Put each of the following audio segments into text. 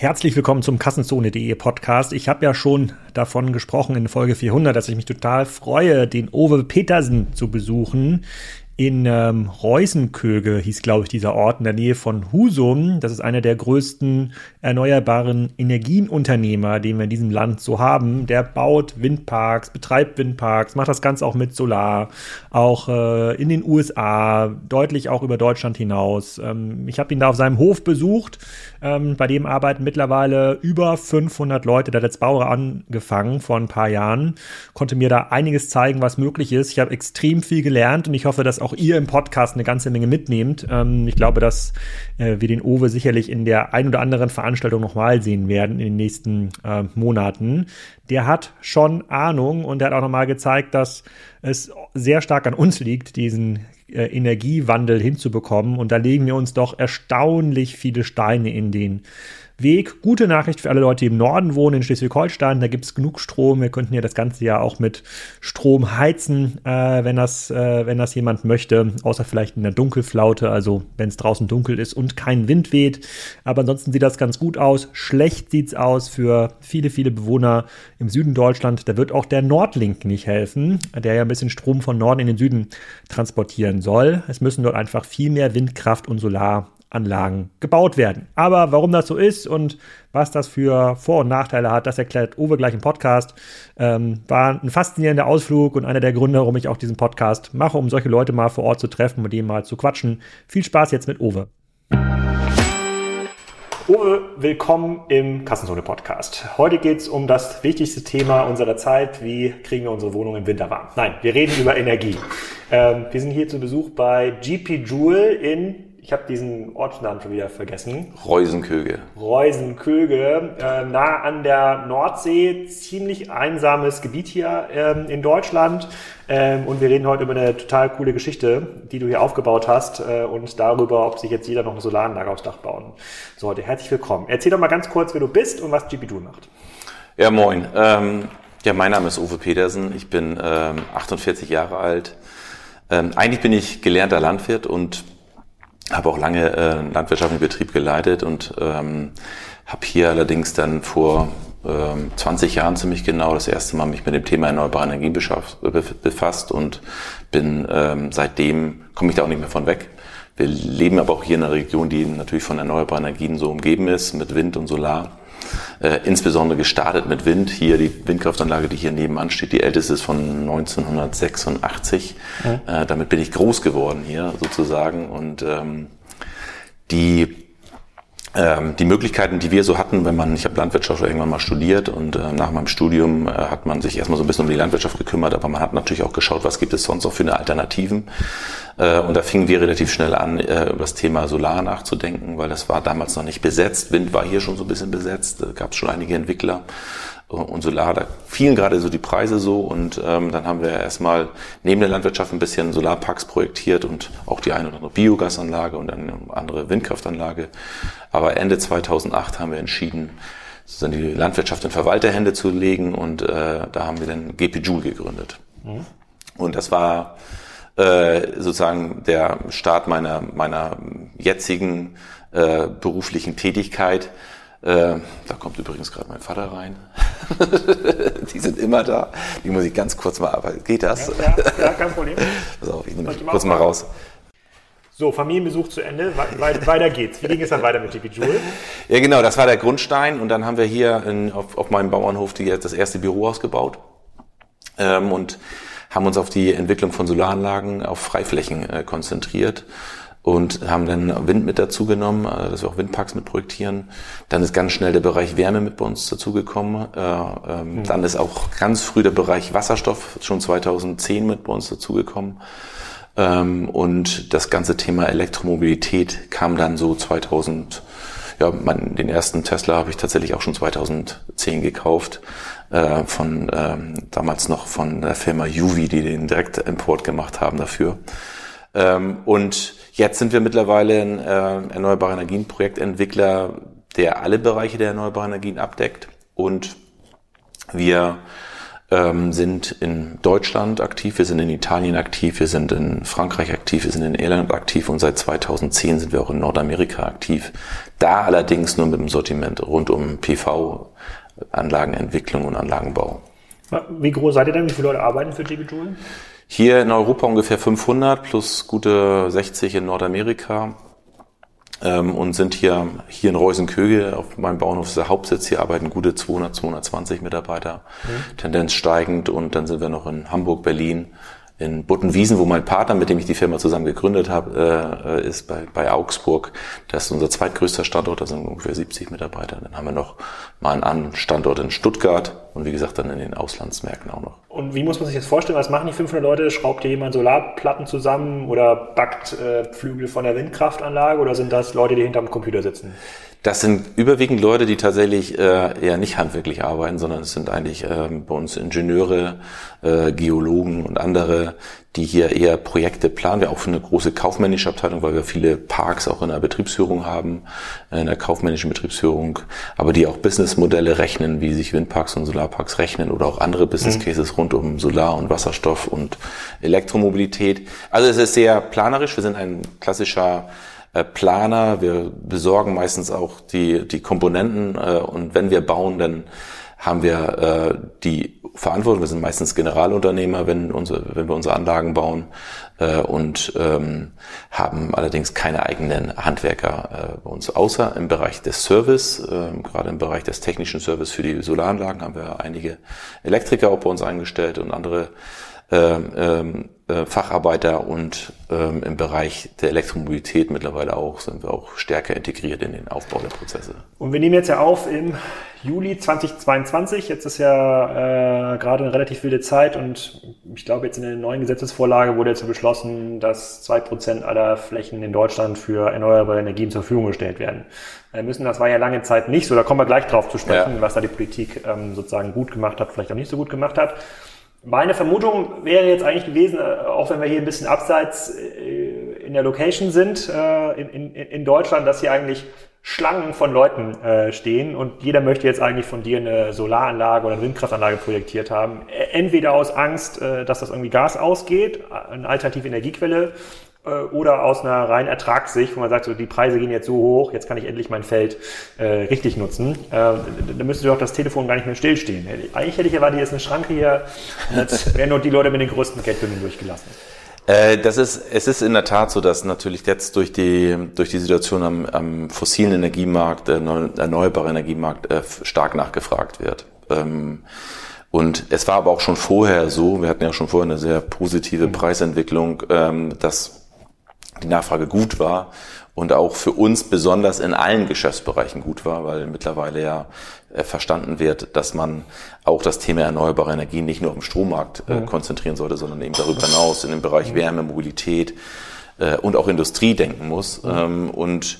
Herzlich willkommen zum Kassenzone.de Podcast. Ich habe ja schon davon gesprochen in Folge 400, dass ich mich total freue, den Ove Petersen zu besuchen in ähm, Reusenköge hieß, glaube ich, dieser Ort in der Nähe von Husum. Das ist einer der größten erneuerbaren Energienunternehmer, den wir in diesem Land so haben. Der baut Windparks, betreibt Windparks, macht das Ganze auch mit Solar, auch äh, in den USA, deutlich auch über Deutschland hinaus. Ähm, ich habe ihn da auf seinem Hof besucht. Ähm, bei dem arbeiten mittlerweile über 500 Leute. Der hat als Bauer angefangen vor ein paar Jahren, konnte mir da einiges zeigen, was möglich ist. Ich habe extrem viel gelernt und ich hoffe, dass auch auch ihr im Podcast eine ganze Menge mitnehmt. Ähm, ich glaube, dass äh, wir den Owe sicherlich in der ein oder anderen Veranstaltung nochmal sehen werden in den nächsten äh, Monaten. Der hat schon Ahnung und der hat auch nochmal gezeigt, dass es sehr stark an uns liegt, diesen äh, Energiewandel hinzubekommen. Und da legen wir uns doch erstaunlich viele Steine in den Weg. Gute Nachricht für alle Leute, die im Norden wohnen, in Schleswig-Holstein. Da gibt es genug Strom. Wir könnten ja das ganze Jahr auch mit Strom heizen, äh, wenn, das, äh, wenn das jemand möchte. Außer vielleicht in der Dunkelflaute, also wenn es draußen dunkel ist und kein Wind weht. Aber ansonsten sieht das ganz gut aus. Schlecht sieht es aus für viele, viele Bewohner im Süden Deutschland. Da wird auch der Nordlink nicht helfen, der ja ein bisschen Strom von Norden in den Süden transportieren soll. Es müssen dort einfach viel mehr Windkraft und Solar Anlagen gebaut werden. Aber warum das so ist und was das für Vor- und Nachteile hat, das erklärt Uwe gleich im Podcast. Ähm, war ein faszinierender Ausflug und einer der Gründe, warum ich auch diesen Podcast mache, um solche Leute mal vor Ort zu treffen, mit denen mal zu quatschen. Viel Spaß jetzt mit Uwe. Uwe, willkommen im Kassenzone-Podcast. Heute geht es um das wichtigste Thema unserer Zeit. Wie kriegen wir unsere Wohnung im Winter warm? Nein, wir reden über Energie. Ähm, wir sind hier zu Besuch bei GP Jewel in ich habe diesen Ortsnamen schon wieder vergessen. Reusenköge. Reusenköge, äh, nah an der Nordsee, ziemlich einsames Gebiet hier ähm, in Deutschland. Ähm, und wir reden heute über eine total coole Geschichte, die du hier aufgebaut hast äh, und darüber, ob sich jetzt jeder noch eine Solaranlage aufs Dach bauen sollte. Herzlich willkommen. Erzähl doch mal ganz kurz, wer du bist und was GPDU macht. Ja, moin. Ähm, ja, mein Name ist Uwe Petersen. Ich bin ähm, 48 Jahre alt. Ähm, eigentlich bin ich gelernter Landwirt und habe auch lange äh, einen landwirtschaftlichen Betrieb geleitet und ähm, habe hier allerdings dann vor ähm, 20 Jahren ziemlich genau das erste Mal mich mit dem Thema erneuerbare Energien befasst und bin ähm, seitdem komme ich da auch nicht mehr von weg. Wir leben aber auch hier in einer Region, die natürlich von erneuerbaren Energien so umgeben ist, mit Wind und Solar. Äh, insbesondere gestartet mit Wind. Hier die Windkraftanlage, die hier nebenan steht, die älteste ist von 1986. Ja. Äh, damit bin ich groß geworden hier sozusagen. Und ähm, die die Möglichkeiten, die wir so hatten, wenn man, ich habe Landwirtschaft irgendwann mal studiert und äh, nach meinem Studium äh, hat man sich erstmal so ein bisschen um die Landwirtschaft gekümmert, aber man hat natürlich auch geschaut, was gibt es sonst noch für eine Alternativen. Äh, und da fingen wir relativ schnell an, äh, über das Thema Solar nachzudenken, weil das war damals noch nicht besetzt. Wind war hier schon so ein bisschen besetzt, da gab es schon einige Entwickler und Solar, da fielen gerade so die Preise so und ähm, dann haben wir erstmal neben der Landwirtschaft ein bisschen Solarparks projektiert und auch die eine oder andere Biogasanlage und eine andere Windkraftanlage. Aber Ende 2008 haben wir entschieden, sozusagen die Landwirtschaft in Verwalterhände zu legen und äh, da haben wir dann GP Joule gegründet. Mhm. Und das war äh, sozusagen der Start meiner, meiner jetzigen äh, beruflichen Tätigkeit äh, da kommt übrigens gerade mein Vater rein. die sind immer da. Die muss ich ganz kurz mal, aber geht das? Ja, ja, ja kein Problem. Pass auf, ich nehme mich kurz mal raus. So, Familienbesuch zu Ende. We weiter geht's. Wie ging es dann weiter mit GP Joule? Ja, genau, das war der Grundstein. Und dann haben wir hier in, auf, auf meinem Bauernhof die, das erste Büro ausgebaut. Ähm, und haben uns auf die Entwicklung von Solaranlagen auf Freiflächen äh, konzentriert und haben dann Wind mit dazu genommen, äh, dass wir auch Windparks mit projektieren. Dann ist ganz schnell der Bereich Wärme mit bei uns dazugekommen. Äh, ähm, mhm. Dann ist auch ganz früh der Bereich Wasserstoff schon 2010 mit bei uns dazugekommen. Ähm, und das ganze Thema Elektromobilität kam dann so 2000 ja, mein, den ersten Tesla habe ich tatsächlich auch schon 2010 gekauft, äh, von ähm, damals noch von der Firma Juvi, die den Direktimport gemacht haben dafür. Ähm, und Jetzt sind wir mittlerweile ein äh, erneuerbare Energien Projektentwickler, der alle Bereiche der erneuerbaren Energien abdeckt und wir ähm, sind in Deutschland aktiv, wir sind in Italien aktiv, wir sind in Frankreich aktiv, wir sind in Irland aktiv und seit 2010 sind wir auch in Nordamerika aktiv. Da allerdings nur mit dem Sortiment rund um PV, Anlagenentwicklung und Anlagenbau. Wie groß seid ihr denn? Wie viele Leute arbeiten für DB Joule? Hier in Europa ungefähr 500 plus gute 60 in Nordamerika ähm, und sind hier, hier in Reusenköge auf meinem Bauernhof ist der Hauptsitz. Hier arbeiten gute 200, 220 Mitarbeiter, mhm. Tendenz steigend und dann sind wir noch in Hamburg, Berlin, in Buttenwiesen, wo mein Partner, mit dem ich die Firma zusammen gegründet habe, äh, ist bei, bei Augsburg. Das ist unser zweitgrößter Standort, da sind ungefähr 70 Mitarbeiter. Dann haben wir noch mal einen anderen Standort in Stuttgart und wie gesagt dann in den Auslandsmärkten auch noch. Und wie muss man sich das vorstellen? Was machen die 500 Leute? Schraubt hier jemand Solarplatten zusammen oder backt äh, Flügel von der Windkraftanlage oder sind das Leute, die hinterm Computer sitzen? Das sind überwiegend Leute, die tatsächlich äh, eher nicht handwerklich arbeiten, sondern es sind eigentlich äh, bei uns Ingenieure, äh, Geologen und andere, die hier eher Projekte planen. Wir auch für eine große kaufmännische Abteilung, weil wir viele Parks auch in der Betriebsführung haben, in der kaufmännischen Betriebsführung, aber die auch Businessmodelle rechnen, wie sich Windparks und Solarparks rechnen oder auch andere Business mhm. Cases rund um Solar und Wasserstoff und Elektromobilität. Also es ist sehr planerisch. Wir sind ein klassischer äh, Planer, wir besorgen meistens auch die, die Komponenten äh, und wenn wir bauen, dann haben wir äh, die Verantwortung. Wir sind meistens Generalunternehmer, wenn, unsere, wenn wir unsere Anlagen bauen äh, und ähm, haben allerdings keine eigenen Handwerker äh, bei uns, außer im Bereich des Service, äh, gerade im Bereich des technischen Service für die Solaranlagen haben wir einige Elektriker auch bei uns eingestellt und andere ähm, ähm, äh, Facharbeiter und ähm, im Bereich der Elektromobilität mittlerweile auch sind wir auch stärker integriert in den Aufbau der Prozesse. Und wir nehmen jetzt ja auf im Juli 2022. Jetzt ist ja äh, gerade eine relativ wilde Zeit und ich glaube jetzt in der neuen Gesetzesvorlage wurde jetzt beschlossen, dass zwei Prozent aller Flächen in Deutschland für erneuerbare Energien zur Verfügung gestellt werden. Wir müssen, das war ja lange Zeit nicht so, da kommen wir gleich drauf zu sprechen, ja. was da die Politik ähm, sozusagen gut gemacht hat, vielleicht auch nicht so gut gemacht hat. Meine Vermutung wäre jetzt eigentlich gewesen, äh, auch wenn wir hier ein bisschen abseits äh, in der Location sind, äh, in, in, in Deutschland, dass hier eigentlich Schlangen von Leuten stehen und jeder möchte jetzt eigentlich von dir eine Solaranlage oder eine Windkraftanlage projektiert haben. Entweder aus Angst, dass das irgendwie Gas ausgeht, eine alternative Energiequelle, oder aus einer reinen Ertragssicht, wo man sagt, so, die Preise gehen jetzt so hoch, jetzt kann ich endlich mein Feld äh, richtig nutzen, äh, dann müsste doch das Telefon gar nicht mehr stillstehen. Eigentlich hätte ich erwartet, ist eine Schranke hier, jetzt werden nur die Leute mit den größten Geldbündeln durchgelassen. Äh, das ist, es ist in der Tat so, dass natürlich jetzt durch die, durch die Situation am, am fossilen Energiemarkt, äh, erneuerbaren Energiemarkt äh, stark nachgefragt wird. Ähm, und es war aber auch schon vorher so, wir hatten ja schon vorher eine sehr positive mhm. Preisentwicklung, ähm, dass die Nachfrage gut war und auch für uns besonders in allen Geschäftsbereichen gut war, weil mittlerweile ja äh, verstanden wird, dass man auch das Thema erneuerbare Energien nicht nur auf dem Strommarkt äh, mhm. konzentrieren sollte, sondern eben darüber hinaus in dem Bereich. Wärme, Mobilität äh, und auch Industrie denken muss. Mhm. Ähm, und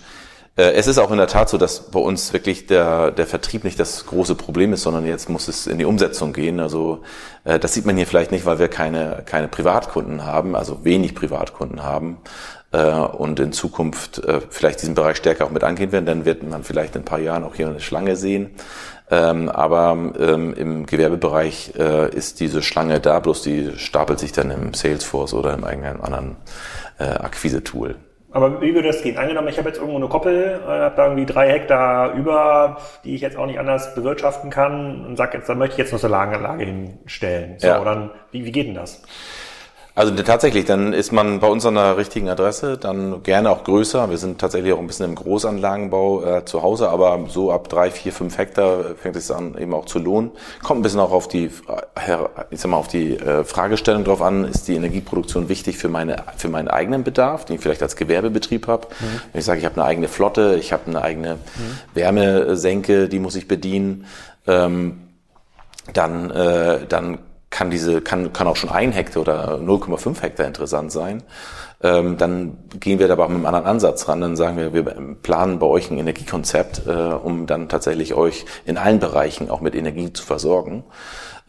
äh, es ist auch in der Tat so, dass bei uns wirklich der, der Vertrieb nicht das große Problem ist, sondern jetzt muss es in die Umsetzung gehen. Also äh, das sieht man hier vielleicht nicht, weil wir keine, keine Privatkunden haben, also wenig Privatkunden haben äh, und in Zukunft äh, vielleicht diesen Bereich stärker auch mit angehen werden, dann wird man vielleicht in ein paar Jahren auch hier eine Schlange sehen. Ähm, aber ähm, im Gewerbebereich äh, ist diese Schlange da, bloß die stapelt sich dann im Salesforce oder in irgendeinem anderen äh, Akquise-Tool. Aber wie würde das gehen? Angenommen, ich habe jetzt irgendwo eine Koppel, habe da irgendwie drei Hektar über, die ich jetzt auch nicht anders bewirtschaften kann und sage jetzt, da möchte ich jetzt noch eine Solaranlage hinstellen. So, ja. dann, wie, wie geht denn das? Also tatsächlich, dann ist man bei uns an der richtigen Adresse, dann gerne auch größer. Wir sind tatsächlich auch ein bisschen im Großanlagenbau äh, zu Hause, aber so ab drei, vier, fünf Hektar fängt es an, eben auch zu lohnen. Kommt ein bisschen auch auf die, äh, ich sag mal, auf die äh, Fragestellung drauf an, ist die Energieproduktion wichtig für meine, für meinen eigenen Bedarf, den ich vielleicht als Gewerbebetrieb habe. Mhm. Wenn ich sage, ich habe eine eigene Flotte, ich habe eine eigene mhm. Wärmesenke, die muss ich bedienen, ähm, dann, äh, dann kann diese, kann, kann auch schon ein Hektar oder 0,5 Hektar interessant sein. Ähm, dann gehen wir aber mit einem anderen Ansatz ran. Dann sagen wir, wir planen bei euch ein Energiekonzept, äh, um dann tatsächlich euch in allen Bereichen auch mit Energie zu versorgen.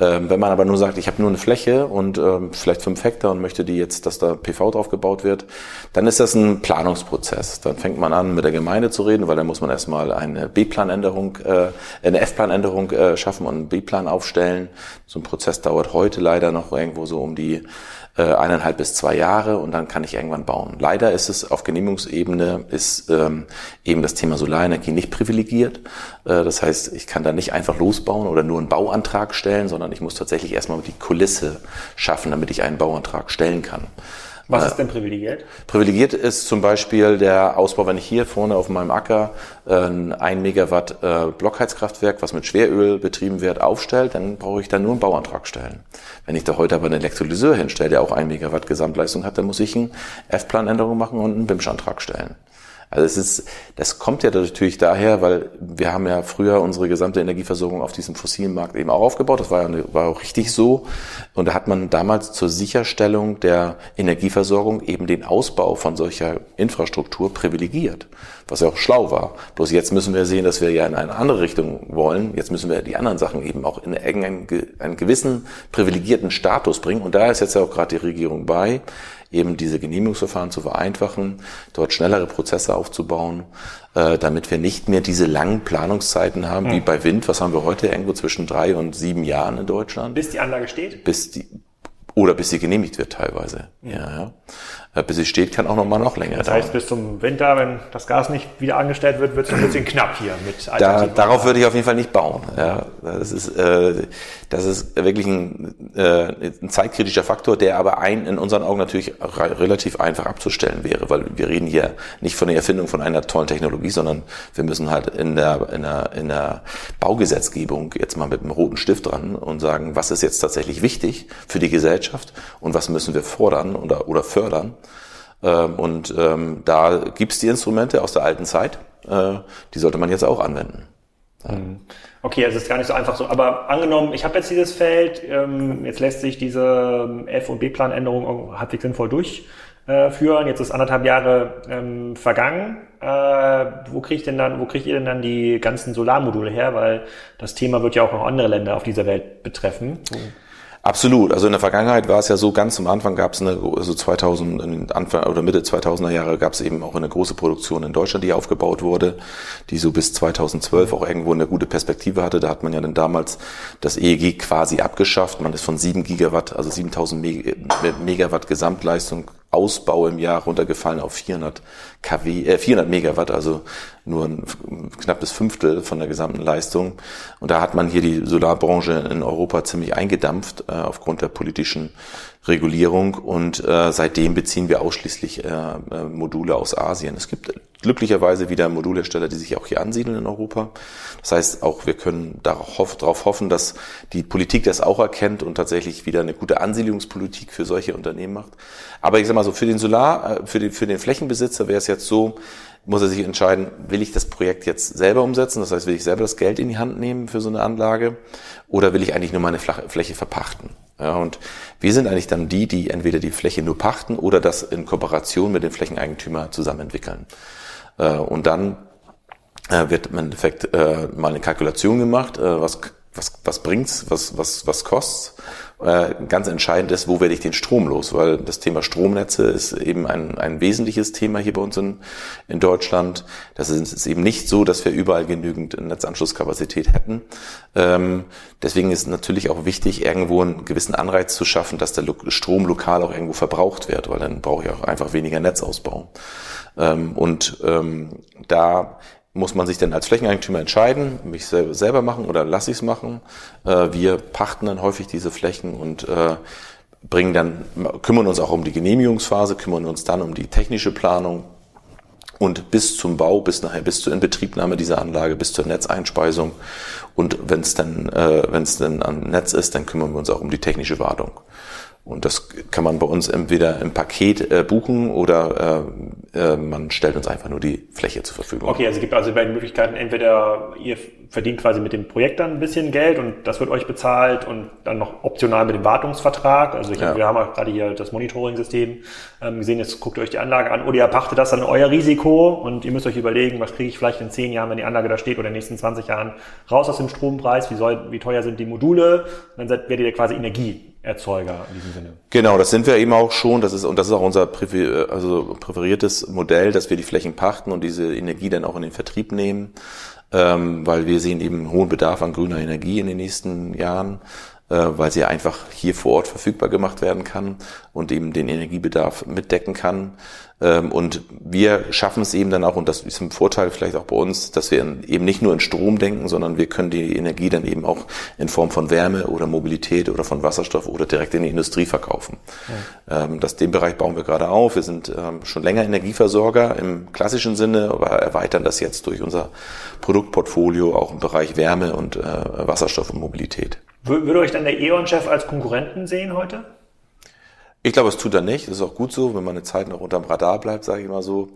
Ähm, wenn man aber nur sagt, ich habe nur eine Fläche und ähm, vielleicht fünf Hektar und möchte die jetzt, dass da PV drauf gebaut wird, dann ist das ein Planungsprozess. Dann fängt man an, mit der Gemeinde zu reden, weil dann muss man erstmal eine B-Planänderung, äh, eine F-Planänderung äh, schaffen und einen B-Plan aufstellen. So ein Prozess dauert heute leider noch irgendwo so um die äh, eineinhalb bis zwei Jahre und dann kann ich irgendwann bauen. Leider ist es auf Genehmigungsebene ist ähm, eben das Thema Solarenergie nicht privilegiert. Äh, das heißt, ich kann da nicht einfach losbauen oder nur einen Bauantrag stellen, sondern ich muss tatsächlich erstmal die Kulisse schaffen, damit ich einen Bauantrag stellen kann. Was ist denn privilegiert? Privilegiert ist zum Beispiel der Ausbau, wenn ich hier vorne auf meinem Acker ein 1 Megawatt äh, Blockheizkraftwerk, was mit Schweröl betrieben wird, aufstellt, dann brauche ich da nur einen Bauantrag stellen. Wenn ich da heute aber einen Elektrolyseur hinstelle, der auch 1 Megawatt Gesamtleistung hat, dann muss ich eine F-Planänderung machen und einen BIMSCH-Antrag stellen. Also es ist, das kommt ja natürlich daher, weil wir haben ja früher unsere gesamte Energieversorgung auf diesem fossilen Markt eben auch aufgebaut. Das war ja war auch richtig so. Und da hat man damals zur Sicherstellung der Energieversorgung eben den Ausbau von solcher Infrastruktur privilegiert, was ja auch schlau war. Bloß jetzt müssen wir sehen, dass wir ja in eine andere Richtung wollen. Jetzt müssen wir die anderen Sachen eben auch in einen, gewissen privilegierten Status bringen. Und da ist jetzt ja auch gerade die Regierung bei, eben diese Genehmigungsverfahren zu vereinfachen, dort schnellere Prozesse aufzubauen, äh, damit wir nicht mehr diese langen Planungszeiten haben, hm. wie bei Wind. Was haben wir heute? Irgendwo zwischen drei und sieben Jahren in Deutschland. Bis die Anlage steht? Bis die, oder bis sie genehmigt wird teilweise. Ja, ja. Bis sie steht, kann auch noch mal noch länger Das heißt, dauern. bis zum Winter, wenn das Gas nicht wieder angestellt wird, wird es ein bisschen knapp hier mit da, Darauf würde ich auf jeden Fall nicht bauen. Ja, das ist, äh, das ist wirklich ein, äh, ein zeitkritischer Faktor, der aber ein, in unseren Augen natürlich relativ einfach abzustellen wäre, weil wir reden hier nicht von der Erfindung von einer tollen Technologie, sondern wir müssen halt in der, in der, in der Baugesetzgebung jetzt mal mit einem roten Stift dran und sagen, was ist jetzt tatsächlich wichtig für die Gesellschaft und was müssen wir fordern oder, oder fördern. Ähm, und ähm, da gibt's die Instrumente aus der alten Zeit, äh, die sollte man jetzt auch anwenden. Mhm. Okay, also es ist gar nicht so einfach so. Aber angenommen, ich habe jetzt dieses Feld, ähm, jetzt lässt sich diese F- und B-Planänderung halbwegs sinnvoll durchführen. Jetzt ist anderthalb Jahre ähm, vergangen. Äh, wo kriege ich denn dann, wo kriegt ihr denn dann die ganzen Solarmodule her? Weil das Thema wird ja auch noch andere Länder auf dieser Welt betreffen. Absolut. Also in der Vergangenheit war es ja so, ganz am Anfang gab es eine, also 2000, Anfang oder Mitte 2000er Jahre gab es eben auch eine große Produktion in Deutschland, die aufgebaut wurde, die so bis 2012 auch irgendwo eine gute Perspektive hatte. Da hat man ja dann damals das EEG quasi abgeschafft. Man ist von 7 Gigawatt, also 7000 Megawatt Gesamtleistung Ausbau im Jahr runtergefallen auf 400 kW, äh, 400 Megawatt, also nur ein knappes Fünftel von der gesamten Leistung. Und da hat man hier die Solarbranche in Europa ziemlich eingedampft äh, aufgrund der politischen Regulierung und äh, seitdem beziehen wir ausschließlich äh, äh, Module aus Asien. Es gibt glücklicherweise wieder Modulhersteller, die sich auch hier ansiedeln in Europa. Das heißt, auch wir können darauf, darauf hoffen, dass die Politik das auch erkennt und tatsächlich wieder eine gute Ansiedlungspolitik für solche Unternehmen macht. Aber ich sag mal so, für den Solar, äh, für den, für den Flächenbesitzer wäre es jetzt so, muss er sich entscheiden, will ich das Projekt jetzt selber umsetzen? Das heißt, will ich selber das Geld in die Hand nehmen für so eine Anlage? Oder will ich eigentlich nur meine Fläche verpachten? Ja, und wir sind eigentlich dann die, die entweder die Fläche nur pachten oder das in Kooperation mit dem Flächeneigentümer zusammen entwickeln. Äh, und dann äh, wird im Endeffekt äh, mal eine Kalkulation gemacht, was, was, was bringt's, was, was, was kostet's ganz entscheidend ist, wo werde ich den Strom los, weil das Thema Stromnetze ist eben ein, ein wesentliches Thema hier bei uns in, in Deutschland. Das ist, ist eben nicht so, dass wir überall genügend Netzanschlusskapazität hätten. Ähm, deswegen ist natürlich auch wichtig, irgendwo einen gewissen Anreiz zu schaffen, dass der Strom lokal auch irgendwo verbraucht wird, weil dann brauche ich auch einfach weniger Netzausbau. Ähm, und ähm, da muss man sich dann als Flächeneigentümer entscheiden, mich selber machen oder lasse ich es machen. Äh, wir pachten dann häufig diese Flächen und äh, bringen dann, kümmern uns auch um die Genehmigungsphase, kümmern uns dann um die technische Planung und bis zum Bau, bis nachher, bis zur Inbetriebnahme dieser Anlage, bis zur Netzeinspeisung. Und wenn es dann, äh, wenn es dann am Netz ist, dann kümmern wir uns auch um die technische Wartung. Und das kann man bei uns entweder im Paket äh, buchen oder äh, man stellt uns einfach nur die Fläche zur Verfügung. Okay, also es gibt also beide Möglichkeiten. Entweder ihr verdient quasi mit dem Projekt dann ein bisschen Geld und das wird euch bezahlt und dann noch optional mit dem Wartungsvertrag. Also ich, ja. wir haben auch gerade hier das Monitoring-System ähm, gesehen, jetzt guckt ihr euch die Anlage an oder ihr pachtet das dann euer Risiko und ihr müsst euch überlegen, was kriege ich vielleicht in zehn Jahren, wenn die Anlage da steht oder in den nächsten 20 Jahren raus aus dem Strompreis, wie, soll, wie teuer sind die Module, dann seid, werdet ihr quasi Energieerzeuger in diesem Sinne. Genau, das sind wir eben auch schon. Das ist, und das ist auch unser also präferiertes Modell, dass wir die Flächen pachten und diese Energie dann auch in den Vertrieb nehmen ähm, weil wir sehen eben hohen Bedarf an grüner Energie in den nächsten Jahren, weil sie einfach hier vor Ort verfügbar gemacht werden kann und eben den Energiebedarf mitdecken kann. Ähm, und wir schaffen es eben dann auch, und das ist ein Vorteil vielleicht auch bei uns, dass wir eben nicht nur in Strom denken, sondern wir können die Energie dann eben auch in Form von Wärme oder Mobilität oder von Wasserstoff oder direkt in die Industrie verkaufen. Ja. Ähm, das, den Bereich bauen wir gerade auf. Wir sind ähm, schon länger Energieversorger im klassischen Sinne, aber erweitern das jetzt durch unser Produktportfolio auch im Bereich Wärme und äh, Wasserstoff und Mobilität. Würde euch dann der E.ON-Chef als Konkurrenten sehen heute? Ich glaube, es tut er nicht. Das ist auch gut so, wenn man eine Zeit noch unterm Radar bleibt, sage ich mal so.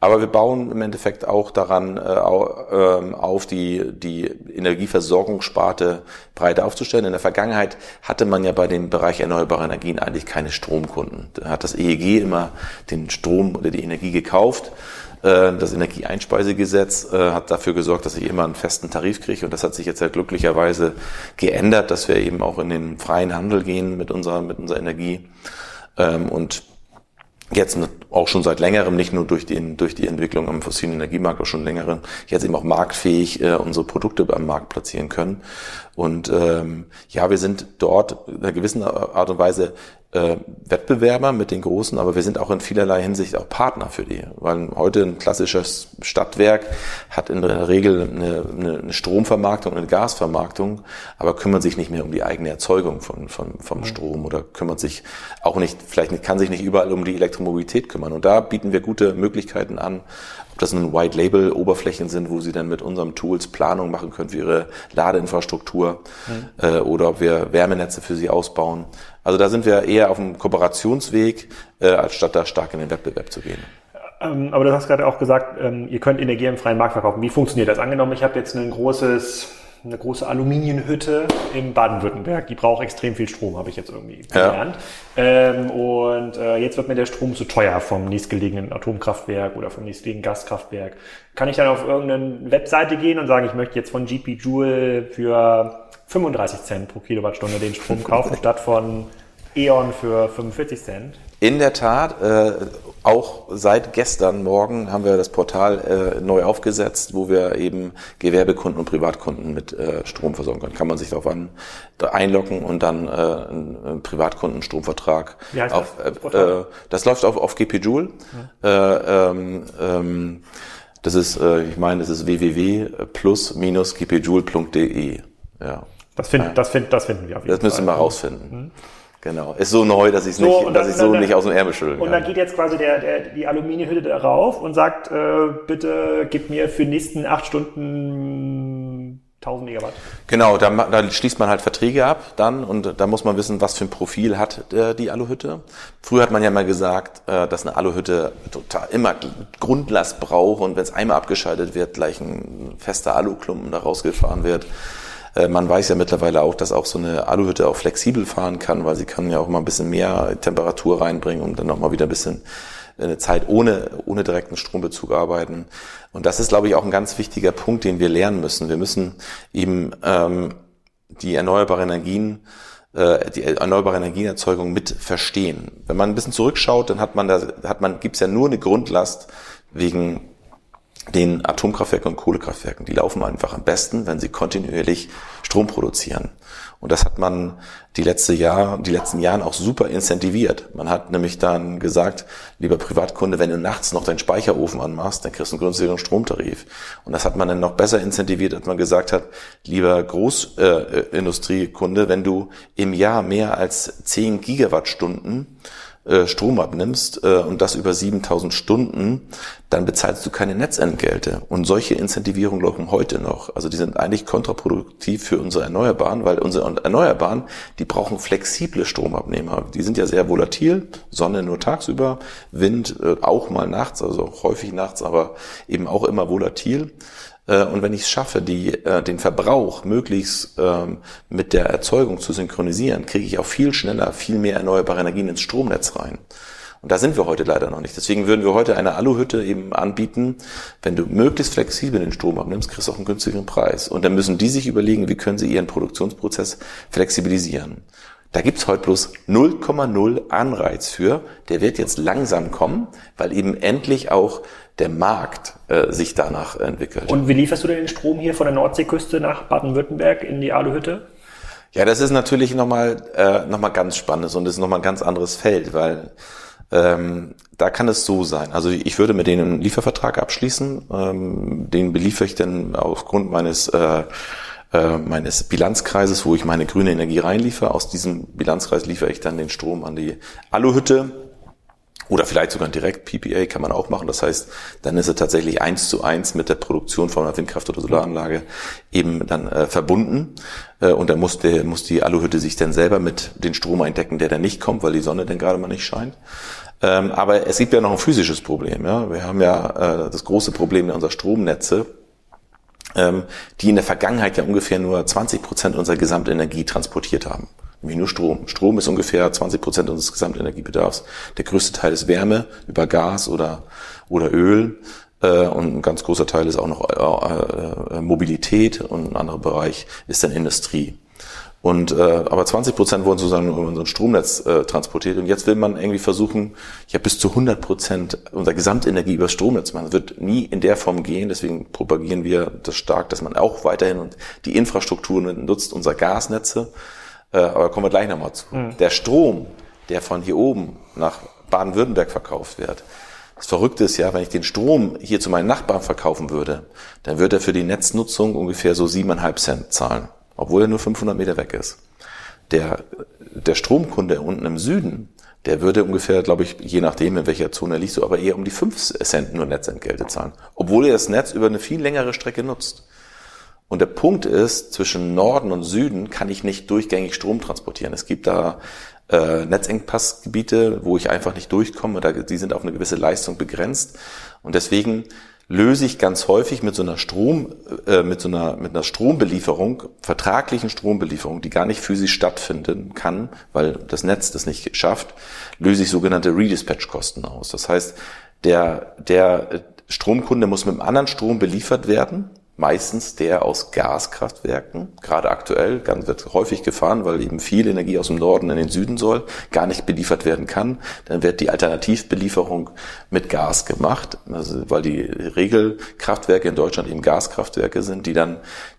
Aber wir bauen im Endeffekt auch daran äh, ähm, auf, die, die Energieversorgungssparte breiter aufzustellen. In der Vergangenheit hatte man ja bei dem Bereich erneuerbare Energien eigentlich keine Stromkunden. Da hat das EEG immer den Strom oder die Energie gekauft. Äh, das Energieeinspeisegesetz äh, hat dafür gesorgt, dass ich immer einen festen Tarif kriege und das hat sich jetzt ja glücklicherweise geändert, dass wir eben auch in den freien Handel gehen mit unserer, mit unserer Energie ähm, und jetzt auch schon seit längerem, nicht nur durch, den, durch die Entwicklung am fossilen Energiemarkt, auch schon längerem, jetzt eben auch marktfähig äh, unsere Produkte am Markt platzieren können. Und ähm, ja, wir sind dort in einer gewissen Art und Weise äh, Wettbewerber mit den Großen, aber wir sind auch in vielerlei Hinsicht auch Partner für die. Weil heute ein klassisches Stadtwerk hat in der Regel eine, eine Stromvermarktung, eine Gasvermarktung, aber kümmert sich nicht mehr um die eigene Erzeugung von, von, vom mhm. Strom oder kümmert sich auch nicht, vielleicht nicht, kann sich nicht überall um die Elektromobilität kümmern. Und da bieten wir gute Möglichkeiten an, ob das nun White Label Oberflächen sind, wo sie dann mit unserem Tools Planung machen können für ihre Ladeinfrastruktur mhm. äh, oder ob wir Wärmenetze für sie ausbauen. Also da sind wir eher auf dem Kooperationsweg, äh, als statt da stark in den Wettbewerb zu gehen. Ähm, aber du hast gerade auch gesagt, ähm, ihr könnt Energie im freien Markt verkaufen. Wie funktioniert das? Angenommen, ich habe jetzt ein großes eine große Aluminienhütte in Baden-Württemberg. Die braucht extrem viel Strom, habe ich jetzt irgendwie gelernt. Ja. Ähm, und äh, jetzt wird mir der Strom zu teuer vom nächstgelegenen Atomkraftwerk oder vom nächstgelegenen Gaskraftwerk. Kann ich dann auf irgendeine Webseite gehen und sagen, ich möchte jetzt von GP Joule für 35 Cent pro Kilowattstunde den Strom kaufen, statt von E.ON für 45 Cent? In der Tat, äh, auch seit gestern Morgen haben wir das Portal äh, neu aufgesetzt, wo wir eben Gewerbekunden und Privatkunden mit äh, Strom versorgen können. Kann man sich darauf an, da einloggen und dann äh, einen, Privatkundenstromvertrag. Wie heißt auf, das? Äh, das läuft auf, auf GP Joule. Ja. Äh, ähm, ähm, das ist, äh, ich meine, das ist www.plus-gpjoule.de. Ja. Das, find, das, find, das finden wir auf jeden Das müssen wir rausfinden. Mhm. Genau. Ist so neu, dass ich es so, nicht, dass ich so dann, nicht aus dem Ärmel schütteln Und dann geht jetzt quasi der, der, die Aluminiumhütte darauf und sagt, äh, bitte gib mir für die nächsten acht Stunden 1000 Megawatt. Genau, da, da schließt man halt Verträge ab dann und da muss man wissen, was für ein Profil hat äh, die Aluhütte. Früher hat man ja mal gesagt, äh, dass eine Aluhütte total immer Grundlast braucht und wenn es einmal abgeschaltet wird, gleich ein fester Aluklumpen da rausgefahren wird. Äh, man weiß ja mittlerweile auch, dass auch so eine Aluhütte auch flexibel fahren kann, weil sie kann ja auch mal ein bisschen mehr Temperatur reinbringen und dann auch mal wieder ein bisschen äh, eine Zeit ohne, ohne direkten Strombezug arbeiten. Und das ist, glaube ich, auch ein ganz wichtiger Punkt, den wir lernen müssen. Wir müssen eben ähm, die erneuerbaren Energien äh, die erneuerbare Energienerzeugung mit verstehen. Wenn man ein bisschen zurückschaut, dann hat man da, hat man, gibt's ja nur eine Grundlast wegen den Atomkraftwerken und Kohlekraftwerken. Die laufen einfach am besten, wenn sie kontinuierlich Strom produzieren. Und das hat man die letzte Jahr, die letzten Jahren auch super incentiviert. Man hat nämlich dann gesagt, lieber Privatkunde, wenn du nachts noch deinen Speicherofen anmachst, dann kriegst du einen günstigeren Stromtarif. Und das hat man dann noch besser incentiviert, als man gesagt hat, lieber Großindustriekunde, äh, wenn du im Jahr mehr als 10 Gigawattstunden äh, Strom abnimmst äh, und das über 7000 Stunden, dann bezahlst du keine Netzentgelte. Und solche Incentivierungen laufen heute noch. Also die sind eigentlich kontraproduktiv für unsere Erneuerbaren, weil unsere Erneuerbaren, die brauchen flexible Stromabnehmer. Die sind ja sehr volatil, Sonne nur tagsüber, Wind äh, auch mal nachts, also häufig nachts, aber eben auch immer volatil. Äh, und wenn ich es schaffe, die, äh, den Verbrauch möglichst ähm, mit der Erzeugung zu synchronisieren, kriege ich auch viel schneller viel mehr erneuerbare Energien ins Stromnetz rein. Und da sind wir heute leider noch nicht. Deswegen würden wir heute eine Aluhütte eben anbieten. Wenn du möglichst flexibel den Strom abnimmst, kriegst du auch einen günstigeren Preis. Und dann müssen die sich überlegen, wie können sie ihren Produktionsprozess flexibilisieren. Da gibt's heute bloß 0,0 Anreiz für. Der wird jetzt langsam kommen, weil eben endlich auch der Markt äh, sich danach entwickelt. Und wie lieferst du denn den Strom hier von der Nordseeküste nach Baden-Württemberg in die Aluhütte? Ja, das ist natürlich nochmal äh, noch mal ganz spannend und das ist nochmal ein ganz anderes Feld, weil ähm, da kann es so sein. Also ich würde mit denen einen Liefervertrag abschließen, ähm, den beliefere ich dann aufgrund meines äh, äh, meines Bilanzkreises, wo ich meine grüne Energie reinliefere. Aus diesem Bilanzkreis liefere ich dann den Strom an die Aluhütte oder vielleicht sogar direkt PPA kann man auch machen. Das heißt, dann ist er tatsächlich eins zu eins mit der Produktion von einer Windkraft- oder Solaranlage eben dann äh, verbunden. Äh, und dann muss, der, muss die Aluhütte sich dann selber mit den Strom eindecken, der dann nicht kommt, weil die Sonne dann gerade mal nicht scheint. Ähm, aber es gibt ja noch ein physisches Problem. Ja? Wir haben ja äh, das große Problem in unserer Stromnetze, die in der Vergangenheit ja ungefähr nur 20 Prozent unserer Gesamtenergie transportiert haben nämlich nur Strom. Strom ist ungefähr 20 Prozent unseres Gesamtenergiebedarfs. Der größte Teil ist Wärme über Gas oder, oder Öl. Äh, und ein ganz großer Teil ist auch noch äh, äh, Mobilität und ein anderer Bereich ist dann Industrie. Und äh, aber 20 Prozent wurden sozusagen über unser Stromnetz äh, transportiert. Und jetzt will man irgendwie versuchen, ja bis zu 100 Prozent unserer Gesamtenergie über das Stromnetz machen. Das wird nie in der Form gehen. Deswegen propagieren wir das stark, dass man auch weiterhin die Infrastruktur nutzt, unser Gasnetze äh, aber kommen wir gleich nochmal zu. Mhm. Der Strom, der von hier oben nach Baden-Württemberg verkauft wird, das Verrückte ist ja, wenn ich den Strom hier zu meinen Nachbarn verkaufen würde, dann würde er für die Netznutzung ungefähr so siebeneinhalb Cent zahlen, obwohl er nur 500 Meter weg ist. Der, der Stromkunde unten im Süden, der würde ungefähr, glaube ich, je nachdem, in welcher Zone er liegt, so aber eher um die 5 Cent nur Netzentgelte zahlen, obwohl er das Netz über eine viel längere Strecke nutzt. Und der Punkt ist, zwischen Norden und Süden kann ich nicht durchgängig Strom transportieren. Es gibt da äh, Netzengpassgebiete, wo ich einfach nicht durchkomme. Da, die sind auf eine gewisse Leistung begrenzt. Und deswegen löse ich ganz häufig mit so einer Strom, äh, mit so einer, mit einer Strombelieferung, vertraglichen Strombelieferung, die gar nicht physisch stattfinden kann, weil das Netz das nicht schafft, löse ich sogenannte Redispatch-Kosten aus. Das heißt, der, der Stromkunde muss mit einem anderen Strom beliefert werden, meistens der aus Gaskraftwerken, gerade aktuell, ganz wird häufig gefahren, weil eben viel Energie aus dem Norden in den Süden soll, gar nicht beliefert werden kann. Dann wird die Alternativbelieferung mit Gas gemacht, also weil die Regelkraftwerke in Deutschland eben Gaskraftwerke sind, die dann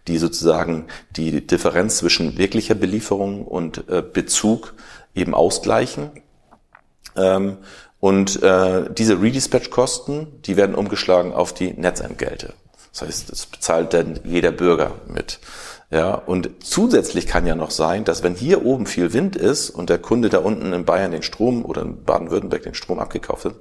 die sozusagen die Differenz zwischen wirklicher Belieferung und äh, Bezug eben ausgleichen. Ähm, und äh, diese Redispatch-Kosten, die werden umgeschlagen auf die Netzentgelte. Das heißt, das bezahlt dann jeder Bürger mit. Ja, und zusätzlich kann ja noch sein, dass wenn hier oben viel Wind ist und der Kunde da unten in Bayern den Strom oder in Baden-Württemberg den Strom abgekauft hat,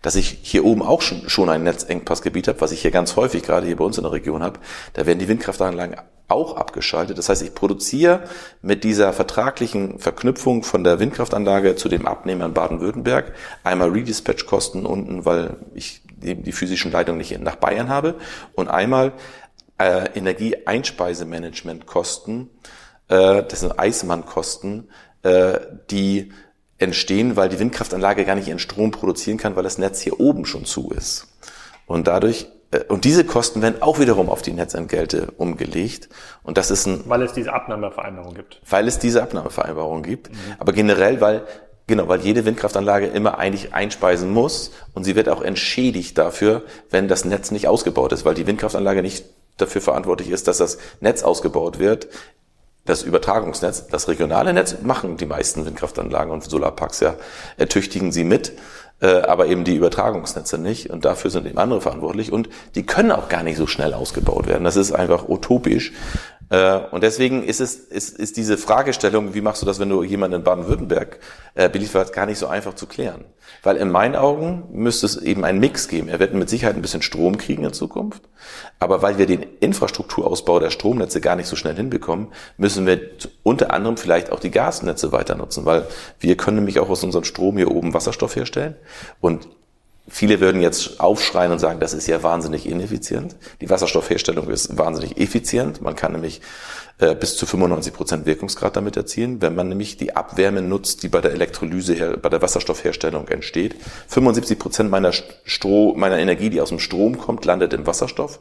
dass ich hier oben auch schon, schon ein Netzengpassgebiet habe, was ich hier ganz häufig gerade hier bei uns in der Region habe, da werden die Windkraftanlagen auch abgeschaltet. Das heißt, ich produziere mit dieser vertraglichen Verknüpfung von der Windkraftanlage zu dem Abnehmer in Baden-Württemberg einmal Redispatch-Kosten unten, weil ich die physischen Leitungen nicht nach Bayern habe und einmal äh, Energieeinspeisemanagementkosten, äh, das sind Eismannkosten, äh, die entstehen, weil die Windkraftanlage gar nicht ihren Strom produzieren kann, weil das Netz hier oben schon zu ist. Und dadurch äh, und diese Kosten werden auch wiederum auf die Netzentgelte umgelegt. Und das ist ein. Weil es diese Abnahmevereinbarung gibt. Weil es diese Abnahmevereinbarung gibt. Mhm. Aber generell, weil, genau, weil jede Windkraftanlage immer eigentlich einspeisen muss. Und sie wird auch entschädigt dafür, wenn das Netz nicht ausgebaut ist, weil die Windkraftanlage nicht dafür verantwortlich ist, dass das Netz ausgebaut wird. Das Übertragungsnetz, das regionale Netz machen die meisten Windkraftanlagen und Solarparks ja, ertüchtigen sie mit, äh, aber eben die Übertragungsnetze nicht und dafür sind eben andere verantwortlich und die können auch gar nicht so schnell ausgebaut werden. Das ist einfach utopisch. Äh, und deswegen ist es ist, ist diese Fragestellung, wie machst du das, wenn du jemanden in Baden-Württemberg äh, belieferst, gar nicht so einfach zu klären. Weil in meinen Augen müsste es eben einen Mix geben. Er wird mit Sicherheit ein bisschen Strom kriegen in Zukunft, aber weil wir den Infrastrukturausbau der Stromnetze gar nicht so schnell hinbekommen, müssen wir unter anderem vielleicht auch die Gasnetze weiter nutzen, weil wir können nämlich auch aus unserem Strom hier oben Wasserstoff herstellen und Viele würden jetzt aufschreien und sagen, das ist ja wahnsinnig ineffizient. Die Wasserstoffherstellung ist wahnsinnig effizient. Man kann nämlich äh, bis zu 95 Prozent Wirkungsgrad damit erzielen, wenn man nämlich die Abwärme nutzt, die bei der Elektrolyse, her, bei der Wasserstoffherstellung entsteht. 75 Prozent meiner, Stro, meiner Energie, die aus dem Strom kommt, landet im Wasserstoff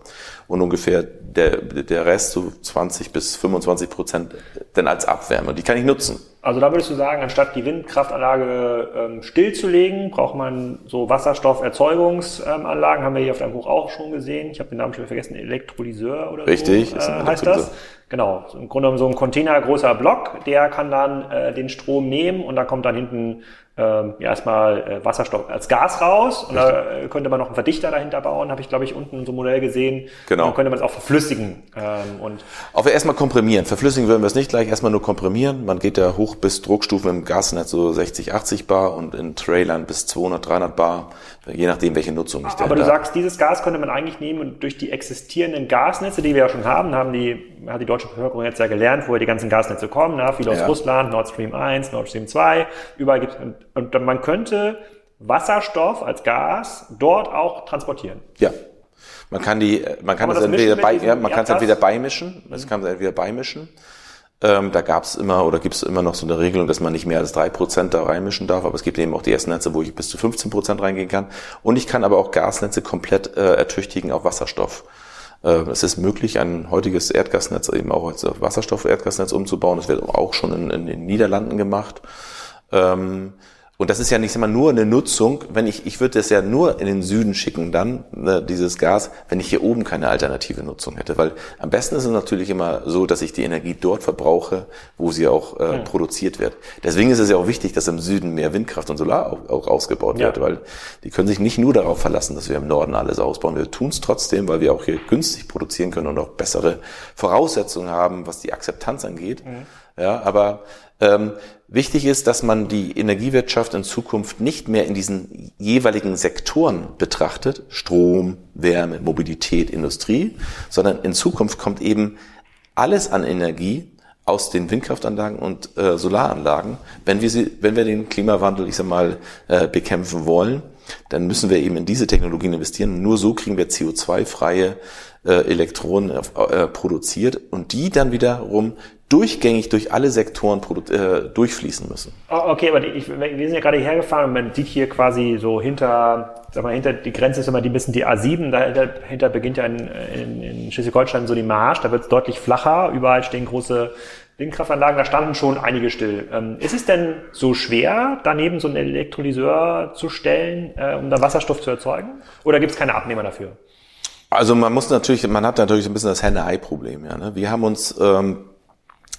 und ungefähr der, der Rest, so 20 bis 25 Prozent, dann als Abwärme. Die kann ich nutzen. Also da würdest du sagen, anstatt die Windkraftanlage ähm, stillzulegen, braucht man so Wasserstofferzeugungsanlagen, haben wir hier auf deinem Buch auch schon gesehen. Ich habe den Namen schon vergessen, Elektrolyseur oder Richtig, so äh, heißt das. Genau, im Grunde genommen so ein Container großer Block, der kann dann äh, den Strom nehmen und da kommt dann hinten ähm, ja, erstmal äh, Wasserstoff als Gas raus und da äh, könnte man noch einen Verdichter dahinter bauen, habe ich glaube ich unten so ein Modell gesehen. Genau. Dann könnte man es auch verflüssigen. Ähm, und Auch erstmal komprimieren. Verflüssigen würden wir es nicht gleich, erstmal nur komprimieren. Man geht ja hoch bis Druckstufen im Gasnetz so 60, 80 Bar und in Trailern bis 200, 300 Bar, je nachdem welche Nutzung ich da Aber du sagst, dieses Gas könnte man eigentlich nehmen und durch die existierenden Gasnetze, die wir ja schon haben, haben die, hat die deutsche Bevölkerung jetzt ja gelernt, woher die ganzen Gasnetze kommen, na, viele aus ja. Russland, Nord Stream 1, Nord Stream 2, überall gibt es und man könnte Wasserstoff als Gas dort auch transportieren. Ja. Man kann die, man kann, kann das entweder bei, ja, man kann es entweder beimischen, das kann es entweder beimischen. Ähm, da gab es immer oder gibt es immer noch so eine Regelung, dass man nicht mehr als drei Prozent da reinmischen darf, aber es gibt eben auch die ersten Netze, wo ich bis zu 15 Prozent reingehen kann. Und ich kann aber auch Gasnetze komplett äh, ertüchtigen auf Wasserstoff. Äh, es ist möglich, ein heutiges Erdgasnetz eben auch als Wasserstoff-Erdgasnetz umzubauen. Das wird auch schon in, in den Niederlanden gemacht. Ähm, und das ist ja nicht immer nur eine Nutzung, wenn ich, ich würde das ja nur in den Süden schicken dann, ne, dieses Gas, wenn ich hier oben keine alternative Nutzung hätte. Weil am besten ist es natürlich immer so, dass ich die Energie dort verbrauche, wo sie auch äh, ja. produziert wird. Deswegen ist es ja auch wichtig, dass im Süden mehr Windkraft und Solar auch, auch ausgebaut ja. wird, weil die können sich nicht nur darauf verlassen, dass wir im Norden alles ausbauen. Wir tun es trotzdem, weil wir auch hier günstig produzieren können und auch bessere Voraussetzungen haben, was die Akzeptanz angeht. Mhm. Ja, aber ähm, wichtig ist, dass man die Energiewirtschaft in Zukunft nicht mehr in diesen jeweiligen Sektoren betrachtet, Strom, Wärme, Mobilität, Industrie, sondern in Zukunft kommt eben alles an Energie aus den Windkraftanlagen und äh, Solaranlagen, wenn wir sie, wenn wir den Klimawandel, ich sag mal, äh, bekämpfen wollen, dann müssen wir eben in diese Technologien investieren. Nur so kriegen wir CO2-freie äh, Elektronen äh, produziert und die dann wiederum durchgängig durch alle Sektoren äh, durchfließen müssen. Oh, okay, aber ich, wir sind ja gerade hierher gefahren und man sieht hier quasi so hinter, sag mal, hinter die Grenze ist immer die bisschen die A7, dahinter beginnt ja in, in, in Schleswig-Holstein so die Marsch, da wird es deutlich flacher, überall stehen große Windkraftanlagen, da standen schon einige still. Ähm, ist es denn so schwer, daneben so einen Elektrolyseur zu stellen, äh, um da Wasserstoff zu erzeugen? Oder gibt es keine Abnehmer dafür? Also man muss natürlich, man hat natürlich ein bisschen das Henne-Ei-Problem. Ja, ne? Wir haben uns ähm,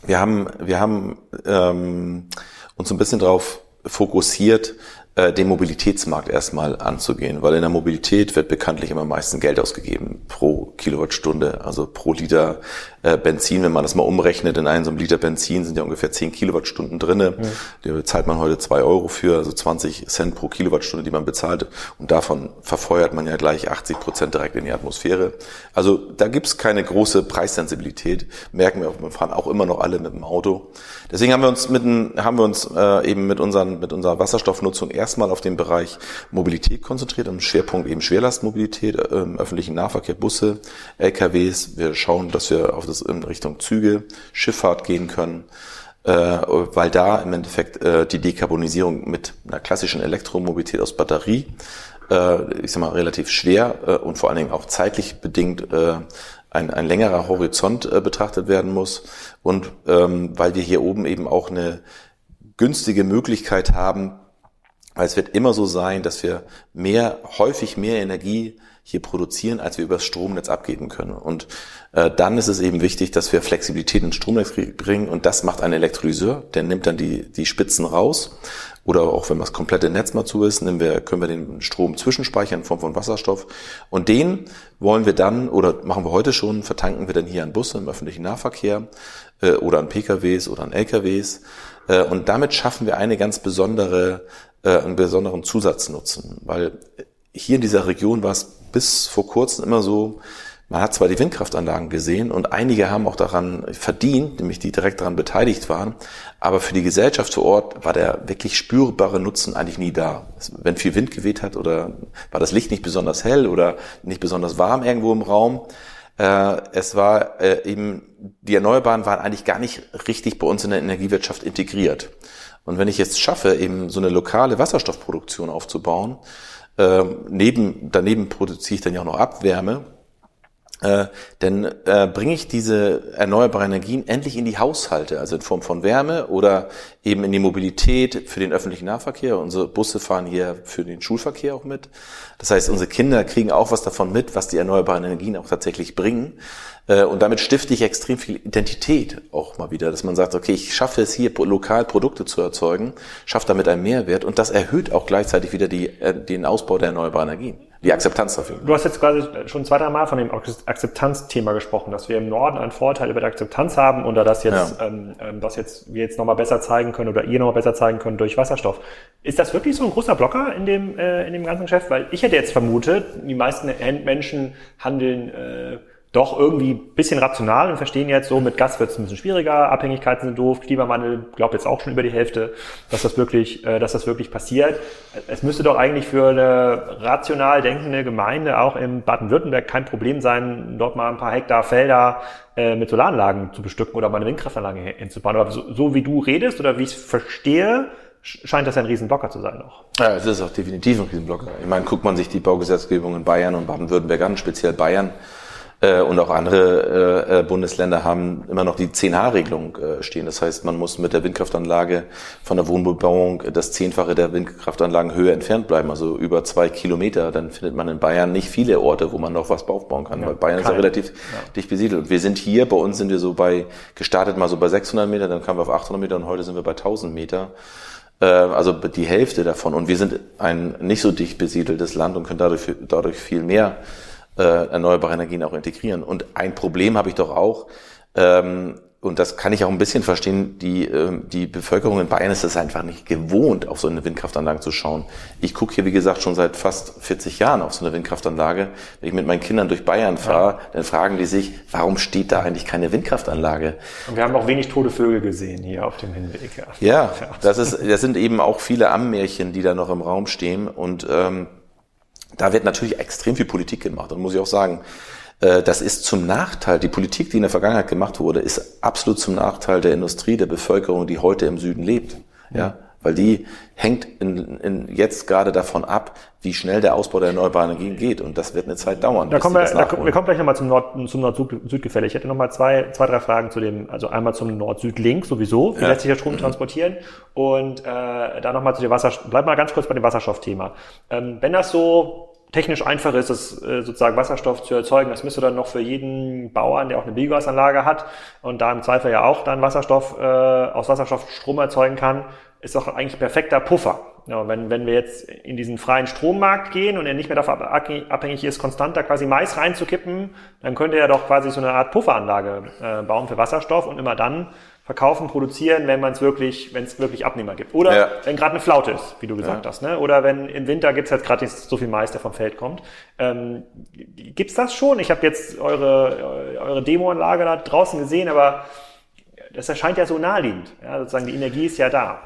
wir haben, wir haben ähm, uns ein bisschen darauf fokussiert, äh, den Mobilitätsmarkt erstmal anzugehen, weil in der Mobilität wird bekanntlich immer am meisten Geld ausgegeben pro Kilowattstunde, also pro Liter äh, Benzin. Wenn man das mal umrechnet, in einem so einem Liter Benzin sind ja ungefähr 10 Kilowattstunden drinne. Ja. Da bezahlt man heute zwei Euro für, also 20 Cent pro Kilowattstunde, die man bezahlt. Und davon verfeuert man ja gleich 80 Prozent direkt in die Atmosphäre. Also da gibt's keine große Preissensibilität. Merken wir, wir fahren auch immer noch alle mit dem Auto. Deswegen haben wir uns mit, haben wir uns äh, eben mit, unseren, mit unserer Wasserstoffnutzung erstmal auf den Bereich Mobilität konzentriert, im Schwerpunkt eben Schwerlastmobilität, äh, im öffentlichen Nahverkehr, Busse, LKWs. Wir schauen, dass wir auf das in Richtung Züge, Schifffahrt gehen können, äh, weil da im Endeffekt äh, die Dekarbonisierung mit einer klassischen Elektromobilität aus Batterie, äh, ich sag mal, relativ schwer und vor allen Dingen auch zeitlich bedingt ein, ein längerer Horizont betrachtet werden muss und ähm, weil wir hier oben eben auch eine günstige Möglichkeit haben, weil es wird immer so sein, dass wir mehr, häufig mehr Energie hier produzieren, als wir übers Stromnetz abgeben können. Und äh, dann ist es eben wichtig, dass wir Flexibilität ins Stromnetz bringen. Und das macht ein Elektrolyseur, der nimmt dann die, die Spitzen raus oder auch wenn das komplette Netz mal zu ist, nehmen wir, können wir den Strom zwischenspeichern in Form von Wasserstoff. Und den wollen wir dann oder machen wir heute schon, vertanken wir dann hier an Busse im öffentlichen Nahverkehr äh, oder an PKWs oder an LKWs äh, und damit schaffen wir eine ganz besondere, äh, einen besonderen Zusatznutzen, weil hier in dieser Region war es bis vor kurzem immer so, man hat zwar die Windkraftanlagen gesehen und einige haben auch daran verdient, nämlich die direkt daran beteiligt waren, aber für die Gesellschaft vor Ort war der wirklich spürbare Nutzen eigentlich nie da. Wenn viel Wind geweht hat oder war das Licht nicht besonders hell oder nicht besonders warm irgendwo im Raum, äh, es war äh, eben, die Erneuerbaren waren eigentlich gar nicht richtig bei uns in der Energiewirtschaft integriert. Und wenn ich jetzt schaffe, eben so eine lokale Wasserstoffproduktion aufzubauen, äh, neben, daneben produziere ich dann ja auch noch Abwärme, äh, dann äh, bringe ich diese erneuerbaren Energien endlich in die Haushalte, also in Form von Wärme oder eben in die Mobilität für den öffentlichen Nahverkehr. Unsere Busse fahren hier für den Schulverkehr auch mit. Das heißt, unsere Kinder kriegen auch was davon mit, was die erneuerbaren Energien auch tatsächlich bringen. Äh, und damit stifte ich extrem viel Identität auch mal wieder, dass man sagt, okay, ich schaffe es hier lokal Produkte zu erzeugen, schaffe damit einen Mehrwert und das erhöht auch gleichzeitig wieder die, äh, den Ausbau der erneuerbaren Energien, die Akzeptanz dafür. Du hast jetzt quasi schon zwei, drei Mal von dem Akzeptanzthema gesprochen, dass wir im Norden einen Vorteil über die Akzeptanz haben und das jetzt, ja. ähm, ähm was jetzt wir jetzt nochmal besser zeigen können oder ihr nochmal besser zeigen können durch Wasserstoff. Ist das wirklich so ein großer Blocker in dem, äh, in dem ganzen Geschäft? Weil ich hätte jetzt vermutet, die meisten Menschen handeln äh, doch irgendwie bisschen rational und verstehen jetzt so, mit Gas wird es ein bisschen schwieriger, Abhängigkeiten sind doof, Klimawandel glaubt jetzt auch schon über die Hälfte, dass das wirklich, äh, dass das wirklich passiert. Es müsste doch eigentlich für eine rational denkende Gemeinde auch in Baden-Württemberg kein Problem sein, dort mal ein paar Hektar Felder äh, mit Solaranlagen zu bestücken oder mal eine Windkraftanlage hinzubauen. Aber so, so wie du redest oder wie ich es verstehe, scheint das ein Riesenblocker zu sein noch. Ja, es ist auch definitiv ein Riesenblocker. Ich meine, guckt man sich die Baugesetzgebung in Bayern und Baden-Württemberg an, speziell Bayern, äh, und auch andere äh, äh Bundesländer haben immer noch die 10H-Regelung äh, stehen. Das heißt, man muss mit der Windkraftanlage von der Wohnbebauung das Zehnfache der Windkraftanlagenhöhe entfernt bleiben, also über zwei Kilometer. Dann findet man in Bayern nicht viele Orte, wo man noch was aufbauen kann, ja, weil Bayern ist ja relativ ja. dicht besiedelt. Und wir sind hier, bei uns sind wir so bei, gestartet mal so bei 600 Meter, dann kamen wir auf 800 Meter und heute sind wir bei 1000 Meter also die Hälfte davon. Und wir sind ein nicht so dicht besiedeltes Land und können dadurch, dadurch viel mehr äh, erneuerbare Energien auch integrieren. Und ein Problem habe ich doch auch, ähm, und das kann ich auch ein bisschen verstehen, die, äh, die Bevölkerung in Bayern ist es einfach nicht gewohnt, auf so eine Windkraftanlage zu schauen. Ich gucke hier, wie gesagt, schon seit fast 40 Jahren auf so eine Windkraftanlage. Wenn ich mit meinen Kindern durch Bayern fahre, ja. dann fragen die sich, warum steht da eigentlich keine Windkraftanlage? Und wir haben auch wenig tote Vögel gesehen hier auf dem Hinweg. Ja, ja das, ist, das sind eben auch viele Ammärchen, die da noch im Raum stehen. Und ähm, da wird natürlich extrem viel Politik gemacht. Und muss ich auch sagen, äh, das ist zum Nachteil, die Politik, die in der Vergangenheit gemacht wurde, ist absolut zum Nachteil der Industrie, der Bevölkerung, die heute im Süden lebt. Ja, weil die hängt in, in jetzt gerade davon ab, wie schnell der Ausbau der erneuerbaren Energien geht. Und das wird eine Zeit dauern. Da kommen wir, da, wir kommen gleich nochmal zum Nord, zum Nord-Süd-Gefälle. Ich hätte nochmal zwei, zwei, drei Fragen zu dem, also einmal zum Nord-Süd-Link sowieso, wie ja. lässt sich der Strom transportieren? Und äh, da nochmal zu dem Wasserstoff, bleib mal ganz kurz bei dem Wasserstoffthema. Ähm, wenn das so technisch einfach ist, das äh, sozusagen Wasserstoff zu erzeugen. Das müsste dann noch für jeden Bauern, der auch eine Biogasanlage hat und da im Zweifel ja auch dann Wasserstoff äh, aus Wasserstoff Strom erzeugen kann, ist doch eigentlich perfekter Puffer. Ja, wenn, wenn wir jetzt in diesen freien Strommarkt gehen und er nicht mehr davon abhängig ist, konstant da quasi Mais reinzukippen, dann könnte er doch quasi so eine Art Pufferanlage äh, bauen für Wasserstoff und immer dann verkaufen, produzieren, wenn man es wirklich, wenn es wirklich Abnehmer gibt. Oder ja. wenn gerade eine Flaute ist, wie du gesagt ja. hast. Ne? Oder wenn im Winter gibt es jetzt gerade nicht so viel Mais, der vom Feld kommt. Ähm, gibt's das schon? Ich habe jetzt eure, eure Demoanlage da draußen gesehen, aber das erscheint ja so naheliegend. Ja, sozusagen die Energie ist ja da.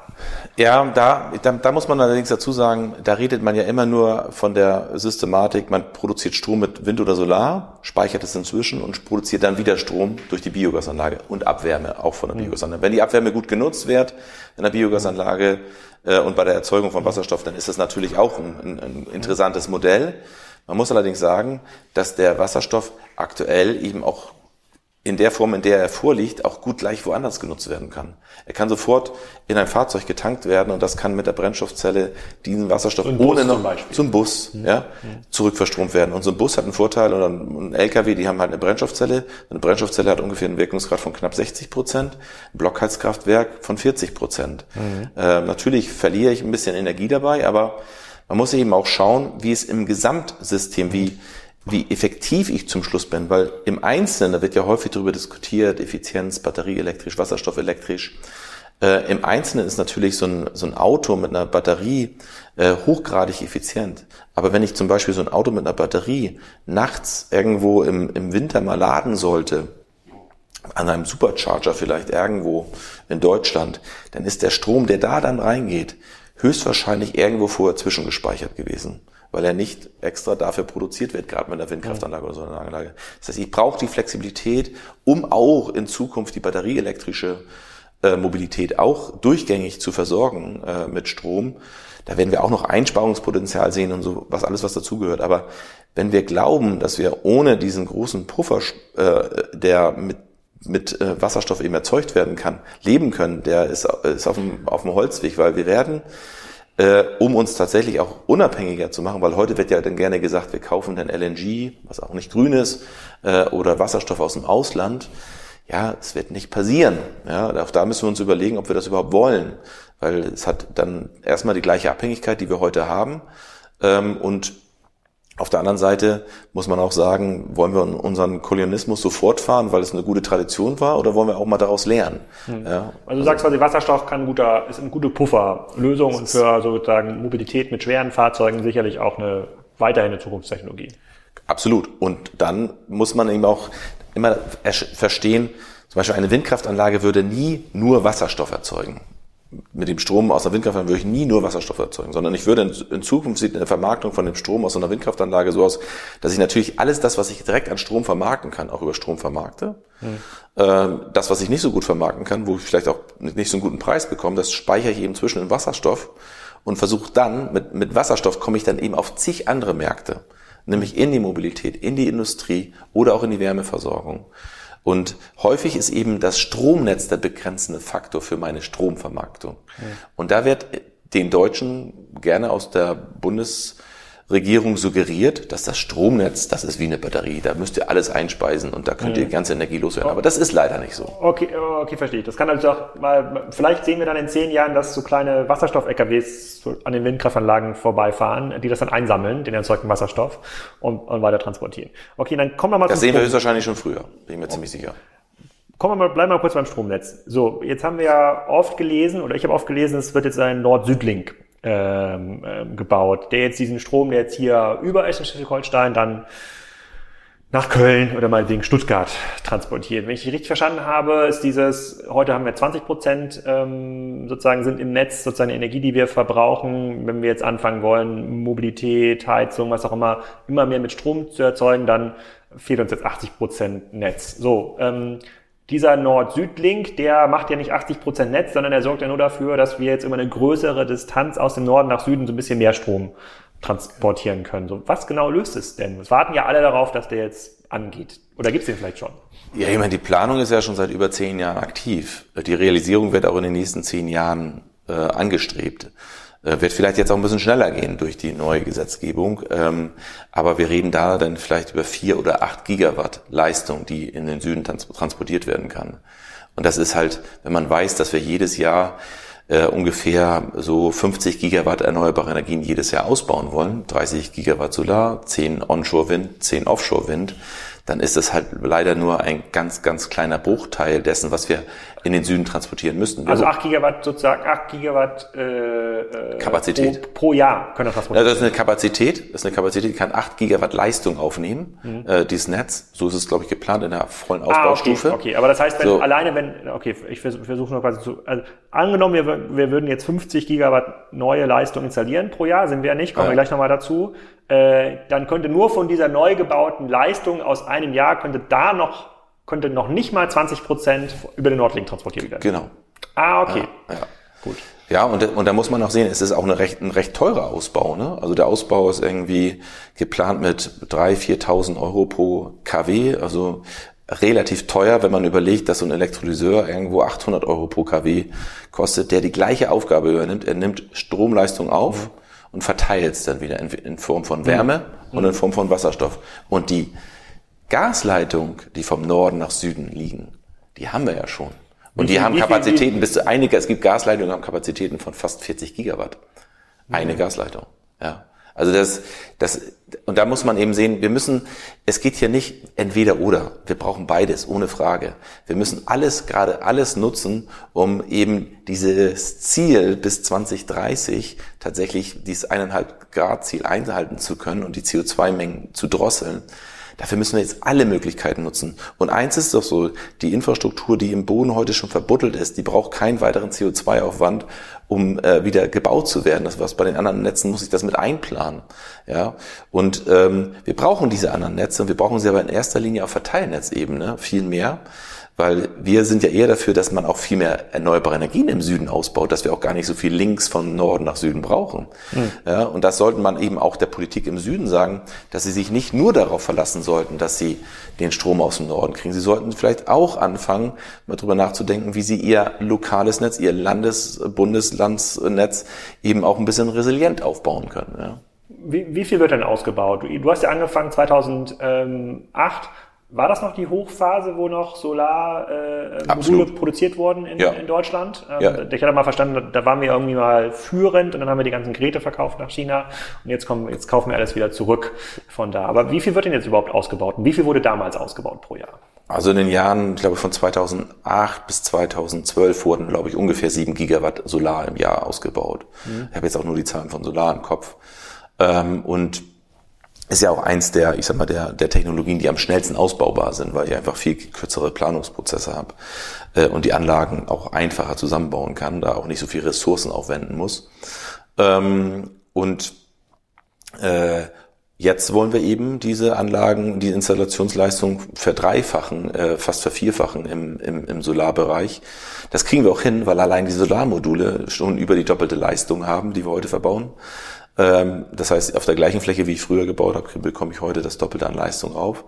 Ja, da, da, da muss man allerdings dazu sagen, da redet man ja immer nur von der Systematik, man produziert Strom mit Wind oder Solar, speichert es inzwischen und produziert dann wieder Strom durch die Biogasanlage und Abwärme auch von der mhm. Biogasanlage. Wenn die Abwärme gut genutzt wird in der Biogasanlage äh, und bei der Erzeugung von Wasserstoff, dann ist das natürlich auch ein, ein, ein interessantes Modell. Man muss allerdings sagen, dass der Wasserstoff aktuell eben auch in der Form, in der er vorliegt, auch gut gleich woanders genutzt werden kann. Er kann sofort in ein Fahrzeug getankt werden und das kann mit der Brennstoffzelle diesen Wasserstoff so ohne noch zum, zum Bus mhm. ja, mhm. zurückverstromt werden. Und so ein Bus hat einen Vorteil oder ein LKW, die haben halt eine Brennstoffzelle. Eine Brennstoffzelle hat ungefähr einen Wirkungsgrad von knapp 60 Prozent, ein Blockheizkraftwerk von 40 Prozent. Mhm. Äh, natürlich verliere ich ein bisschen Energie dabei, aber man muss eben auch schauen, wie es im Gesamtsystem, wie wie effektiv ich zum Schluss bin, weil im Einzelnen, da wird ja häufig darüber diskutiert, Effizienz, Batterie elektrisch, Wasserstoff elektrisch. Äh, Im Einzelnen ist natürlich so ein, so ein Auto mit einer Batterie äh, hochgradig effizient. Aber wenn ich zum Beispiel so ein Auto mit einer Batterie nachts irgendwo im, im Winter mal laden sollte, an einem Supercharger vielleicht irgendwo in Deutschland, dann ist der Strom, der da dann reingeht, höchstwahrscheinlich irgendwo vorher zwischengespeichert gewesen weil er nicht extra dafür produziert wird, gerade mit einer Windkraftanlage oder so einer Anlage. Das heißt, ich brauche die Flexibilität, um auch in Zukunft die batterieelektrische äh, Mobilität auch durchgängig zu versorgen äh, mit Strom. Da werden wir auch noch Einsparungspotenzial sehen und so, was alles, was dazugehört. Aber wenn wir glauben, dass wir ohne diesen großen Puffer, äh, der mit mit äh, Wasserstoff eben erzeugt werden kann, leben können, der ist, ist auf, dem, auf dem Holzweg, weil wir werden äh, um uns tatsächlich auch unabhängiger zu machen, weil heute wird ja dann gerne gesagt, wir kaufen dann LNG, was auch nicht grün ist, äh, oder Wasserstoff aus dem Ausland. Ja, es wird nicht passieren. Ja, auch da müssen wir uns überlegen, ob wir das überhaupt wollen, weil es hat dann erstmal die gleiche Abhängigkeit, die wir heute haben. Ähm, und auf der anderen Seite muss man auch sagen, wollen wir unseren Kolonialismus so fortfahren, weil es eine gute Tradition war, oder wollen wir auch mal daraus lernen? Hm. Ja. Also du sagst quasi, Wasserstoff kann ein guter, ist eine gute Pufferlösung und für sozusagen Mobilität mit schweren Fahrzeugen sicherlich auch eine weiterhin eine Zukunftstechnologie. Absolut. Und dann muss man eben auch immer verstehen, zum Beispiel eine Windkraftanlage würde nie nur Wasserstoff erzeugen mit dem Strom aus einer Windkraftanlage würde ich nie nur Wasserstoff erzeugen, sondern ich würde in, Zukunft sieht eine Vermarktung von dem Strom aus einer Windkraftanlage so aus, dass ich natürlich alles das, was ich direkt an Strom vermarkten kann, auch über Strom vermarkte. Mhm. das, was ich nicht so gut vermarkten kann, wo ich vielleicht auch nicht so einen guten Preis bekomme, das speichere ich eben zwischen in Wasserstoff und versuche dann, mit, mit Wasserstoff komme ich dann eben auf zig andere Märkte, nämlich in die Mobilität, in die Industrie oder auch in die Wärmeversorgung. Und häufig ist eben das Stromnetz der begrenzende Faktor für meine Stromvermarktung. Ja. Und da wird den Deutschen gerne aus der Bundes Regierung suggeriert, dass das Stromnetz, das ist wie eine Batterie, da müsst ihr alles einspeisen und da könnt ihr die ganze Energie loswerden. Aber das ist leider nicht so. Okay, okay, verstehe ich. Das kann also auch mal, vielleicht sehen wir dann in zehn Jahren, dass so kleine Wasserstoff-LKWs an den Windkraftanlagen vorbeifahren, die das dann einsammeln, den erzeugten Wasserstoff und, und weiter transportieren. Okay, dann kommen wir mal Das sehen wir höchstwahrscheinlich schon früher, bin ich mir okay. ziemlich sicher. Kommen wir mal, bleiben wir mal kurz beim Stromnetz. So, jetzt haben wir ja oft gelesen, oder ich habe oft gelesen, es wird jetzt ein Nord-Süd-Link ähm, ähm, gebaut, der jetzt diesen Strom, der jetzt hier über ist in Schleswig-Holstein, dann nach Köln oder mal wegen Stuttgart transportiert. Wenn ich richtig verstanden habe, ist dieses, heute haben wir 20 Prozent ähm, sozusagen sind im Netz sozusagen Energie, die wir verbrauchen. Wenn wir jetzt anfangen wollen, Mobilität, Heizung, was auch immer, immer mehr mit Strom zu erzeugen, dann fehlt uns jetzt 80 Prozent Netz. So, ähm, dieser Nord-Süd-Link, der macht ja nicht 80 Prozent Netz, sondern er sorgt ja nur dafür, dass wir jetzt immer eine größere Distanz aus dem Norden nach Süden so ein bisschen mehr Strom transportieren können. So, was genau löst es denn? Es warten ja alle darauf, dass der jetzt angeht. Oder gibt es den vielleicht schon? Ja, ich meine, die Planung ist ja schon seit über zehn Jahren aktiv. Die Realisierung wird auch in den nächsten zehn Jahren äh, angestrebt. Äh, wird vielleicht jetzt auch ein bisschen schneller gehen durch die neue Gesetzgebung. Ähm, aber wir reden da dann vielleicht über vier oder acht Gigawatt Leistung, die in den Süden trans transportiert werden kann. Und das ist halt, wenn man weiß, dass wir jedes Jahr äh, ungefähr so 50 Gigawatt erneuerbare Energien jedes Jahr ausbauen wollen, 30 Gigawatt Solar, 10 Onshore-Wind, 10 Offshore-Wind, dann ist das halt leider nur ein ganz, ganz kleiner Bruchteil dessen, was wir in den Süden transportieren müssten. Also 8 Gigawatt sozusagen, 8 Gigawatt äh, äh, Kapazität. Pro, pro Jahr können wir transportieren. Das ist eine Kapazität, das ist eine Kapazität, die kann 8 Gigawatt Leistung aufnehmen, mhm. äh, dieses Netz. So ist es, glaube ich, geplant in der vollen Ausbaustufe. Ah, okay, okay, aber das heißt, wenn so. alleine, wenn, okay, ich versuche versuch noch quasi zu, also angenommen, wir, wir würden jetzt 50 Gigawatt neue Leistung installieren pro Jahr, sind wir ja nicht, kommen ja. wir gleich nochmal dazu, äh, dann könnte nur von dieser neu gebauten Leistung aus einem Jahr, könnte da noch könnte noch nicht mal 20 Prozent über den Nordlink transportiert werden. Genau. Ah, okay. Ja, ja. Gut. Ja, und, und da muss man auch sehen, es ist auch eine recht, ein recht teurer Ausbau. Ne? Also der Ausbau ist irgendwie geplant mit 3.000, 4.000 Euro pro KW. Also relativ teuer, wenn man überlegt, dass so ein Elektrolyseur irgendwo 800 Euro pro kW kostet, der die gleiche Aufgabe übernimmt. Er nimmt Stromleistung auf mhm. Und verteilt es dann wieder in, in, Form von Wärme mhm. und in Form von Wasserstoff. Und die Gasleitung, die vom Norden nach Süden liegen, die haben wir ja schon. Und die haben Kapazitäten bis zu einige, es gibt Gasleitungen, die haben Kapazitäten von fast 40 Gigawatt. Eine mhm. Gasleitung, ja. Also das, das, und da muss man eben sehen, wir müssen, es geht hier nicht entweder oder. Wir brauchen beides, ohne Frage. Wir müssen alles, gerade alles nutzen, um eben dieses Ziel bis 2030 tatsächlich dieses eineinhalb Grad Ziel einhalten zu können und die CO2-Mengen zu drosseln. Dafür müssen wir jetzt alle Möglichkeiten nutzen. Und eins ist doch so, die Infrastruktur, die im Boden heute schon verbuddelt ist, die braucht keinen weiteren CO2-Aufwand, um äh, wieder gebaut zu werden. Das was bei den anderen Netzen muss ich das mit einplanen. Ja, und ähm, wir brauchen diese anderen Netze und wir brauchen sie aber in erster Linie auf Verteilnetzebene viel mehr weil wir sind ja eher dafür, dass man auch viel mehr erneuerbare Energien im Süden ausbaut, dass wir auch gar nicht so viel links von Norden nach Süden brauchen. Mhm. Ja, und das sollte man eben auch der Politik im Süden sagen, dass sie sich nicht nur darauf verlassen sollten, dass sie den Strom aus dem Norden kriegen. Sie sollten vielleicht auch anfangen, mal drüber nachzudenken, wie sie ihr lokales Netz, ihr Landes-, Bundeslandsnetz eben auch ein bisschen resilient aufbauen können. Ja. Wie, wie viel wird denn ausgebaut? Du hast ja angefangen 2008 war das noch die Hochphase, wo noch Solarmodule äh, produziert wurden in, ja. in Deutschland? Ähm, ja. Ich hatte mal verstanden, da waren wir irgendwie mal führend und dann haben wir die ganzen Geräte verkauft nach China und jetzt, kommen, jetzt kaufen wir alles wieder zurück von da. Aber wie viel wird denn jetzt überhaupt ausgebaut und wie viel wurde damals ausgebaut pro Jahr? Also in den Jahren, ich glaube von 2008 bis 2012 wurden, glaube ich, ungefähr sieben Gigawatt Solar im Jahr ausgebaut. Mhm. Ich habe jetzt auch nur die Zahlen von Solar im Kopf. Ähm, und ist ja auch eins der, ich sag mal, der, der Technologien, die am schnellsten ausbaubar sind, weil ich einfach viel kürzere Planungsprozesse habe äh, und die Anlagen auch einfacher zusammenbauen kann, da auch nicht so viel Ressourcen aufwenden muss. Ähm, und äh, jetzt wollen wir eben diese Anlagen, die Installationsleistung verdreifachen, äh, fast vervierfachen im, im, im Solarbereich. Das kriegen wir auch hin, weil allein die Solarmodule schon über die doppelte Leistung haben, die wir heute verbauen. Ähm, das heißt, auf der gleichen Fläche, wie ich früher gebaut habe, bekomme ich heute das Doppelte an Leistung auf.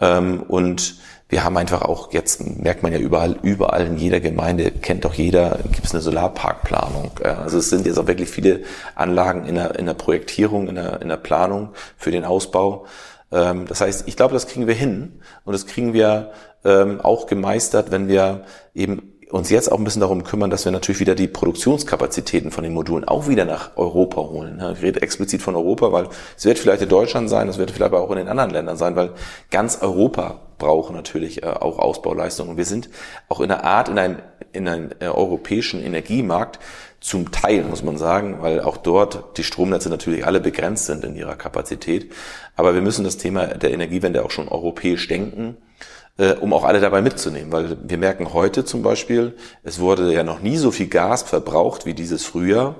Ähm, und wir haben einfach auch, jetzt merkt man ja überall, überall in jeder Gemeinde, kennt doch jeder, gibt es eine Solarparkplanung. Also es sind jetzt auch wirklich viele Anlagen in der, in der Projektierung, in der, in der Planung für den Ausbau. Ähm, das heißt, ich glaube, das kriegen wir hin und das kriegen wir auch gemeistert, wenn wir eben uns jetzt auch ein bisschen darum kümmern, dass wir natürlich wieder die Produktionskapazitäten von den Modulen auch wieder nach Europa holen. Ich rede explizit von Europa, weil es wird vielleicht in Deutschland sein, es wird vielleicht aber auch in den anderen Ländern sein, weil ganz Europa braucht natürlich äh, auch Ausbauleistungen. Wir sind auch in einer Art in einem, in einem äh, europäischen Energiemarkt zum Teil, muss man sagen, weil auch dort die Stromnetze natürlich alle begrenzt sind in ihrer Kapazität. Aber wir müssen das Thema der Energiewende auch schon europäisch denken äh, um auch alle dabei mitzunehmen. Weil wir merken heute zum Beispiel, es wurde ja noch nie so viel Gas verbraucht wie dieses Frühjahr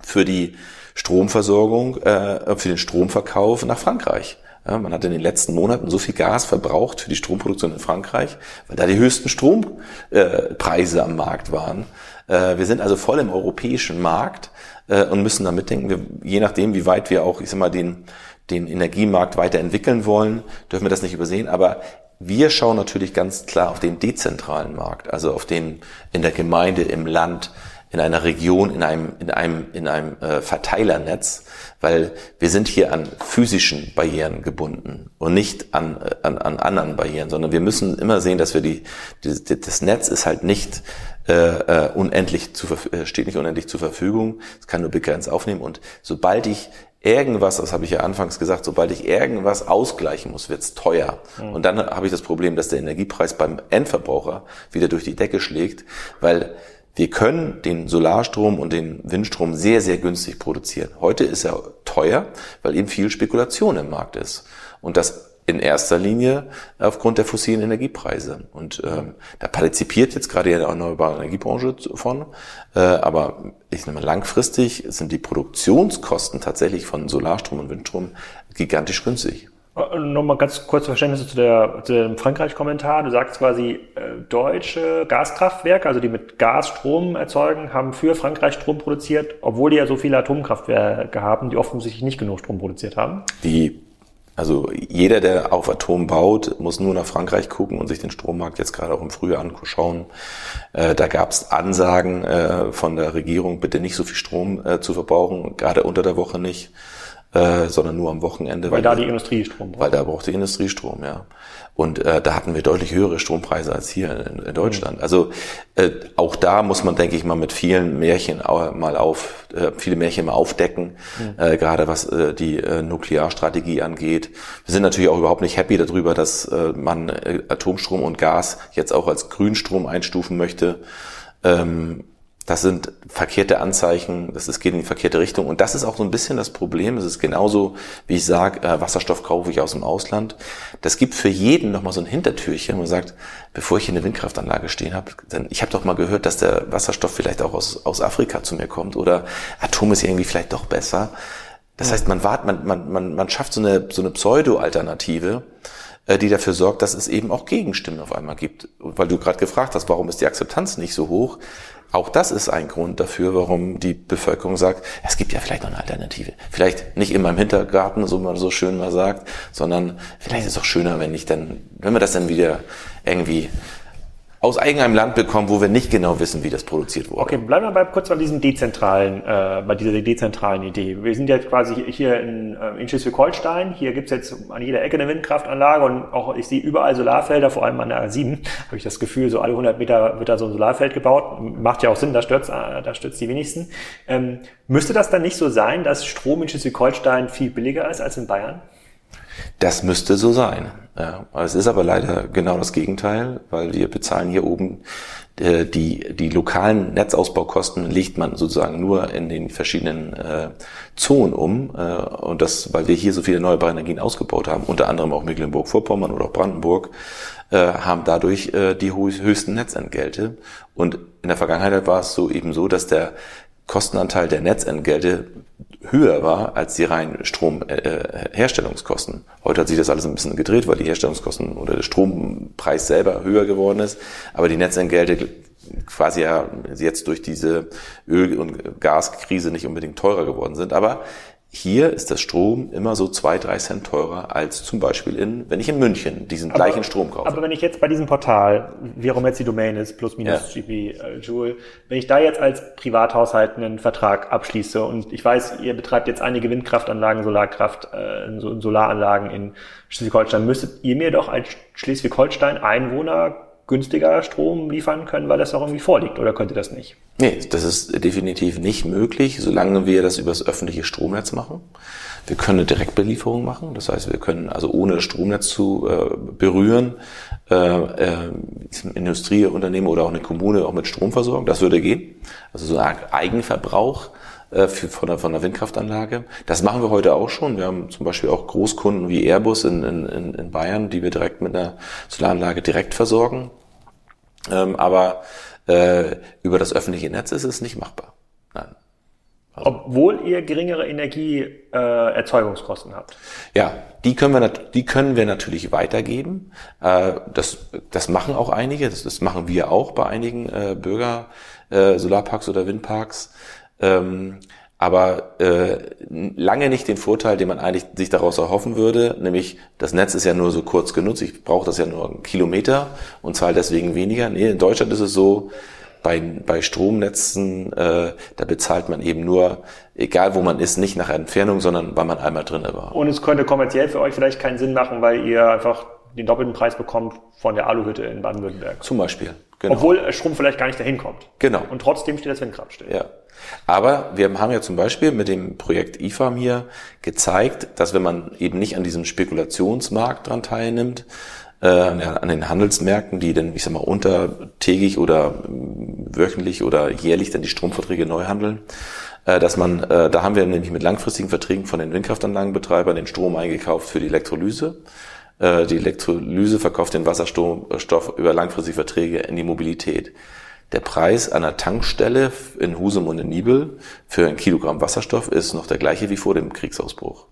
für die Stromversorgung, äh, für den Stromverkauf nach Frankreich. Man hat in den letzten Monaten so viel Gas verbraucht für die Stromproduktion in Frankreich, weil da die höchsten Strompreise am Markt waren. Äh, wir sind also voll im europäischen Markt und müssen da mitdenken, je nachdem, wie weit wir auch, ich sag mal, den, den Energiemarkt weiterentwickeln wollen, dürfen wir das nicht übersehen. Aber wir schauen natürlich ganz klar auf den dezentralen Markt, also auf den in der Gemeinde, im Land, in einer Region, in einem, in einem, in einem äh, Verteilernetz, weil wir sind hier an physischen Barrieren gebunden und nicht an, äh, an, an anderen Barrieren, sondern wir müssen immer sehen, dass wir die, die das Netz ist halt nicht äh, äh unendlich zu, äh, steht nicht unendlich zur Verfügung, es kann nur begrenzt aufnehmen und sobald ich irgendwas, das habe ich ja anfangs gesagt, sobald ich irgendwas ausgleichen muss, wird's teuer. Mhm. Und dann habe ich das Problem, dass der Energiepreis beim Endverbraucher wieder durch die Decke schlägt, weil wir können den Solarstrom und den Windstrom sehr, sehr günstig produzieren. Heute ist er teuer, weil eben viel Spekulation im Markt ist. Und das in erster Linie aufgrund der fossilen Energiepreise. Und ähm, da partizipiert jetzt gerade die erneuerbare Energiebranche von. Äh, aber ich nehme langfristig sind die Produktionskosten tatsächlich von Solarstrom und Windstrom gigantisch günstig. Äh, Nochmal ganz kurz Verständnis zu, der, zu dem Frankreich-Kommentar. Du sagst quasi, äh, deutsche Gaskraftwerke, also die mit Gas Strom erzeugen, haben für Frankreich Strom produziert, obwohl die ja so viele Atomkraftwerke haben, die offensichtlich nicht genug Strom produziert haben. Die Also jeder, der auf Atom baut, muss nur nach Frankreich gucken und sich den Strommarkt jetzt gerade auch im Frühjahr anschauen. Äh, da gab es Ansagen äh, von der Regierung, bitte nicht so viel Strom äh, zu verbrauchen, gerade unter der Woche nicht, äh, sondern nur am Wochenende. Weil, da die Industrie Strom braucht. Weil da braucht die Industrie Strom, ja. Und äh, da hatten wir deutlich höhere Strompreise als hier in, in Deutschland. Mhm. Also äh, auch da muss man, denke ich mal, mit vielen Märchen mal auf, äh, viele Märchen mal aufdecken, mhm. äh, gerade was äh, die äh, Nuklearstrategie angeht. Wir sind natürlich auch überhaupt nicht happy darüber, dass äh, man äh, Atomstrom und Gas jetzt auch als Grünstrom einstufen möchte. Ähm, das sind verkehrte Anzeichen, das ist, geht in die verkehrte Richtung. Und das ist auch so ein bisschen das Problem. Es ist genauso, wie ich sage, äh, Wasserstoff kaufe ich aus dem Ausland. Das gibt für jeden nochmal so ein Hintertürchen, wo man sagt, bevor ich hier eine Windkraftanlage stehen habe, dann, ich habe doch mal gehört, dass der Wasserstoff vielleicht auch aus, aus Afrika zu mir kommt oder Atom ist irgendwie vielleicht doch besser. Das heißt, man wartet, man, man, man, man schafft so eine, so eine Pseudo-Alternative, die dafür sorgt, dass es eben auch Gegenstimmen auf einmal gibt. Weil du gerade gefragt hast, warum ist die Akzeptanz nicht so hoch? Auch das ist ein Grund dafür, warum die Bevölkerung sagt, es gibt ja vielleicht noch eine Alternative. Vielleicht nicht in meinem Hintergarten, so man so schön mal sagt, sondern vielleicht ist es auch schöner, wenn ich dann, wenn wir das dann wieder irgendwie aus eigenem Land bekommen, wo wir nicht genau wissen, wie das produziert wurde. Okay, bleiben wir bei, kurz bei diesem dezentralen, äh, bei dieser dezentralen Idee. Wir sind jetzt quasi hier in, äh, in Schleswig-Holstein. Hier gibt's jetzt an jeder Ecke eine Windkraftanlage und auch ich sehe überall Solarfelder, vor allem an der A7 habe ich das Gefühl, so alle 100 Meter wird da so ein Solarfeld gebaut. Macht ja auch Sinn, da stürzt, äh, da stürzt die wenigsten. Ähm, müsste das dann nicht so sein, dass Strom in Schleswig-Holstein viel billiger ist als in Bayern? Das müsste so sein. Ja, es ist aber leider genau das Gegenteil, weil wir bezahlen hier oben äh, die, die lokalen Netzausbaukosten legt man sozusagen nur in den verschiedenen äh, Zonen um. Äh, und das, weil wir hier so viele erneuerbare Energien ausgebaut haben, unter anderem auch Mecklenburg-Vorpommern oder auch Brandenburg, äh, haben dadurch äh, die höchsten Netzentgelte. Und in der Vergangenheit war es so eben so, dass der Kostenanteil der Netzentgelte höher war als die reinen Stromherstellungskosten. Äh, äh Heute hat sich das alles ein bisschen gedreht, weil die Herstellungskosten oder der Strompreis selber höher geworden ist, aber die Netzentgelte quasi ja jetzt durch diese Öl- und Gaskrise nicht unbedingt teurer geworden sind. Aber hier ist der Strom immer so zwei, drei Cent teurer als zum Beispiel in, wenn ich in München diesen aber, gleichen Strom kaufe. Aber wenn ich jetzt bei diesem Portal, wie auch immer jetzt die Domain ist, plus minus ja. GP äh, Joule, wenn ich da jetzt als Privathaushalt einen Vertrag abschließe und ich weiß, ihr betreibt jetzt einige Windkraftanlagen, Solarkraft, äh, Solaranlagen in Schleswig-Holstein, müsstet ihr mir doch als Schleswig-Holstein Einwohner günstiger Strom liefern können, weil das auch irgendwie vorliegt, oder könnte das nicht? Nee, das ist definitiv nicht möglich, solange wir das über das öffentliche Stromnetz machen. Wir können eine Direktbelieferung machen, das heißt, wir können also ohne das Stromnetz zu äh, berühren, äh, äh, Industrieunternehmen oder auch eine Kommune auch mit Strom versorgen, das würde gehen. Also so ein Eigenverbrauch äh, für, von, der, von der Windkraftanlage. Das machen wir heute auch schon. Wir haben zum Beispiel auch Großkunden wie Airbus in, in, in Bayern, die wir direkt mit einer Solaranlage direkt versorgen. Ähm, aber äh, über das öffentliche Netz ist es nicht machbar. Nein. Also, Obwohl ihr geringere Energieerzeugungskosten äh, habt. Ja, die können wir, die können wir natürlich weitergeben. Äh, das, das machen auch einige, das, das machen wir auch bei einigen äh, Bürger, äh, Solarparks oder Windparks. Ähm, aber äh, lange nicht den Vorteil, den man eigentlich sich daraus erhoffen würde, nämlich das Netz ist ja nur so kurz genutzt, ich brauche das ja nur einen Kilometer und zahle deswegen weniger. Nee, in Deutschland ist es so, bei, bei Stromnetzen, äh, da bezahlt man eben nur, egal wo man ist, nicht nach Entfernung, sondern weil man einmal drinne war. Und es könnte kommerziell für euch vielleicht keinen Sinn machen, weil ihr einfach den doppelten Preis bekommt von der Aluhütte in Baden-Württemberg. Zum Beispiel. Genau. Obwohl Strom vielleicht gar nicht dahin kommt. Genau. Und trotzdem steht das Windkraft still. Ja. Aber wir haben ja zum Beispiel mit dem Projekt IFAM hier gezeigt, dass wenn man eben nicht an diesem Spekulationsmarkt dran teilnimmt, äh, an den Handelsmärkten, die dann, ich sag mal, untertägig oder wöchentlich oder jährlich dann die Stromverträge neu handeln, äh, dass man, äh, da haben wir nämlich mit langfristigen Verträgen von den Windkraftanlagenbetreibern den Strom eingekauft für die Elektrolyse. Äh, die Elektrolyse verkauft den Wasserstoff über langfristige Verträge in die Mobilität. Der Preis einer Tankstelle in Husum und in Nibel für ein Kilogramm Wasserstoff ist noch der gleiche wie vor dem Kriegsausbruch.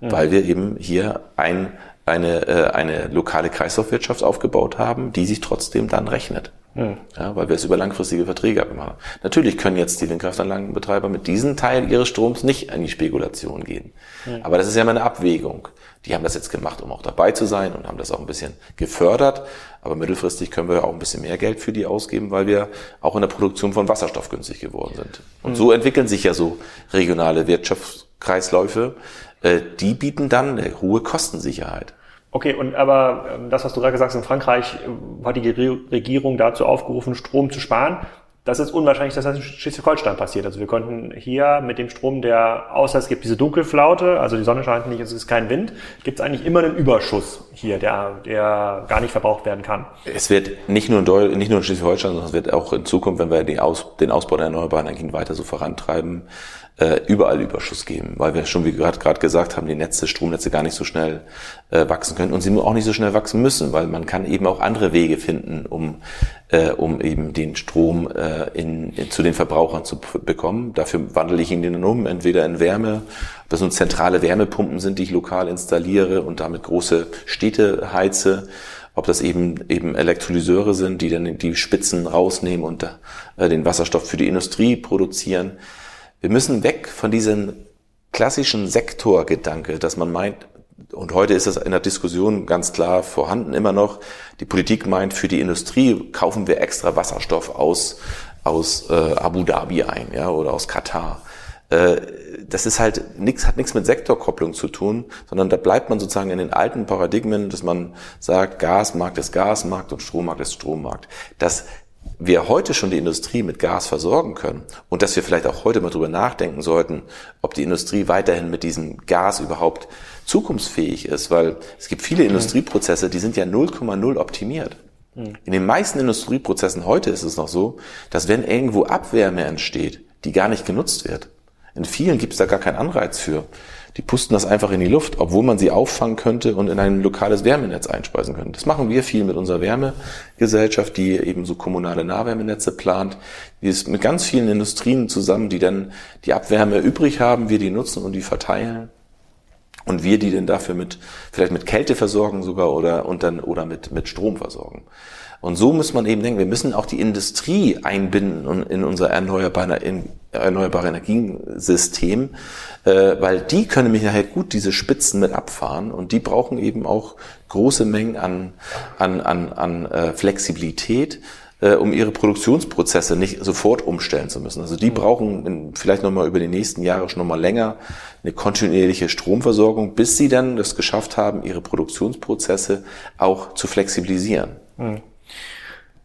Mhm. Weil wir eben hier ein, eine, äh, eine lokale Kreislaufwirtschaft aufgebaut haben, die sich trotzdem dann rechnet. Hm. Ja, weil wir es über langfristige Verträge machen. Natürlich können jetzt die Windkraftanlagenbetreiber mit diesem Teil ihres Stroms nicht in die Spekulation gehen. Hm. Aber das ist ja mal eine Abwägung. Die haben das jetzt gemacht, um auch dabei zu sein und haben das auch ein bisschen gefördert. Aber mittelfristig können wir auch ein bisschen mehr Geld für die ausgeben, weil wir auch in der Produktion von Wasserstoff günstig geworden sind. Und hm. so entwickeln sich ja so regionale Wirtschaftskreisläufe. Äh, die bieten dann eine hohe Kostensicherheit. Okay, und aber ähm, das, was du gerade gesagt hast, in Frankreich äh, hat die Regierung dazu aufgerufen, Strom zu sparen. Das ist unwahrscheinlich, dass das in Schleswig-Holstein passiert. Also wir konnten hier mit dem Strom, der, außer es gibt diese Dunkelflaute, also die Sonne scheint nicht, es ist kein Wind, gibt es eigentlich immer einen Überschuss hier, der, der gar nicht verbraucht werden kann. Es wird nicht nur in, Deu nicht nur in Schleswig-Holstein, sondern es wird auch in Zukunft, wenn wir den, Aus den Ausbau der erneuerbaren Energien weiter so vorantreiben, äh, überall Überschuss geben, weil wir schon, wie gerade gerade gesagt haben, die Netze, Stromnetze gar nicht so schnell äh, wachsen können und sie auch nicht so schnell wachsen müssen, weil man kann eben auch andere Wege finden, um äh, um eben den Strom äh, in, in, zu den Verbrauchern zu bekommen. Dafür wandle ich ihn dann um, entweder in Wärme, das nun zentrale Wärmepumpen sind, die ich lokal installiere und damit große Städte heize, ob das eben eben Elektrolyseure sind, die dann die Spitzen rausnehmen und äh, den Wasserstoff für die Industrie produzieren. Wir müssen weg von diesem klassischen Sektorgedanke, dass man meint, und heute ist es in der Diskussion ganz klar vorhanden immer noch, die Politik meint, für die Industrie kaufen wir extra Wasserstoff aus, aus äh, Abu Dhabi ein ja, oder aus Katar. Äh, das ist halt nichts, hat nichts mit Sektorkopplung zu tun, sondern da bleibt man sozusagen in den alten Paradigmen, dass man sagt, Gasmarkt ist Gasmarkt und Strommarkt ist Strommarkt. Das wir heute schon die Industrie mit Gas versorgen können und dass wir vielleicht auch heute mal drüber nachdenken sollten, ob die Industrie weiterhin mit diesem Gas überhaupt zukunftsfähig ist, weil es gibt viele mhm. Industrieprozesse, die sind ja 0,0 optimiert. Mhm. In den meisten Industrieprozessen heute ist es noch so, dass wenn irgendwo Abwärme entsteht, die gar nicht genutzt wird. In vielen gibt es da gar keinen Anreiz für die pusten das einfach in die Luft, obwohl man sie auffangen könnte und in ein lokales Wärmenetz einspeisen könnte. Das machen wir viel mit unserer Wärmegesellschaft, die eben so kommunale Nahwärmenetze plant. Die ist mit ganz vielen Industrien zusammen, die dann die Abwärme übrig haben, wir die nutzen und die verteilen. Und wir die denn dafür mit, vielleicht mit Kälte versorgen sogar oder, und dann, oder mit, mit Strom versorgen. Und so muss man eben denken, wir müssen auch die Industrie einbinden in unser erneuerbare, in erneuerbare Energiensystem, äh, weil die können nämlich nachher gut diese Spitzen mit abfahren und die brauchen eben auch große Mengen an, an, an, an äh, Flexibilität, äh, um ihre Produktionsprozesse nicht sofort umstellen zu müssen. Also die mhm. brauchen vielleicht nochmal über die nächsten Jahre schon nochmal länger eine kontinuierliche Stromversorgung, bis sie dann das geschafft haben, ihre Produktionsprozesse auch zu flexibilisieren. Mhm.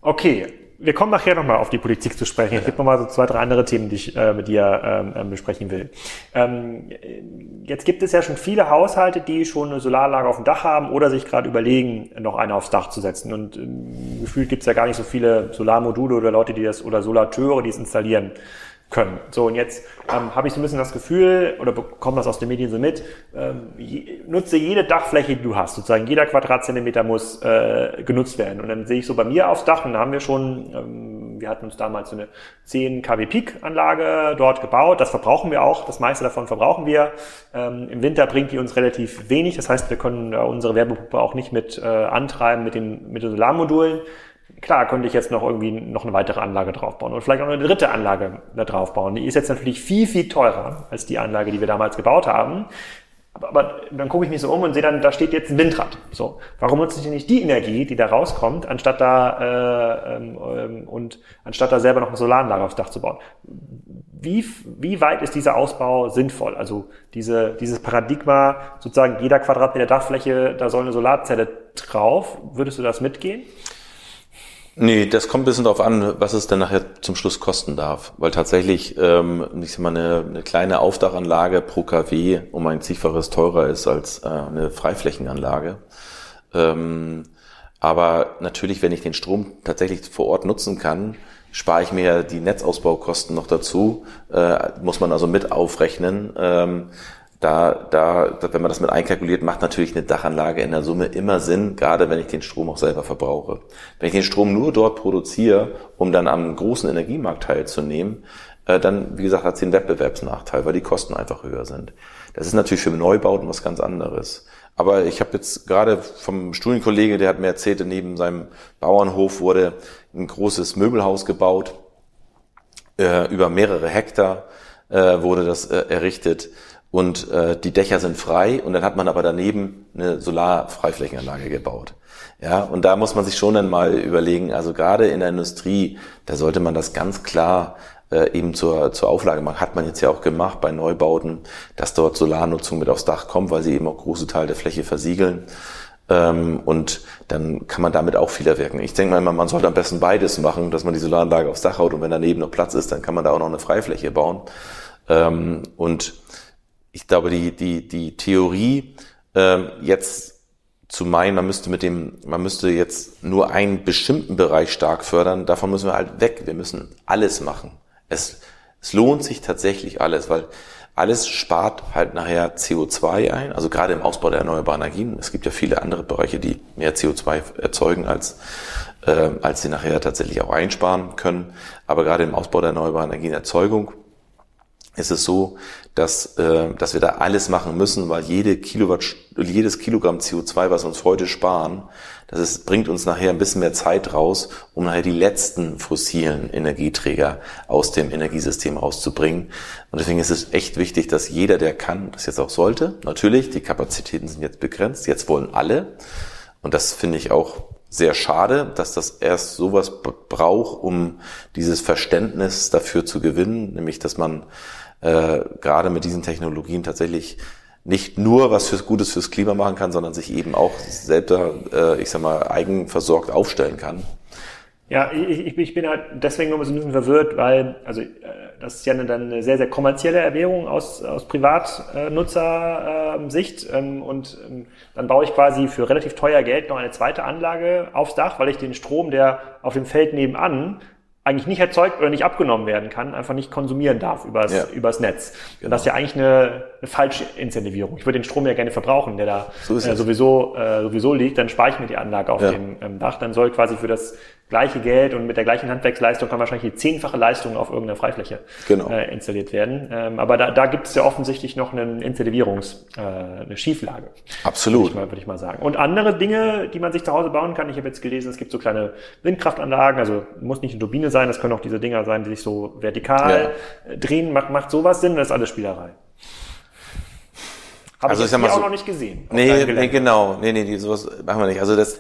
Okay, wir kommen nachher nochmal auf die Politik zu sprechen. Ja. Es gibt nochmal so zwei, drei andere Themen, die ich äh, mit dir ähm, ähm, besprechen will. Ähm, jetzt gibt es ja schon viele Haushalte, die schon eine Solaranlage auf dem Dach haben oder sich gerade überlegen, noch eine aufs Dach zu setzen. Und ähm, gefühlt gibt es ja gar nicht so viele Solarmodule oder Leute, die das oder Solateure, die es installieren können. So, und jetzt ähm, habe ich so ein bisschen das Gefühl, oder bekomme das aus den Medien so mit, ähm, je, nutze jede Dachfläche, die du hast. Sozusagen jeder Quadratzentimeter muss äh, genutzt werden. Und dann sehe ich so bei mir aufs Dach, und da haben wir schon, ähm, wir hatten uns damals so eine 10 kW Peak-Anlage dort gebaut. Das verbrauchen wir auch, das meiste davon verbrauchen wir. Ähm, Im Winter bringt die uns relativ wenig. Das heißt, wir können äh, unsere Werbepuppe auch nicht mit äh, antreiben mit den, mit den Solarmodulen. Klar, könnte ich jetzt noch irgendwie noch eine weitere Anlage draufbauen oder vielleicht auch eine dritte Anlage da draufbauen. Die ist jetzt natürlich viel, viel teurer als die Anlage, die wir damals gebaut haben. Aber, aber dann gucke ich mich so um und sehe dann, da steht jetzt ein Windrad. So, warum nutze ich nicht die Energie, die da rauskommt, anstatt da äh, ähm, und anstatt da selber noch eine Solaranlage aufs Dach zu bauen? Wie, wie weit ist dieser Ausbau sinnvoll? Also diese, dieses Paradigma, sozusagen jeder Quadratmeter Dachfläche, da soll eine Solarzelle drauf. Würdest du das mitgehen? Nee, das kommt ein bisschen darauf an, was es denn nachher zum Schluss kosten darf. Weil tatsächlich, ähm, ich sag mal, eine, eine kleine Aufdachanlage pro KW um ein Zigfaches teurer ist als äh, eine Freiflächenanlage. Ähm, aber natürlich, wenn ich den Strom tatsächlich vor Ort nutzen kann, spare ich mir die Netzausbaukosten noch dazu, äh, muss man also mit aufrechnen. Ähm, da, da, wenn man das mit einkalkuliert, macht natürlich eine Dachanlage in der Summe immer Sinn, gerade wenn ich den Strom auch selber verbrauche. Wenn ich den Strom nur dort produziere, um dann am großen Energiemarkt teilzunehmen, äh, dann, wie gesagt, hat sie einen Wettbewerbsnachteil, weil die Kosten einfach höher sind. Das ist natürlich für Neubauten was ganz anderes. Aber ich habe jetzt gerade vom Studienkollege, der hat mir erzählt, neben seinem Bauernhof wurde ein großes Möbelhaus gebaut. Äh, über mehrere Hektar äh, wurde das errichtet und äh, die Dächer sind frei und dann hat man aber daneben eine Solarfreiflächenanlage gebaut. Ja, und da muss man sich schon dann mal überlegen, also gerade in der Industrie, da sollte man das ganz klar äh, eben zur, zur Auflage machen. Hat man jetzt ja auch gemacht bei Neubauten, dass dort Solarnutzung mit aufs Dach kommt, weil sie eben auch große Teile der Fläche versiegeln. Ähm, und dann kann man damit auch viel erwirken. Ich denke mal, man sollte am besten beides machen, dass man die Solaranlage aufs Dach haut und wenn daneben noch Platz ist, dann kann man da auch noch eine Freifläche bauen. Ähm, und ich glaube, die, die, die Theorie, ähm, jetzt zu meinen, man müsste mit dem, man müsste jetzt nur einen bestimmten Bereich stark fördern, davon müssen wir halt weg. Wir müssen alles machen. Es, es lohnt sich tatsächlich alles, weil alles spart halt nachher CO2 ein, also gerade im Ausbau der erneuerbaren Energien. Es gibt ja viele andere Bereiche, die mehr CO2 erzeugen, als, äh, als sie nachher tatsächlich auch einsparen können. Aber gerade im Ausbau der erneuerbaren Energienerzeugung ist es so, dass, äh, dass wir da alles machen müssen, weil jede Kilowatt, jedes Kilogramm CO2, was uns heute sparen, das ist, bringt uns nachher ein bisschen mehr Zeit raus, um nachher die letzten fossilen Energieträger aus dem Energiesystem rauszubringen. Und deswegen ist es echt wichtig, dass jeder, der kann, das jetzt auch sollte. Natürlich, die Kapazitäten sind jetzt begrenzt. Jetzt wollen alle. Und das finde ich auch sehr schade, dass das erst sowas braucht, um dieses Verständnis dafür zu gewinnen, nämlich dass man äh, gerade mit diesen Technologien tatsächlich nicht nur was fürs Gutes fürs Klima machen kann, sondern sich eben auch selbst, äh, ich sag mal, eigenversorgt aufstellen kann. Ja, ich, ich bin halt deswegen noch ein bisschen verwirrt, weil, also äh, das ist ja eine, dann eine sehr, sehr kommerzielle Erwägung aus, aus Privatnutzersicht. Ähm, und ähm, dann baue ich quasi für relativ teuer Geld noch eine zweite Anlage aufs Dach, weil ich den Strom, der auf dem Feld nebenan eigentlich nicht erzeugt oder nicht abgenommen werden kann, einfach nicht konsumieren darf übers, ja. übers Netz. Genau. Das ist ja eigentlich eine, eine falsche Incentivierung. Ich würde den Strom ja gerne verbrauchen, der da so äh, sowieso, äh, sowieso liegt. Dann spare ich mir die Anlage auf ja. dem ähm, Dach. Dann soll quasi für das gleiche Geld und mit der gleichen Handwerksleistung kann wahrscheinlich die zehnfache Leistung auf irgendeiner Freifläche genau. äh, installiert werden. Ähm, aber da, da gibt es ja offensichtlich noch eine Incentivierungs, äh, eine Schieflage. Absolut. Würde ich, mal, würde ich mal sagen. Und andere Dinge, die man sich zu Hause bauen kann. Ich habe jetzt gelesen, es gibt so kleine Windkraftanlagen, also muss nicht eine Turbine sein, das können auch diese Dinger sein, die sich so vertikal ja. Äh, drehen. Macht, macht sowas Sinn? Das ist alles Spielerei. Habe also ich, ich sag mal auch so, noch nicht gesehen. Nee, nee, genau. Nee, nee, sowas machen wir nicht. Also das,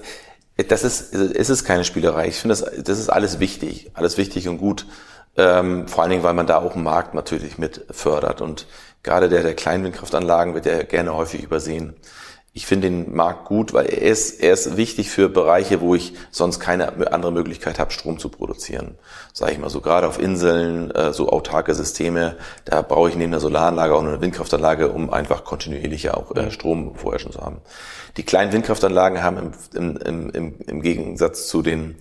das ist, ist es keine Spielerei. Ich finde, das, das ist alles wichtig, alles wichtig und gut. Ähm, vor allen Dingen, weil man da auch einen Markt natürlich mit fördert. Und gerade der der Kleinwindkraftanlagen wird ja gerne häufig übersehen ich finde den Markt gut, weil er ist, er ist wichtig für Bereiche, wo ich sonst keine andere Möglichkeit habe, Strom zu produzieren. Sage ich mal so, gerade auf Inseln, äh, so autarke Systeme, da brauche ich neben der Solaranlage auch eine Windkraftanlage, um einfach kontinuierlich auch äh, Strom vorher schon zu haben. Die kleinen Windkraftanlagen haben im, im, im, im Gegensatz zu den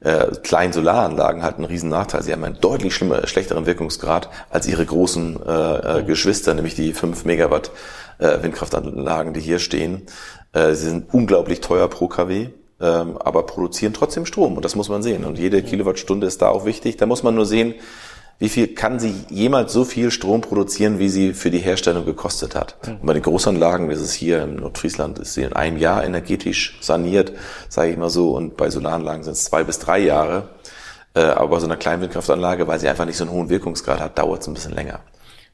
äh, kleinen Solaranlagen halt einen riesen Nachteil. Sie haben einen deutlich schlimmer, schlechteren Wirkungsgrad als ihre großen äh, äh, Geschwister, nämlich die 5 Megawatt äh, Windkraftanlagen, die hier stehen. Äh, sie sind unglaublich teuer pro kW, ähm, aber produzieren trotzdem Strom und das muss man sehen. Und jede Kilowattstunde ist da auch wichtig. Da muss man nur sehen, wie viel kann sie jemals so viel Strom produzieren, wie sie für die Herstellung gekostet hat. Und bei den Großanlagen, das ist hier in Nordfriesland, ist sie in einem Jahr energetisch saniert, sage ich mal so, und bei Solaranlagen sind es zwei bis drei Jahre. Äh, aber bei so einer kleinen Windkraftanlage, weil sie einfach nicht so einen hohen Wirkungsgrad hat, dauert es ein bisschen länger.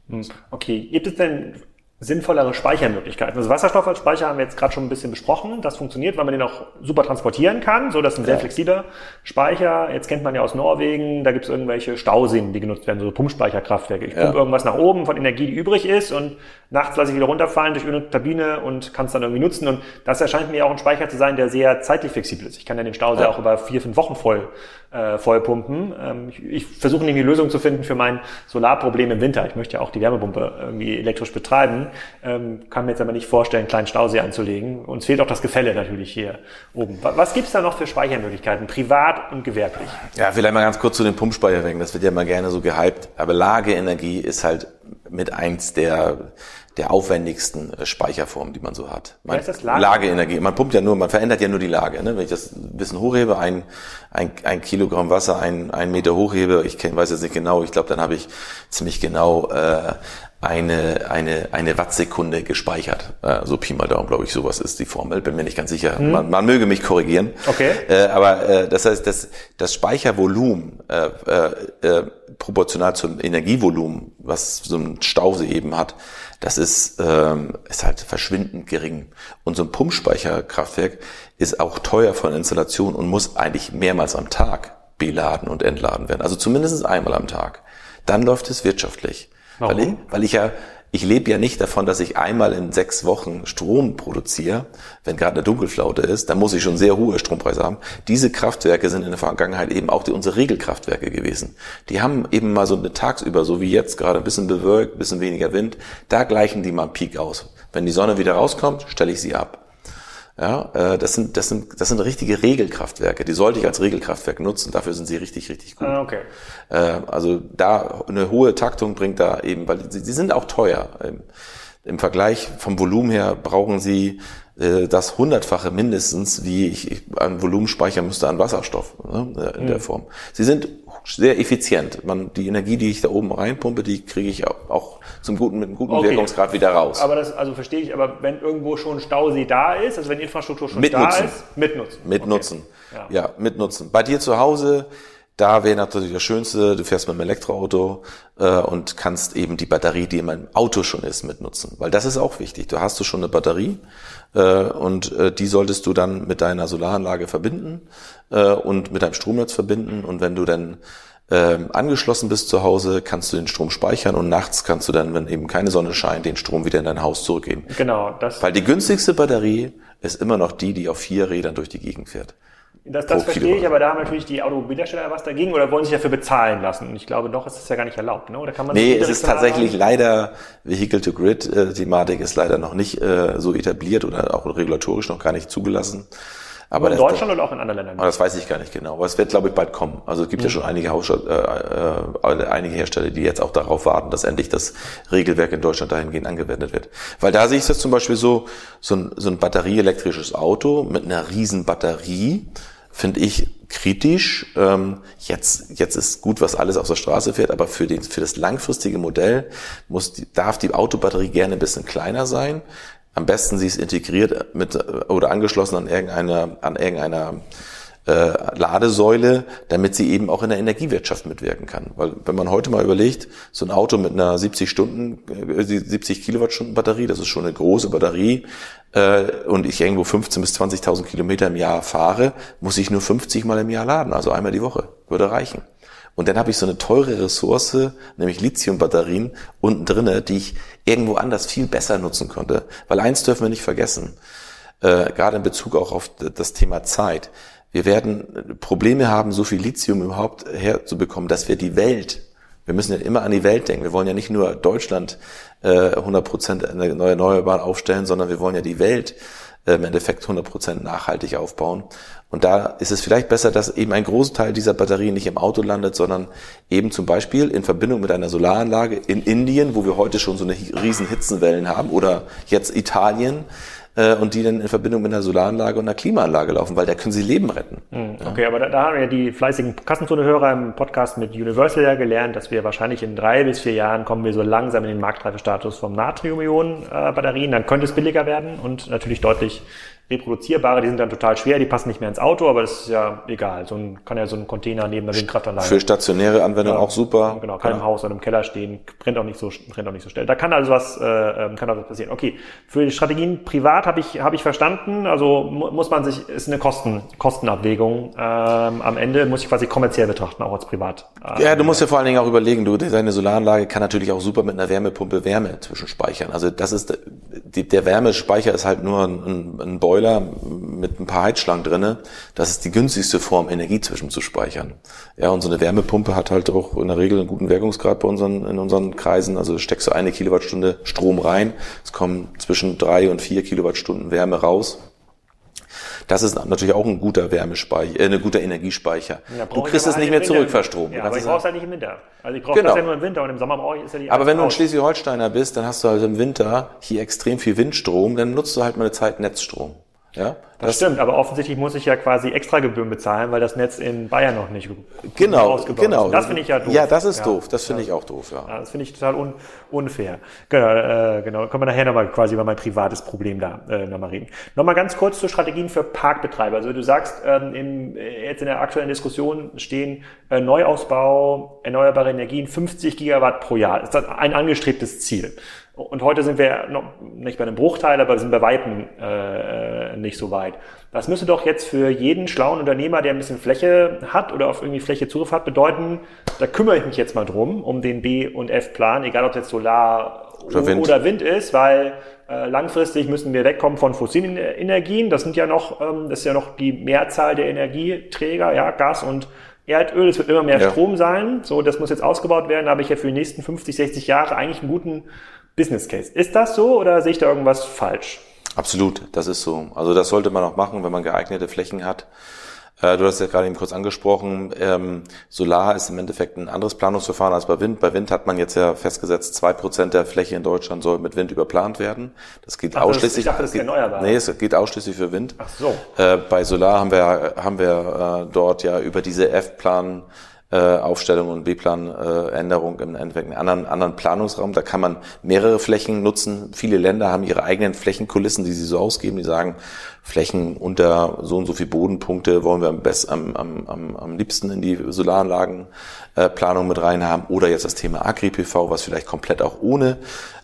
Hm. Okay, gibt es denn sinnvollere Speichermöglichkeiten. Also Wasserstoff als Speicher haben wir jetzt gerade schon ein bisschen besprochen. Das funktioniert, weil man den auch super transportieren kann. So, das ist ein sehr flexibler Speicher. Jetzt kennt man ja aus Norwegen, da gibt es irgendwelche Stauseen, die genutzt werden, so Pumpspeicherkraftwerke. Ich ja. pumpe irgendwas nach oben von Energie, die übrig ist und nachts lasse ich wieder runterfallen durch irgendeine Turbine und kann es dann irgendwie nutzen. Und das erscheint mir auch ein Speicher zu sein, der sehr zeitlich flexibel ist. Ich kann ja den Stausee ja. auch über vier, fünf Wochen voll, äh, voll pumpen. Ähm, ich, ich versuche nämlich eine Lösung zu finden für mein Solarproblem im Winter. Ich möchte ja auch die Wärmepumpe irgendwie elektrisch betreiben. Ähm, kann mir jetzt aber nicht vorstellen, einen kleinen Stausee anzulegen. Uns fehlt auch das Gefälle natürlich hier oben. Was gibt's da noch für Speichermöglichkeiten, privat und gewerblich? Ja, vielleicht mal ganz kurz zu den Pumpspeicherwerken. Das wird ja mal gerne so gehypt. Aber Lageenergie ist halt mit eins der der aufwendigsten äh, Speicherformen, die man so hat. Man, ist das Lage? Lageenergie. Man pumpt ja nur, man verändert ja nur die Lage. Ne? Wenn ich das ein bisschen hochhebe, ein, ein, ein Kilogramm Wasser ein, ein Meter hochhebe, ich kenn, weiß jetzt nicht genau, ich glaube, dann habe ich ziemlich genau äh, eine, eine, eine Wattsekunde gespeichert. Äh, so Pi mal Daumen, glaube ich, sowas ist die Formel. Bin mir nicht ganz sicher. Hm. Man, man möge mich korrigieren. Okay. Äh, aber äh, das heißt, das, das Speichervolumen äh, äh, äh, proportional zum Energievolumen, was so ein Stausee eben hat, das ist, ähm, ist halt verschwindend gering. Und so ein Pumpspeicherkraftwerk ist auch teuer von Installation und muss eigentlich mehrmals am Tag beladen und entladen werden. Also zumindest einmal am Tag. Dann läuft es wirtschaftlich. Warum? Weil ich, weil ich ja, ich lebe ja nicht davon, dass ich einmal in sechs Wochen Strom produziere, wenn gerade eine Dunkelflaute ist, dann muss ich schon sehr hohe Strompreise haben. Diese Kraftwerke sind in der Vergangenheit eben auch die, unsere Regelkraftwerke gewesen. Die haben eben mal so eine tagsüber, so wie jetzt gerade, ein bisschen bewölkt, ein bisschen weniger Wind, da gleichen die mal einen Peak aus. Wenn die Sonne wieder rauskommt, stelle ich sie ab. Ja, äh, das sind, das sind, das sind richtige Regelkraftwerke. Die sollte ich als Regelkraftwerk nutzen. Dafür sind sie richtig, richtig gut. Ah, okay. Äh, also da eine hohe Taktung bringt da eben, weil sie, sie sind auch teuer. Im, Im Vergleich vom Volumen her brauchen sie äh, das hundertfache mindestens, wie ich an Volumen speichern müsste an Wasserstoff ne, in mhm. der Form. Sie sind sehr effizient. Man, die Energie, die ich da oben reinpumpe, die kriege ich auch zum guten, mit einem guten okay. Wirkungsgrad wieder raus. Aber das, also verstehe ich, aber wenn irgendwo schon Stausee da ist, also wenn die Infrastruktur schon mitnutzen. da ist, mitnutzen. Mitnutzen. Okay. Ja. ja, mitnutzen. Bei dir zu Hause, da wäre natürlich das Schönste, du fährst mit einem Elektroauto äh, und kannst eben die Batterie, die in meinem Auto schon ist, mitnutzen. Weil das ist auch wichtig. Du hast du schon eine Batterie äh, und äh, die solltest du dann mit deiner Solaranlage verbinden äh, und mit deinem Stromnetz verbinden. Und wenn du dann ähm, angeschlossen bist zu Hause, kannst du den Strom speichern und nachts kannst du dann, wenn eben keine Sonne scheint, den Strom wieder in dein Haus zurückgeben. Genau, das. Weil die günstigste Batterie ist immer noch die, die auf vier Rädern durch die Gegend fährt. Das, das verstehe ich, aber da haben natürlich die Automobilhersteller was dagegen oder wollen sich dafür bezahlen lassen. Und ich glaube doch, es ist ja gar nicht erlaubt, ne? Oder kann man Nee, es ist tatsächlich haben? leider Vehicle-to-Grid-Thematik ist leider noch nicht äh, so etabliert oder auch regulatorisch noch gar nicht zugelassen. Aber in Deutschland oder auch in anderen Ländern? Das weiß ich gar nicht genau. Aber es wird, glaube ich, bald kommen. Also es gibt mhm. ja schon einige, Hausstadt, äh, äh, einige Hersteller, die jetzt auch darauf warten, dass endlich das Regelwerk in Deutschland dahingehend angewendet wird. Weil da sehe ich das zum Beispiel so, so ein, so ein batterieelektrisches Auto mit einer riesen Batterie, finde ich kritisch. Ähm, jetzt, jetzt ist gut, was alles auf der Straße fährt, aber für, den, für das langfristige Modell muss die, darf die Autobatterie gerne ein bisschen kleiner sein. Am besten sie ist integriert mit oder angeschlossen an irgendeiner, an irgendeiner äh, Ladesäule, damit sie eben auch in der Energiewirtschaft mitwirken kann. Weil wenn man heute mal überlegt, so ein Auto mit einer 70 Stunden, 70 äh, Kilowattstunden Batterie, das ist schon eine große Batterie, äh, und ich irgendwo 15.000 bis 20.000 Kilometer im Jahr fahre, muss ich nur 50 Mal im Jahr laden, also einmal die Woche, würde reichen. Und dann habe ich so eine teure Ressource, nämlich Lithiumbatterien unten drinne, die ich irgendwo anders viel besser nutzen konnte. Weil eins dürfen wir nicht vergessen, äh, gerade in Bezug auch auf das Thema Zeit. Wir werden Probleme haben, so viel Lithium überhaupt herzubekommen, dass wir die Welt, wir müssen ja immer an die Welt denken. Wir wollen ja nicht nur Deutschland äh, 100 Prozent erneuerbar aufstellen, sondern wir wollen ja die Welt äh, im Endeffekt 100 Prozent nachhaltig aufbauen. Und da ist es vielleicht besser, dass eben ein Großteil dieser Batterien nicht im Auto landet, sondern eben zum Beispiel in Verbindung mit einer Solaranlage in Indien, wo wir heute schon so eine riesen Hitzenwellen haben, oder jetzt Italien, äh, und die dann in Verbindung mit einer Solaranlage und einer Klimaanlage laufen, weil da können sie Leben retten. Mhm, okay, ja. aber da, da, haben ja die fleißigen Kassenzone-Hörer im Podcast mit Universal ja gelernt, dass wir wahrscheinlich in drei bis vier Jahren kommen wir so langsam in den Marktreifestatus vom Natrium-Ionen-Batterien. Dann könnte es billiger werden und natürlich deutlich reproduzierbare, die sind dann total schwer, die passen nicht mehr ins Auto, aber das ist ja egal. So ein, kann ja so ein Container neben der Windkraftanlage. Für stationäre Anwendung ja, auch super. Genau, kann ja. im Haus oder im Keller stehen, brennt auch nicht so, brennt auch nicht so schnell. Da kann also was, äh, ähm, kann also was passieren. Okay, für die Strategien privat habe ich, habe ich verstanden. Also mu muss man sich, ist eine Kosten, Kostenabwägung. Ähm, am Ende muss ich quasi kommerziell betrachten, auch als privat. Äh, ja, du musst ja vor allen Dingen auch überlegen, du, deine Solaranlage kann natürlich auch super mit einer Wärmepumpe Wärme zwischenspeichern. Also das ist, die, der Wärmespeicher ist halt nur ein, ein Boiler Boiler mit ein paar Heizschlangen drinne. Das ist die günstigste Form, Energie zwischenzuspeichern. Ja, und so eine Wärmepumpe hat halt auch in der Regel einen guten Wirkungsgrad bei unseren, in unseren Kreisen. Also steckst du eine Kilowattstunde Strom rein, es kommen zwischen drei und vier Kilowattstunden Wärme raus. Das ist natürlich auch ein guter Wärmespeicher, äh, ein guter Energiespeicher. Du kriegst es nicht mehr zurück verstrom. Ja, aber ich brauche es halt nicht im Winter. Also ich brauche genau. das ja nur im Winter und im Sommer brauche ich ist ja die Aber wenn du ein Schleswig-Holsteiner bist, dann hast du halt im Winter hier extrem viel Windstrom, dann nutzt du halt mal eine Zeit Netzstrom. Ja, das, das, stimmt, aber offensichtlich muss ich ja quasi extra Gebühren bezahlen, weil das Netz in Bayern noch nicht genau, ausgebaut genau. ist. Das finde ich ja doof. Ja, das ist ja. doof. Das finde ich auch doof, ja. ja das finde ich total un unfair. Genau, äh, genau. Können wir nachher nochmal quasi über mein privates Problem da äh, nochmal reden. Nochmal ganz kurz zu Strategien für Parkbetreiber. Also du sagst, ähm, im, äh, jetzt in der aktuellen Diskussion stehen äh, Neuausbau, erneuerbare Energien, 50 Gigawatt pro Jahr. Das ist ein angestrebtes Ziel. Und heute sind wir noch nicht bei einem Bruchteil, aber wir sind bei Weitem äh, nicht so weit. Das müsste doch jetzt für jeden schlauen Unternehmer, der ein bisschen Fläche hat oder auf irgendwie Fläche Zugriff hat, bedeuten, da kümmere ich mich jetzt mal drum, um den B- und F-Plan, egal ob jetzt Solar oder Wind, oder Wind ist, weil äh, langfristig müssen wir wegkommen von fossilen Energien. Das sind ja noch, ähm, das ist ja noch die Mehrzahl der Energieträger, ja, Gas und Erdöl, es wird immer mehr ja. Strom sein. So, das muss jetzt ausgebaut werden. Da habe ich ja für die nächsten 50, 60 Jahre eigentlich einen guten Business Case. Ist das so oder sehe ich da irgendwas falsch? Absolut, das ist so. Also das sollte man auch machen, wenn man geeignete Flächen hat. Äh, du hast ja gerade eben kurz angesprochen, ähm, Solar ist im Endeffekt ein anderes Planungsverfahren als bei Wind. Bei Wind hat man jetzt ja festgesetzt, zwei Prozent der Fläche in Deutschland soll mit Wind überplant werden. Das geht Ach, ausschließlich. Das, ich dachte, das geht, erneuerbar. Nee, es geht ausschließlich für Wind. Ach so. Äh, bei Solar haben wir haben wir äh, dort ja über diese F-Plan äh, Aufstellung und B-Plan-Änderung äh, im Endeffekt einen anderen, anderen Planungsraum. Da kann man mehrere Flächen nutzen. Viele Länder haben ihre eigenen Flächenkulissen, die sie so ausgeben. Die sagen, Flächen unter so und so viel Bodenpunkte wollen wir am, best, am, am, am, am liebsten in die Solaranlagenplanung äh, mit rein haben. Oder jetzt das Thema Agri-PV, was vielleicht komplett auch ohne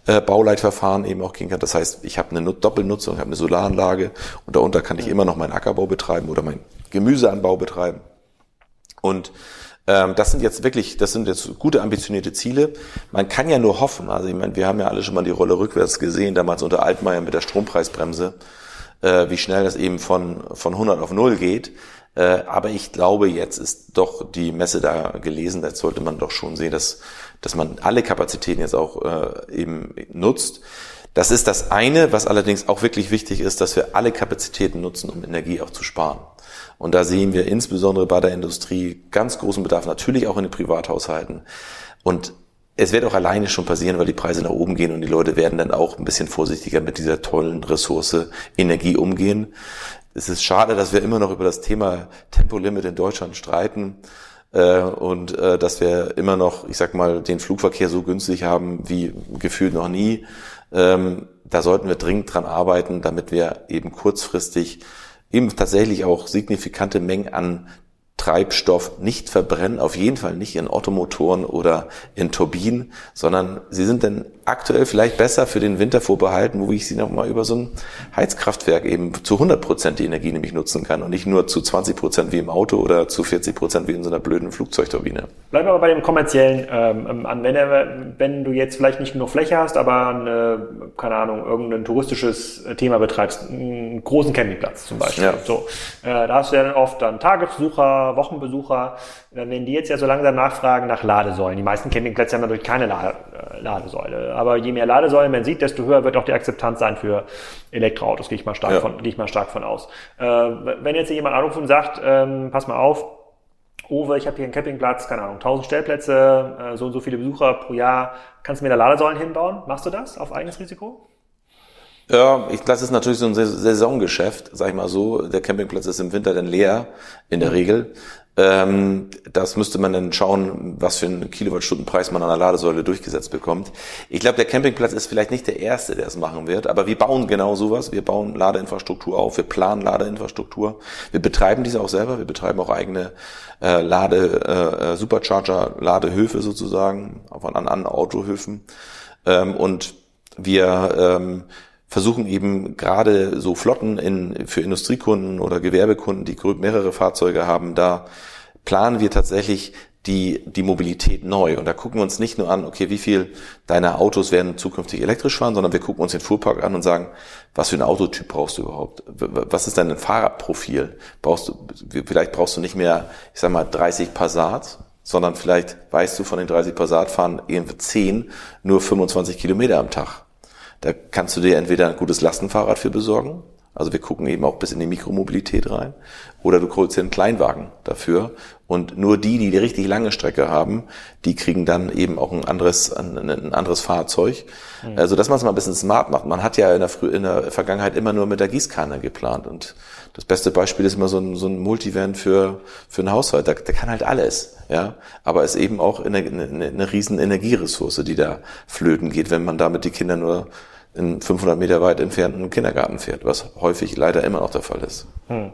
äh, Bauleitverfahren eben auch gehen kann. Das heißt, ich habe eine Doppelnutzung, ich habe eine Solaranlage und darunter kann ich immer noch meinen Ackerbau betreiben oder meinen Gemüseanbau betreiben. Und das sind jetzt wirklich, das sind jetzt gute ambitionierte Ziele. Man kann ja nur hoffen, also ich meine, wir haben ja alle schon mal die Rolle rückwärts gesehen, damals unter Altmaier mit der Strompreisbremse, äh, wie schnell das eben von, von 100 auf 0 geht. Äh, aber ich glaube, jetzt ist doch die Messe da gelesen. Jetzt sollte man doch schon sehen, dass, dass man alle Kapazitäten jetzt auch äh, eben nutzt. Das ist das eine, was allerdings auch wirklich wichtig ist, dass wir alle Kapazitäten nutzen, um Energie auch zu sparen. Und da sehen wir insbesondere bei der Industrie ganz großen Bedarf, natürlich auch in den Privathaushalten. Und es wird auch alleine schon passieren, weil die Preise nach oben gehen und die Leute werden dann auch ein bisschen vorsichtiger mit dieser tollen Ressource Energie umgehen. Es ist schade, dass wir immer noch über das Thema Tempolimit in Deutschland streiten äh, und äh, dass wir immer noch, ich sag mal, den Flugverkehr so günstig haben wie gefühlt noch nie. Ähm, da sollten wir dringend dran arbeiten, damit wir eben kurzfristig eben tatsächlich auch signifikante Mengen an Treibstoff nicht verbrennen, auf jeden Fall nicht in Automotoren oder in Turbinen, sondern sie sind dann aktuell vielleicht besser für den Winter vorbehalten, wo ich sie nochmal über so ein Heizkraftwerk eben zu 100 Prozent die Energie nämlich nutzen kann und nicht nur zu 20 Prozent wie im Auto oder zu 40 Prozent wie in so einer blöden Flugzeugturbine. Bleiben wir aber bei dem kommerziellen ähm, Anwender. Wenn du jetzt vielleicht nicht genug Fläche hast, aber eine, keine Ahnung, irgendein touristisches Thema betreibst, einen großen Campingplatz zum Beispiel. Ja. So, äh, da hast du ja dann oft dann Tagesbesucher, Wochenbesucher, wenn die jetzt ja so langsam nachfragen nach Ladesäulen. Die meisten Campingplätze haben natürlich keine äh, Ladesäule. Aber je mehr Ladesäulen man sieht, desto höher wird auch die Akzeptanz sein für Elektroautos. Gehe ich mal stark ja. von, gehe ich mal stark von aus. Äh, wenn jetzt jemand anruft und sagt, ähm, pass mal auf, Uwe, ich habe hier einen Campingplatz, keine Ahnung, 1000 Stellplätze, äh, so und so viele Besucher pro Jahr. Kannst du mir da Ladesäulen hinbauen? Machst du das auf eigenes Risiko? Ja, ich, das ist natürlich so ein Saisongeschäft, sag ich mal so. Der Campingplatz ist im Winter dann leer, in der. Regel. Ähm, das müsste man dann schauen, was für einen Kilowattstundenpreis man an der Ladesäule durchgesetzt bekommt. Ich glaube, der Campingplatz ist vielleicht nicht der Erste, der es machen wird, aber wir bauen genau sowas. Wir bauen Ladeinfrastruktur auf, wir planen Ladeinfrastruktur. Wir betreiben diese auch selber, wir betreiben auch eigene äh, Lade, äh, Supercharger, Ladehöfe sozusagen, auf an, an Autohöfen. Ähm, und wir ähm, versuchen eben gerade so Flotten in, für Industriekunden oder Gewerbekunden, die mehrere Fahrzeuge haben, da planen wir tatsächlich die, die Mobilität neu. Und da gucken wir uns nicht nur an, okay, wie viel deiner Autos werden zukünftig elektrisch fahren, sondern wir gucken uns den Fuhrpark an und sagen, was für ein Autotyp brauchst du überhaupt? Was ist dein Fahrradprofil? Brauchst du, vielleicht brauchst du nicht mehr, ich sag mal, 30 Passat, sondern vielleicht weißt du von den 30 Passat fahren irgendwie 10 nur 25 Kilometer am Tag. Da kannst du dir entweder ein gutes Lastenfahrrad für besorgen Also wir gucken eben auch bis in die Mikromobilität rein. Oder du holst dir einen Kleinwagen dafür. Und nur die, die die richtig lange Strecke haben, die kriegen dann eben auch ein anderes, ein, anderes Fahrzeug. Mhm. Also dass man es mal ein bisschen smart macht. Man hat ja in der, Frü in der Vergangenheit immer nur mit der Gießkanne geplant. Und das beste Beispiel ist immer so ein, so ein Multivan für, für einen Haushalt. Der, der kann halt alles. Ja, aber ist eben auch eine, eine, eine riesen Energieressource, die da flöten geht, wenn man damit die Kinder nur in 500 Meter weit entfernten Kindergarten fährt, was häufig leider immer noch der Fall ist. Hm.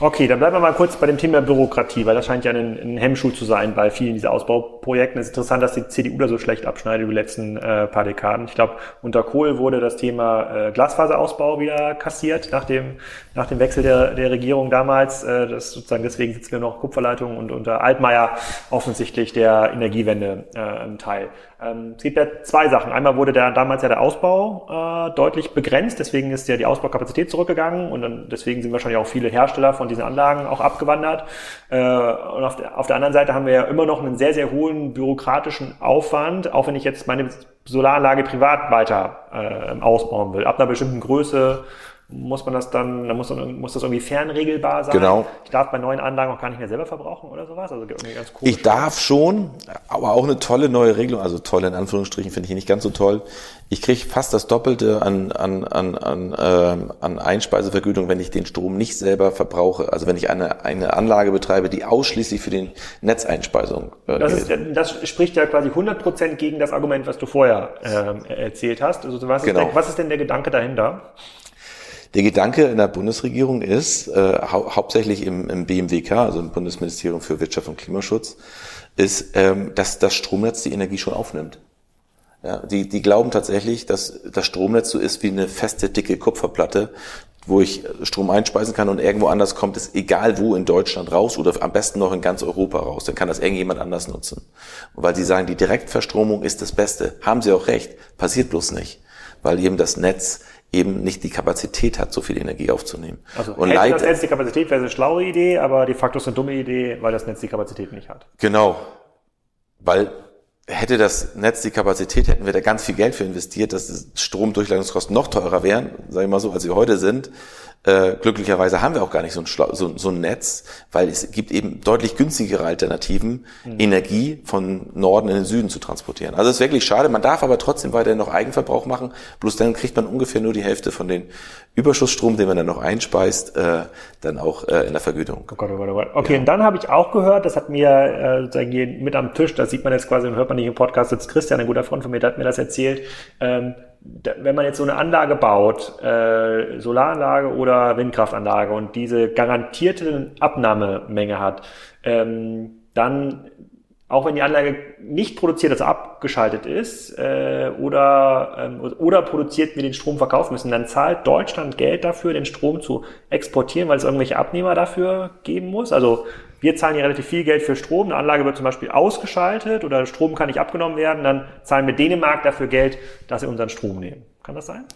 Okay, dann bleiben wir mal kurz bei dem Thema Bürokratie, weil das scheint ja ein, ein Hemmschuh zu sein bei vielen dieser Ausbauprojekten. Es ist interessant, dass die CDU da so schlecht abschneidet über die letzten äh, paar Dekaden. Ich glaube, unter Kohl wurde das Thema äh, Glasfaserausbau wieder kassiert nach dem, nach dem Wechsel der, der Regierung damals. Äh, das sozusagen deswegen sitzen wir noch Kupferleitungen und unter Altmaier offensichtlich der Energiewende äh, im Teil. Ähm, es gibt ja zwei Sachen. Einmal wurde der, damals ja der Ausbau äh, deutlich begrenzt, deswegen ist ja die Ausbaukapazität zurückgegangen und dann, deswegen sind wahrscheinlich auch viele Hersteller von diesen Anlagen auch abgewandert. Äh, und auf der, auf der anderen Seite haben wir ja immer noch einen sehr, sehr hohen bürokratischen Aufwand, auch wenn ich jetzt meine Solaranlage privat weiter äh, ausbauen will. Ab einer bestimmten Größe muss man das dann, dann muss, muss das irgendwie fernregelbar sein. Genau. Ich darf bei neuen Anlagen auch gar nicht mehr selber verbrauchen oder sowas. Also irgendwie ganz cool. Ich darf schon, aber auch eine tolle neue Regelung, also toll in Anführungsstrichen finde ich nicht ganz so toll. Ich kriege fast das Doppelte an, an, an, an, äh, an Einspeisevergütung, wenn ich den Strom nicht selber verbrauche. Also wenn ich eine, eine Anlage betreibe, die ausschließlich für den Netzeinspeisung äh, das, ist, das spricht ja quasi 100 Prozent gegen das Argument, was du vorher äh, erzählt hast. Also was, genau. ist der, was ist denn der Gedanke dahinter? Der Gedanke in der Bundesregierung ist, äh, hau hauptsächlich im, im BMWK, also im Bundesministerium für Wirtschaft und Klimaschutz, ist, ähm, dass das Stromnetz die Energie schon aufnimmt. Ja, die, die glauben tatsächlich, dass das Stromnetz so ist wie eine feste, dicke Kupferplatte, wo ich Strom einspeisen kann und irgendwo anders kommt es egal wo in Deutschland raus oder am besten noch in ganz Europa raus. Dann kann das irgendjemand anders nutzen. Und weil sie sagen, die Direktverstromung ist das Beste, haben sie auch recht, passiert bloß nicht. Weil eben das Netz eben nicht die Kapazität hat, so viel Energie aufzunehmen. Also und hätte das Netz die Kapazität, wäre eine schlaue Idee, aber de facto ist eine dumme Idee, weil das Netz die Kapazität nicht hat. Genau, weil hätte das Netz die Kapazität, hätten wir da ganz viel Geld für investiert, dass Stromdurchleitungskosten noch teurer wären, sage ich mal so, als sie heute sind. Äh, glücklicherweise haben wir auch gar nicht so ein, so, so ein Netz, weil es gibt eben deutlich günstigere Alternativen, mhm. Energie von Norden in den Süden zu transportieren. Also es ist wirklich schade. Man darf aber trotzdem weiterhin noch Eigenverbrauch machen. Bloß dann kriegt man ungefähr nur die Hälfte von den Überschussstrom, den man dann noch einspeist, äh, dann auch äh, in der Vergütung. Oh Gott, oh Gott, oh Gott. Okay, ja. und dann habe ich auch gehört, das hat mir äh, sozusagen mit am Tisch, das sieht man jetzt quasi und hört man nicht im Podcast, sitzt Christian, ein guter Freund von mir, der hat mir das erzählt. Ähm, wenn man jetzt so eine Anlage baut, äh, Solaranlage oder Windkraftanlage und diese garantierte Abnahmemenge hat, ähm, dann auch wenn die Anlage nicht produziert, also abgeschaltet ist, äh, oder, ähm, oder produziert, wir den Strom verkaufen müssen, dann zahlt Deutschland Geld dafür, den Strom zu exportieren, weil es irgendwelche Abnehmer dafür geben muss. Also wir zahlen hier relativ viel Geld für Strom, eine Anlage wird zum Beispiel ausgeschaltet oder Strom kann nicht abgenommen werden, dann zahlen wir Dänemark dafür Geld, dass sie unseren Strom nehmen. Kann das sein?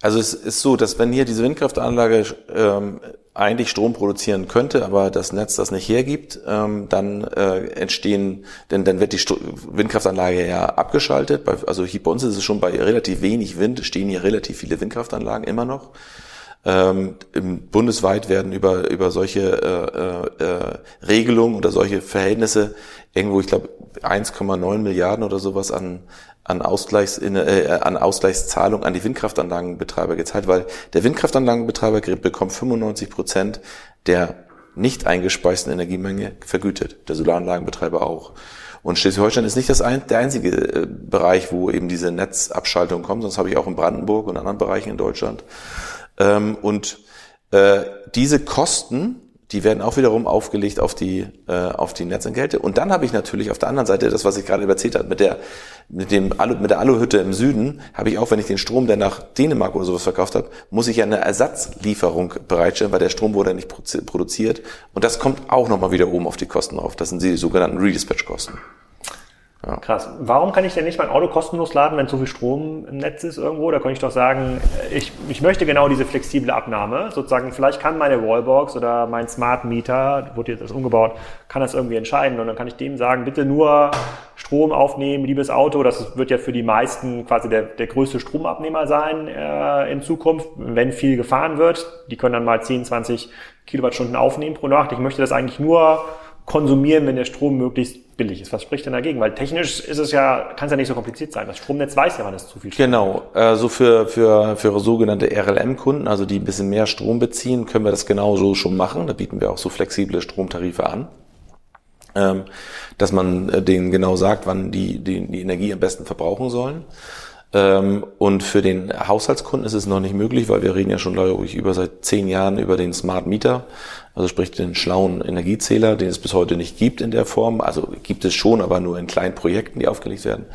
Also es ist so, dass wenn hier diese Windkraftanlage ähm, eigentlich Strom produzieren könnte, aber das Netz das nicht hergibt, ähm, dann äh, entstehen, denn dann wird die Sto Windkraftanlage ja abgeschaltet. Bei, also hier bei uns ist es schon bei relativ wenig Wind, stehen hier relativ viele Windkraftanlagen immer noch. Ähm, bundesweit werden über über solche äh, äh, Regelungen oder solche Verhältnisse irgendwo, ich glaube, 1,9 Milliarden oder sowas an an, Ausgleichs, äh, an Ausgleichszahlung an die Windkraftanlagenbetreiber gezahlt, weil der Windkraftanlagenbetreiber bekommt 95 Prozent der nicht eingespeisten Energiemenge vergütet, der Solaranlagenbetreiber auch. Und Schleswig-Holstein ist nicht das ein, der einzige äh, Bereich, wo eben diese Netzabschaltung kommt, sonst habe ich auch in Brandenburg und anderen Bereichen in Deutschland. Ähm, und äh, diese Kosten die werden auch wiederum aufgelegt auf die, äh, auf die Netzentgelte. Und dann habe ich natürlich auf der anderen Seite das, was ich gerade erzählt habe, mit der, mit dem Alu, mit der Aluhütte im Süden, habe ich auch, wenn ich den Strom, der nach Dänemark oder sowas verkauft habe, muss ich ja eine Ersatzlieferung bereitstellen, weil der Strom wurde nicht produziert. Und das kommt auch nochmal wieder oben auf die Kosten auf. Das sind die sogenannten Redispatch-Kosten. Ja. Krass. Warum kann ich denn nicht mein Auto kostenlos laden, wenn so viel Strom im Netz ist irgendwo? Da kann ich doch sagen, ich, ich möchte genau diese flexible Abnahme. Sozusagen, vielleicht kann meine Wallbox oder mein Smart Meter, wurde jetzt umgebaut, kann das irgendwie entscheiden. Und dann kann ich dem sagen, bitte nur Strom aufnehmen, liebes Auto. Das wird ja für die meisten quasi der, der größte Stromabnehmer sein äh, in Zukunft, wenn viel gefahren wird. Die können dann mal 10, 20 Kilowattstunden aufnehmen pro Nacht. Ich möchte das eigentlich nur konsumieren, wenn der Strom möglichst billig ist. Was spricht denn dagegen? Weil technisch ist es ja, kann es ja nicht so kompliziert sein. Das Stromnetz weiß ja, wann es zu viel Strom Genau, also für, für, für sogenannte RLM-Kunden, also die ein bisschen mehr Strom beziehen, können wir das genauso schon machen. Da bieten wir auch so flexible Stromtarife an. Ähm, dass man äh, denen genau sagt, wann die, die, die Energie am besten verbrauchen sollen. Ähm, und für den Haushaltskunden ist es noch nicht möglich, weil wir reden ja schon, glaube ich, über seit zehn Jahren über den Smart Meter, also sprich den schlauen Energiezähler, den es bis heute nicht gibt in der Form. Also gibt es schon, aber nur in kleinen Projekten, die aufgelegt werden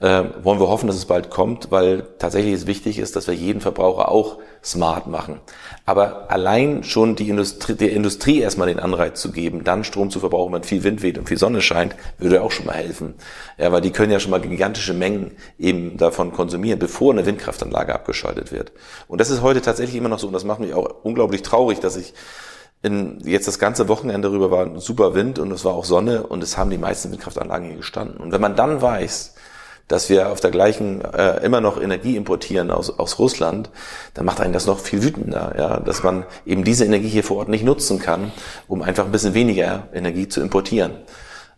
äh, wollen wir hoffen, dass es bald kommt, weil tatsächlich es wichtig ist, dass wir jeden Verbraucher auch smart machen. Aber allein schon die Industrie, der Industrie erstmal den Anreiz zu geben, dann Strom zu verbrauchen, wenn viel Wind weht und viel Sonne scheint, würde auch schon mal helfen. Ja, weil die können ja schon mal gigantische Mengen eben davon konsumieren, bevor eine Windkraftanlage abgeschaltet wird. Und das ist heute tatsächlich immer noch so und das macht mich auch unglaublich traurig, dass ich in, jetzt das ganze Wochenende darüber war super Wind und es war auch Sonne und es haben die meisten Windkraftanlagen hier gestanden. Und wenn man dann weiß, dass wir auf der gleichen äh, immer noch Energie importieren aus, aus Russland, dann macht einen das noch viel wütender, ja, dass man eben diese Energie hier vor Ort nicht nutzen kann, um einfach ein bisschen weniger Energie zu importieren.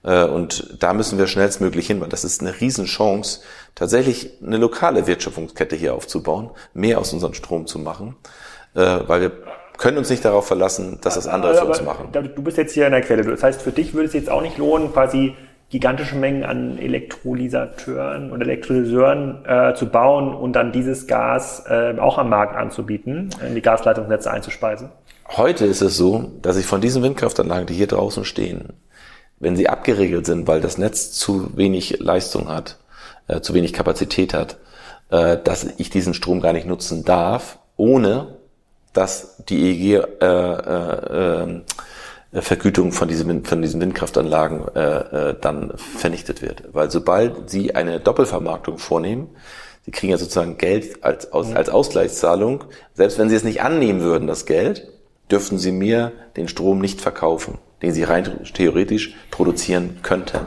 Äh, und da müssen wir schnellstmöglich hin, weil das ist eine Riesenchance, tatsächlich eine lokale Wertschöpfungskette hier aufzubauen, mehr aus unserem Strom zu machen, äh, weil wir können uns nicht darauf verlassen, dass das andere für uns machen. Du bist jetzt hier in der Quelle. Das heißt, für dich würde es jetzt auch nicht lohnen, quasi gigantische Mengen an Elektrolysateuren und Elektrolyseuren äh, zu bauen und dann dieses Gas äh, auch am Markt anzubieten, in die Gasleitungsnetze einzuspeisen? Heute ist es so, dass ich von diesen Windkraftanlagen, die hier draußen stehen, wenn sie abgeregelt sind, weil das Netz zu wenig Leistung hat, äh, zu wenig Kapazität hat, äh, dass ich diesen Strom gar nicht nutzen darf, ohne dass die EEG äh, äh, äh, von diesen, von diesen Windkraftanlagen äh, äh, dann vernichtet wird. Weil sobald sie eine Doppelvermarktung vornehmen, sie kriegen ja sozusagen Geld als, als, als Ausgleichszahlung, selbst wenn sie es nicht annehmen würden, das Geld, dürften sie mir den Strom nicht verkaufen, den sie rein theoretisch produzieren könnten.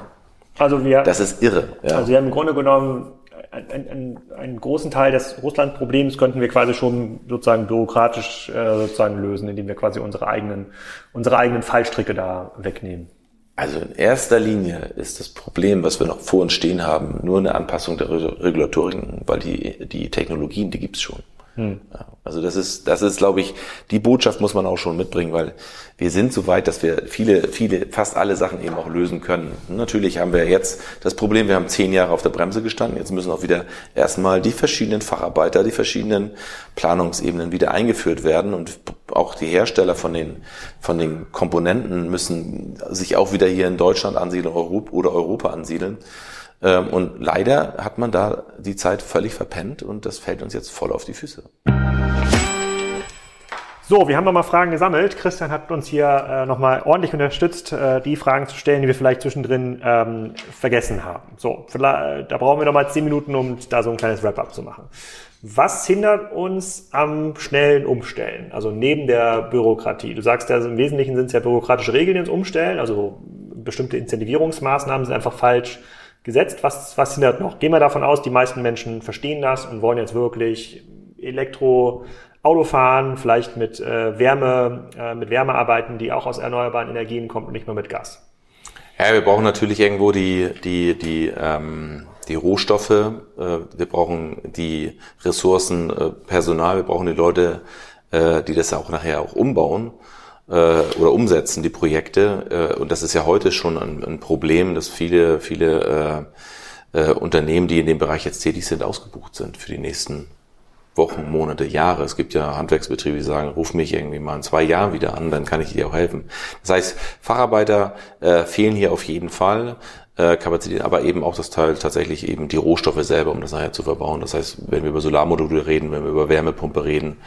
Also wir, das ist irre. Ja. Also wir haben im Grunde genommen einen, einen großen Teil des Russland-Problems könnten wir quasi schon sozusagen bürokratisch äh, sozusagen lösen, indem wir quasi unsere eigenen, unsere eigenen Fallstricke da wegnehmen. Also in erster Linie ist das Problem, was wir noch vor uns stehen haben, nur eine Anpassung der Regulatoren, weil die, die Technologien, die gibt's schon. Hm. Also das ist, das ist, glaube ich, die Botschaft muss man auch schon mitbringen, weil wir sind so weit, dass wir viele, viele, fast alle Sachen eben auch lösen können. natürlich haben wir jetzt das Problem, wir haben zehn Jahre auf der Bremse gestanden. Jetzt müssen auch wieder erstmal die verschiedenen Facharbeiter, die verschiedenen Planungsebenen wieder eingeführt werden und auch die Hersteller von den, von den Komponenten müssen sich auch wieder hier in Deutschland ansiedeln oder Europa ansiedeln. Ähm, und leider hat man da die Zeit völlig verpennt und das fällt uns jetzt voll auf die Füße. So, wir haben nochmal Fragen gesammelt. Christian hat uns hier äh, nochmal ordentlich unterstützt, äh, die Fragen zu stellen, die wir vielleicht zwischendrin ähm, vergessen haben. So, vielleicht, da brauchen wir nochmal zehn Minuten, um da so ein kleines Wrap-up zu machen. Was hindert uns am schnellen Umstellen? Also neben der Bürokratie. Du sagst ja, im Wesentlichen sind es ja bürokratische Regeln, die uns umstellen. Also bestimmte Incentivierungsmaßnahmen sind einfach falsch gesetzt. Was, was hindert noch? Gehen wir davon aus, die meisten Menschen verstehen das und wollen jetzt wirklich Elektroauto fahren, vielleicht mit äh, Wärme, äh, mit Wärme arbeiten, die auch aus erneuerbaren Energien kommt und nicht nur mit Gas. Ja, wir brauchen natürlich irgendwo die, die, die, ähm, die Rohstoffe, äh, wir brauchen die Ressourcen, äh, Personal, wir brauchen die Leute, äh, die das auch nachher auch umbauen äh, oder umsetzen, die Projekte. Äh, und das ist ja heute schon ein, ein Problem, dass viele, viele äh, äh, Unternehmen, die in dem Bereich jetzt tätig sind, ausgebucht sind für die nächsten Wochen, Monate, Jahre. Es gibt ja Handwerksbetriebe, die sagen, ruf mich irgendwie mal in zwei Jahren wieder an, dann kann ich dir auch helfen. Das heißt, Facharbeiter äh, fehlen hier auf jeden Fall. Äh, Kapazität, aber eben auch das Teil tatsächlich eben die Rohstoffe selber, um das nachher zu verbauen. Das heißt, wenn wir über Solarmodule reden, wenn wir über Wärmepumpe reden,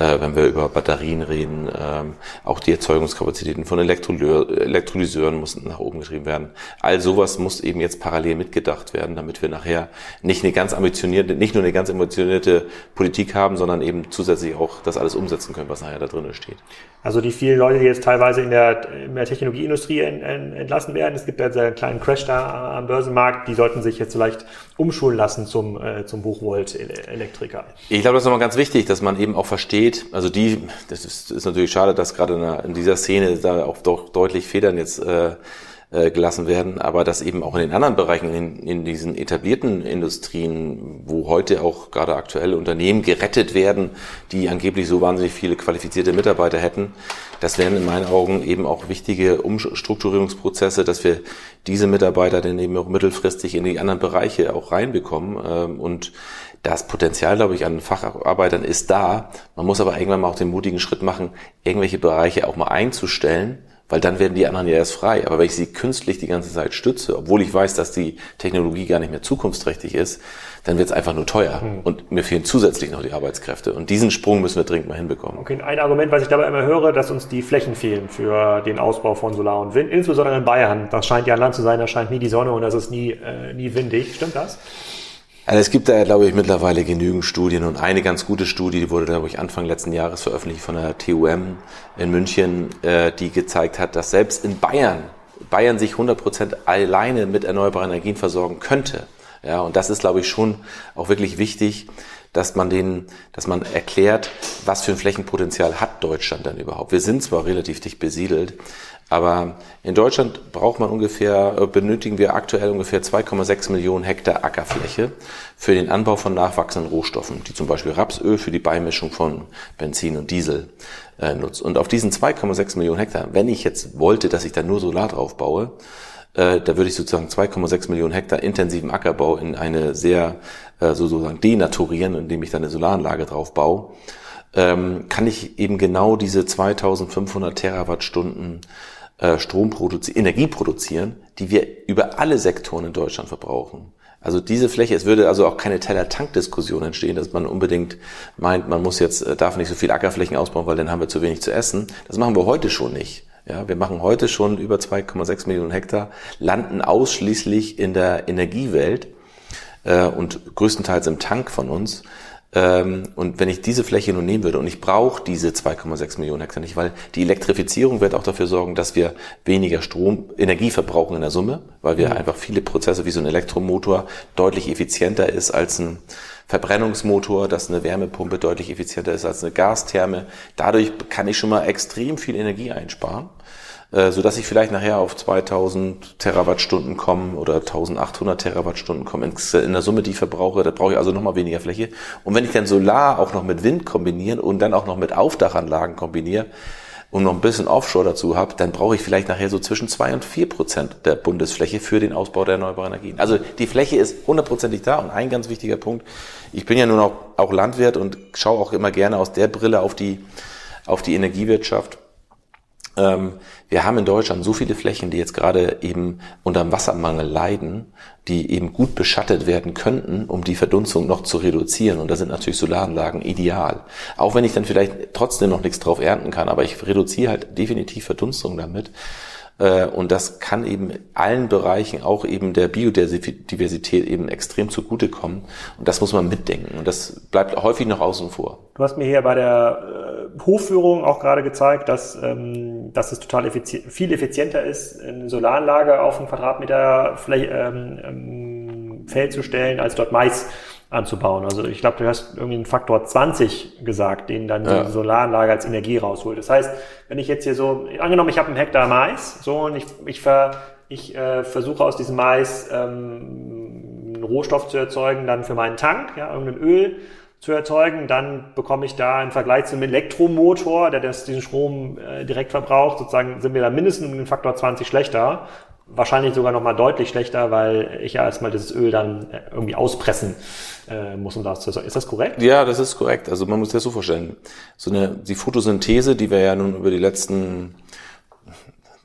äh, wenn wir über Batterien reden. Ähm, auch die Erzeugungskapazitäten von Elektrolyseuren mussten nach oben getrieben werden. All sowas muss eben jetzt parallel mitgedacht werden, damit wir nachher nicht eine ganz ambitionierte, nicht nur eine ganz ambitionierte Politik haben, sondern eben zusätzlich auch das alles umsetzen können, was nachher da drin steht. Also die vielen Leute, die jetzt teilweise in der, in der Technologieindustrie en, en, entlassen werden, es gibt ja einen kleinen Crash da am Börsenmarkt, die sollten sich jetzt vielleicht umschulen lassen zum, äh, zum Hochvolt-Elektriker. Ich glaube, das ist nochmal ganz wichtig, dass man eben auch versteht, also die, das ist, ist natürlich schade, dass gerade in, dieser Szene da auch doch deutlich Federn jetzt äh, äh, gelassen werden, aber dass eben auch in den anderen Bereichen, in, in diesen etablierten Industrien, wo heute auch gerade aktuell Unternehmen gerettet werden, die angeblich so wahnsinnig viele qualifizierte Mitarbeiter hätten, das wären in meinen Augen eben auch wichtige Umstrukturierungsprozesse, dass wir diese Mitarbeiter dann eben auch mittelfristig in die anderen Bereiche auch reinbekommen ähm, und das Potenzial, glaube ich, an Facharbeitern ist da. Man muss aber irgendwann mal auch den mutigen Schritt machen, irgendwelche Bereiche auch mal einzustellen, weil dann werden die anderen ja erst frei. Aber wenn ich sie künstlich die ganze Zeit stütze, obwohl ich weiß, dass die Technologie gar nicht mehr zukunftsträchtig ist, dann wird es einfach nur teuer. Hm. Und mir fehlen zusätzlich noch die Arbeitskräfte. Und diesen Sprung müssen wir dringend mal hinbekommen. Okay, ein Argument, was ich dabei immer höre, dass uns die Flächen fehlen für den Ausbau von Solar und Wind, insbesondere in Bayern. Das scheint ja ein Land zu sein, da scheint nie die Sonne und das ist nie, äh, nie windig. Stimmt das? Also es gibt da, glaube ich, mittlerweile genügend Studien und eine ganz gute Studie, die wurde, glaube ich, Anfang letzten Jahres veröffentlicht von der TUM in München, äh, die gezeigt hat, dass selbst in Bayern, Bayern sich 100 Prozent alleine mit erneuerbaren Energien versorgen könnte. Ja, und das ist, glaube ich, schon auch wirklich wichtig, dass man den, dass man erklärt, was für ein Flächenpotenzial hat Deutschland dann überhaupt. Wir sind zwar relativ dicht besiedelt, aber in Deutschland braucht man ungefähr, äh, benötigen wir aktuell ungefähr 2,6 Millionen Hektar Ackerfläche für den Anbau von nachwachsenden Rohstoffen, die zum Beispiel Rapsöl für die Beimischung von Benzin und Diesel äh, nutzt. Und auf diesen 2,6 Millionen Hektar, wenn ich jetzt wollte, dass ich da nur Solar drauf baue, äh, da würde ich sozusagen 2,6 Millionen Hektar intensiven Ackerbau in eine sehr äh, sozusagen denaturieren, indem ich da eine Solaranlage drauf baue, ähm, kann ich eben genau diese 2500 Terawattstunden Strom produzieren, Energie produzieren, die wir über alle Sektoren in Deutschland verbrauchen. Also diese Fläche, es würde also auch keine Teller-Tank-Diskussion entstehen, dass man unbedingt meint, man muss jetzt, äh, darf nicht so viel Ackerflächen ausbauen, weil dann haben wir zu wenig zu essen. Das machen wir heute schon nicht. Ja, wir machen heute schon über 2,6 Millionen Hektar, landen ausschließlich in der Energiewelt äh, und größtenteils im Tank von uns. Ähm, und wenn ich diese Fläche nun nehmen würde und ich brauche diese 2,6 Millionen Hektar nicht, weil die Elektrifizierung wird auch dafür sorgen, dass wir weniger Strom, Energie verbrauchen in der Summe, weil wir mhm. einfach viele Prozesse wie so ein Elektromotor deutlich effizienter ist als ein Verbrennungsmotor, dass eine Wärmepumpe deutlich effizienter ist als eine Gastherme. Dadurch kann ich schon mal extrem viel Energie einsparen. Äh, so dass ich vielleicht nachher auf 2000 Terawattstunden komme oder 1800 Terawattstunden komme in der Summe, die ich verbrauche. Da brauche ich also nochmal weniger Fläche. Und wenn ich dann Solar auch noch mit Wind kombiniere und dann auch noch mit Aufdachanlagen kombiniere, und noch ein bisschen Offshore dazu habe, dann brauche ich vielleicht nachher so zwischen zwei und vier Prozent der Bundesfläche für den Ausbau der erneuerbaren Energien. Also die Fläche ist hundertprozentig da und ein ganz wichtiger Punkt. Ich bin ja nun auch, auch Landwirt und schaue auch immer gerne aus der Brille auf die, auf die Energiewirtschaft. Ähm, wir haben in Deutschland so viele Flächen, die jetzt gerade eben unter dem Wassermangel leiden, die eben gut beschattet werden könnten, um die Verdunstung noch zu reduzieren. Und da sind natürlich Solaranlagen ideal. Auch wenn ich dann vielleicht trotzdem noch nichts drauf ernten kann, aber ich reduziere halt definitiv Verdunstung damit. Äh, und das kann eben allen Bereichen, auch eben der Biodiversität eben extrem zugutekommen. Und das muss man mitdenken. Und das bleibt häufig noch außen vor. Du hast mir hier bei der äh, Hofführung auch gerade gezeigt, dass, ähm, dass es total effizient, viel effizienter ist, eine Solaranlage auf einen Quadratmeter Fläche, ähm, ähm, Feld zu stellen, als dort Mais anzubauen. Also ich glaube, du hast irgendwie einen Faktor 20 gesagt, den dann ja. die Solaranlage als Energie rausholt. Das heißt, wenn ich jetzt hier so, angenommen, ich habe einen Hektar Mais, so und ich, ich, ver, ich äh, versuche aus diesem Mais ähm, einen Rohstoff zu erzeugen, dann für meinen Tank, ja, irgendein Öl zu erzeugen, dann bekomme ich da im Vergleich zum Elektromotor, der das, diesen Strom äh, direkt verbraucht, sozusagen sind wir da mindestens um den Faktor 20 schlechter wahrscheinlich sogar noch mal deutlich schlechter, weil ich ja erstmal dieses Öl dann irgendwie auspressen äh, muss, um das zu. Ist das korrekt? Ja, das ist korrekt. Also man muss sich das so vorstellen. So eine, die Photosynthese, die wir ja nun über die letzten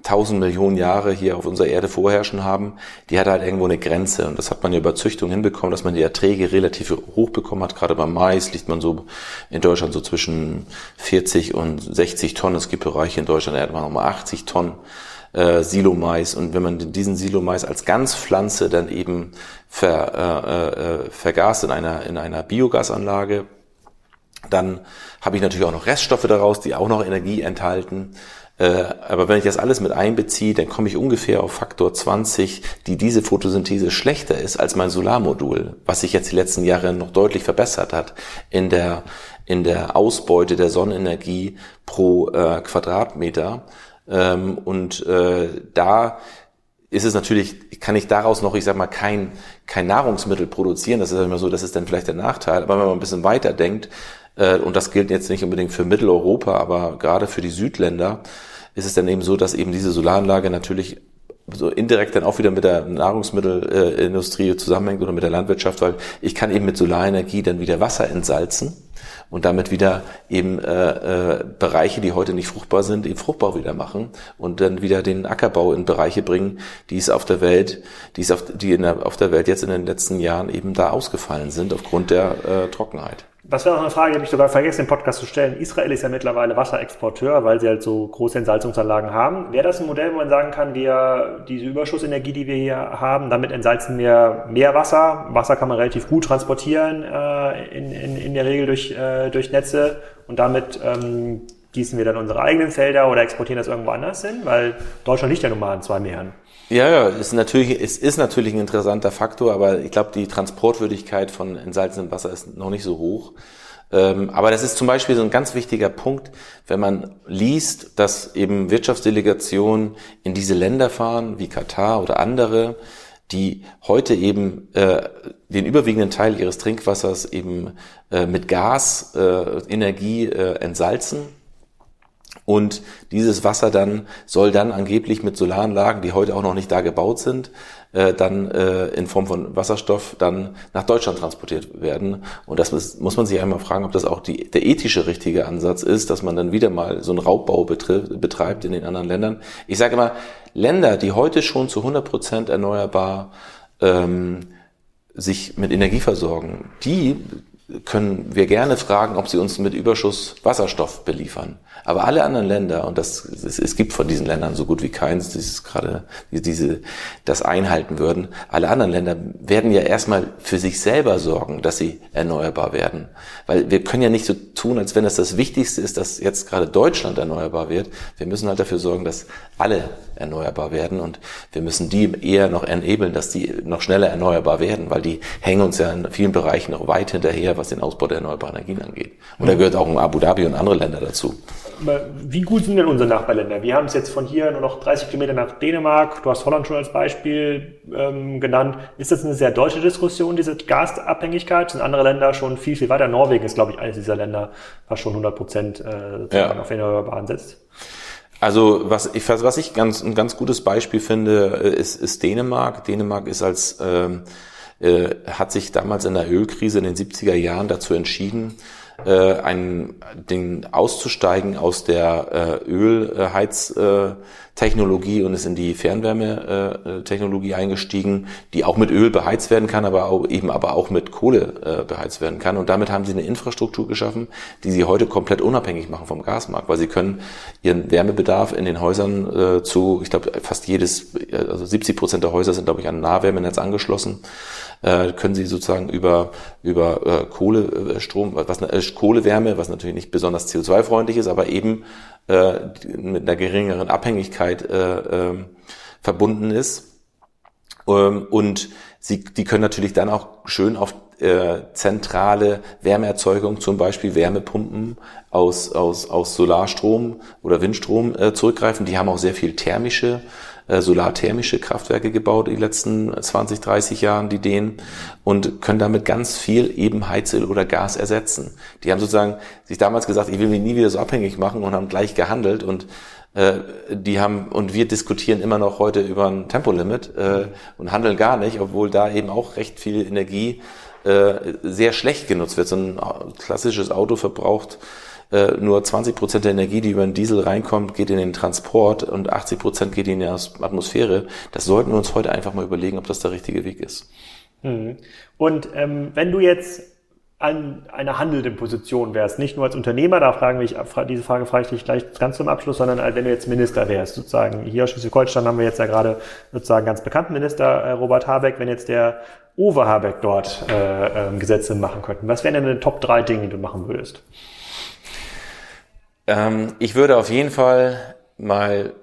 tausend Millionen Jahre hier auf unserer Erde vorherrschen haben, die hat halt irgendwo eine Grenze. Und das hat man ja über Züchtung hinbekommen, dass man die Erträge relativ hoch bekommen hat. Gerade beim Mais liegt man so in Deutschland so zwischen 40 und 60 Tonnen. Es gibt Bereiche in Deutschland, da hat man nochmal 80 Tonnen äh, Silomais. Und wenn man diesen Silomais als Ganzpflanze dann eben ver, äh, äh, vergast in einer, in einer Biogasanlage, dann habe ich natürlich auch noch Reststoffe daraus, die auch noch Energie enthalten. Äh, aber wenn ich das alles mit einbeziehe, dann komme ich ungefähr auf Faktor 20, die diese Photosynthese schlechter ist als mein Solarmodul, was sich jetzt die letzten Jahre noch deutlich verbessert hat in der, in der Ausbeute der Sonnenenergie pro äh, Quadratmeter. Ähm, und äh, da ist es natürlich, kann ich daraus noch, ich sag mal, kein, kein Nahrungsmittel produzieren. Das ist immer so, das ist dann vielleicht der Nachteil. Aber wenn man ein bisschen weiter denkt, äh, und das gilt jetzt nicht unbedingt für Mitteleuropa, aber gerade für die Südländer, ist es dann eben so, dass eben diese Solaranlage natürlich so indirekt dann auch wieder mit der Nahrungsmittelindustrie zusammenhängt oder mit der Landwirtschaft, weil ich kann eben mit Solarenergie dann wieder Wasser entsalzen und damit wieder eben äh, äh, Bereiche, die heute nicht fruchtbar sind, eben fruchtbar wieder machen und dann wieder den Ackerbau in Bereiche bringen, die es auf der Welt, die es auf, die in der, auf der Welt jetzt in den letzten Jahren eben da ausgefallen sind aufgrund der äh, Trockenheit. Das wäre noch eine Frage, die habe ich sogar vergessen, im Podcast zu stellen. Israel ist ja mittlerweile Wasserexporteur, weil sie halt so große Entsalzungsanlagen haben. Wäre das ein Modell, wo man sagen kann, wir diese Überschussenergie, die wir hier haben, damit entsalzen wir mehr Wasser. Wasser kann man relativ gut transportieren, äh, in, in, in der Regel durch, äh, durch Netze und damit ähm, gießen wir dann unsere eigenen Felder oder exportieren das irgendwo anders hin, weil Deutschland liegt ja nun mal an zwei Meeren. Ja, ja, ist natürlich, es ist natürlich ein interessanter Faktor, aber ich glaube, die Transportwürdigkeit von entsalzenem Wasser ist noch nicht so hoch. Ähm, aber das ist zum Beispiel so ein ganz wichtiger Punkt, wenn man liest, dass eben Wirtschaftsdelegationen in diese Länder fahren, wie Katar oder andere, die heute eben äh, den überwiegenden Teil ihres Trinkwassers eben äh, mit Gasenergie äh, äh, entsalzen und dieses Wasser dann soll dann angeblich mit Solaranlagen, die heute auch noch nicht da gebaut sind, äh, dann äh, in Form von Wasserstoff dann nach Deutschland transportiert werden. Und das muss, muss man sich einmal fragen, ob das auch die, der ethische richtige Ansatz ist, dass man dann wieder mal so einen Raubbau betrifft, betreibt in den anderen Ländern. Ich sage immer, Länder, die heute schon zu 100 Prozent erneuerbar ähm, sich mit Energie versorgen, die können wir gerne fragen, ob sie uns mit Überschuss Wasserstoff beliefern. Aber alle anderen Länder, und das, es, es gibt von diesen Ländern so gut wie keins, die es gerade, die diese, das einhalten würden. Alle anderen Länder werden ja erstmal für sich selber sorgen, dass sie erneuerbar werden. Weil wir können ja nicht so tun, als wenn das das Wichtigste ist, dass jetzt gerade Deutschland erneuerbar wird. Wir müssen halt dafür sorgen, dass alle erneuerbar werden und wir müssen die eher noch enablen, dass die noch schneller erneuerbar werden, weil die hängen uns ja in vielen Bereichen noch weit hinterher, was den Ausbau der erneuerbaren Energien angeht. Und da mhm. gehört auch Abu Dhabi und andere Länder dazu. Wie gut sind denn unsere Nachbarländer? Wir haben es jetzt von hier nur noch 30 Kilometer nach Dänemark. Du hast Holland schon als Beispiel ähm, genannt. Ist das eine sehr deutsche Diskussion, diese Gasabhängigkeit? Sind andere Länder schon viel, viel weiter? Norwegen ist, glaube ich, eines dieser Länder, was schon 100 Prozent äh, ja. auf Erneuerbaren setzt. Also was ich, was ich ganz, ein ganz gutes Beispiel finde, äh, ist, ist Dänemark. Dänemark ist als ähm, äh, hat sich damals in der Ölkrise in den 70er Jahren dazu entschieden, äh, ein, den auszusteigen aus der äh, Ölheiztechnologie und ist in die Fernwärmetechnologie eingestiegen, die auch mit Öl beheizt werden kann, aber auch, eben aber auch mit Kohle äh, beheizt werden kann. Und damit haben sie eine Infrastruktur geschaffen, die sie heute komplett unabhängig machen vom Gasmarkt, weil sie können ihren Wärmebedarf in den Häusern äh, zu, ich glaube, fast jedes, also 70 Prozent der Häuser sind, glaube ich, an Nahwärmenetz angeschlossen äh, können sie sozusagen über, über äh, Kohlestrom, was, äh, Kohlewärme, was natürlich nicht besonders CO2-freundlich ist, aber eben äh, mit einer geringeren Abhängigkeit äh, äh, verbunden ist. Ähm, und sie, die können natürlich dann auch schön auf äh, zentrale Wärmeerzeugung, zum Beispiel Wärmepumpen aus, aus, aus Solarstrom oder Windstrom äh, zurückgreifen. Die haben auch sehr viel thermische äh, solarthermische Kraftwerke gebaut in den letzten 20, 30 Jahren, die Dänen, und können damit ganz viel eben Heizöl oder Gas ersetzen. Die haben sozusagen sich damals gesagt, ich will mich nie wieder so abhängig machen und haben gleich gehandelt und äh, die haben und wir diskutieren immer noch heute über ein Tempolimit äh, und handeln gar nicht, obwohl da eben auch recht viel Energie äh, sehr schlecht genutzt wird. So ein klassisches Auto verbraucht äh, nur 20 Prozent der Energie, die über den Diesel reinkommt, geht in den Transport und 80 Prozent geht in die Atmosphäre. Das sollten wir uns heute einfach mal überlegen, ob das der richtige Weg ist. Mhm. Und ähm, wenn du jetzt an einer handelnden Position wärst, nicht nur als Unternehmer, da fragen wir, diese Frage frage ich dich gleich ganz zum Abschluss, sondern wenn du jetzt Minister wärst, sozusagen, hier aus Schleswig-Holstein haben wir jetzt ja gerade sozusagen ganz bekannten Minister äh, Robert Habeck, wenn jetzt der Uwe Habeck dort äh, äh, Gesetze machen könnten, was wären denn die Top drei Dinge, die du machen würdest? Ähm, ich würde auf jeden Fall mal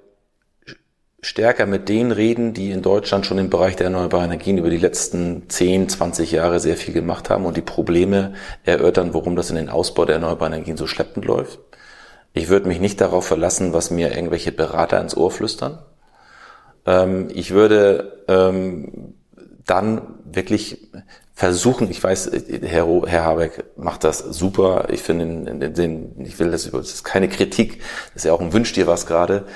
stärker mit denen reden, die in Deutschland schon im Bereich der erneuerbaren Energien über die letzten 10, 20 Jahre sehr viel gemacht haben und die Probleme erörtern, warum das in den Ausbau der erneuerbaren Energien so schleppend läuft. Ich würde mich nicht darauf verlassen, was mir irgendwelche Berater ins Ohr flüstern. Ähm, ich würde ähm, dann wirklich versuchen, ich weiß, Herr, Herr Habeck macht das super, ich finde, den, ich will das, das ist keine Kritik, das ist ja auch ein Wünsch dir was gerade,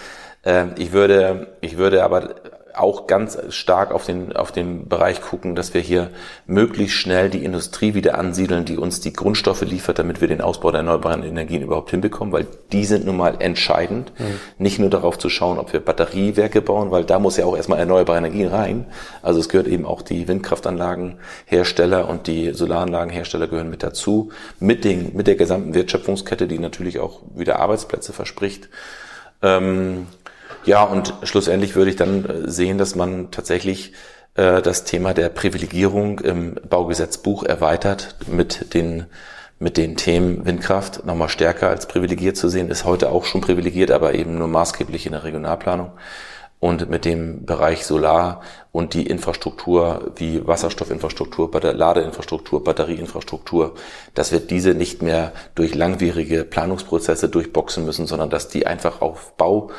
ähm, ich würde, ich würde aber auch ganz stark auf den, auf den Bereich gucken, dass wir hier möglichst schnell die Industrie wieder ansiedeln, die uns die Grundstoffe liefert, damit wir den Ausbau der erneuerbaren Energien überhaupt hinbekommen, weil die sind nun mal entscheidend. Mhm. Nicht nur darauf zu schauen, ob wir Batteriewerke bauen, weil da muss ja auch erstmal erneuerbare Energien rein. Also es gehört eben auch die Windkraftanlagenhersteller und die Solaranlagenhersteller gehören mit dazu, mit den, mit der gesamten Wertschöpfungskette, die natürlich auch wieder Arbeitsplätze verspricht. Ähm, ja, und schlussendlich würde ich dann äh, sehen, dass man tatsächlich äh, das Thema der Privilegierung im Baugesetzbuch erweitert mit den mit den Themen Windkraft nochmal stärker als privilegiert zu sehen, ist heute auch schon privilegiert, aber eben nur maßgeblich in der Regionalplanung. Und mit dem Bereich Solar und die Infrastruktur wie Wasserstoffinfrastruktur, Ladeinfrastruktur, Batterieinfrastruktur, dass wir diese nicht mehr durch langwierige Planungsprozesse durchboxen müssen, sondern dass die einfach auf Bau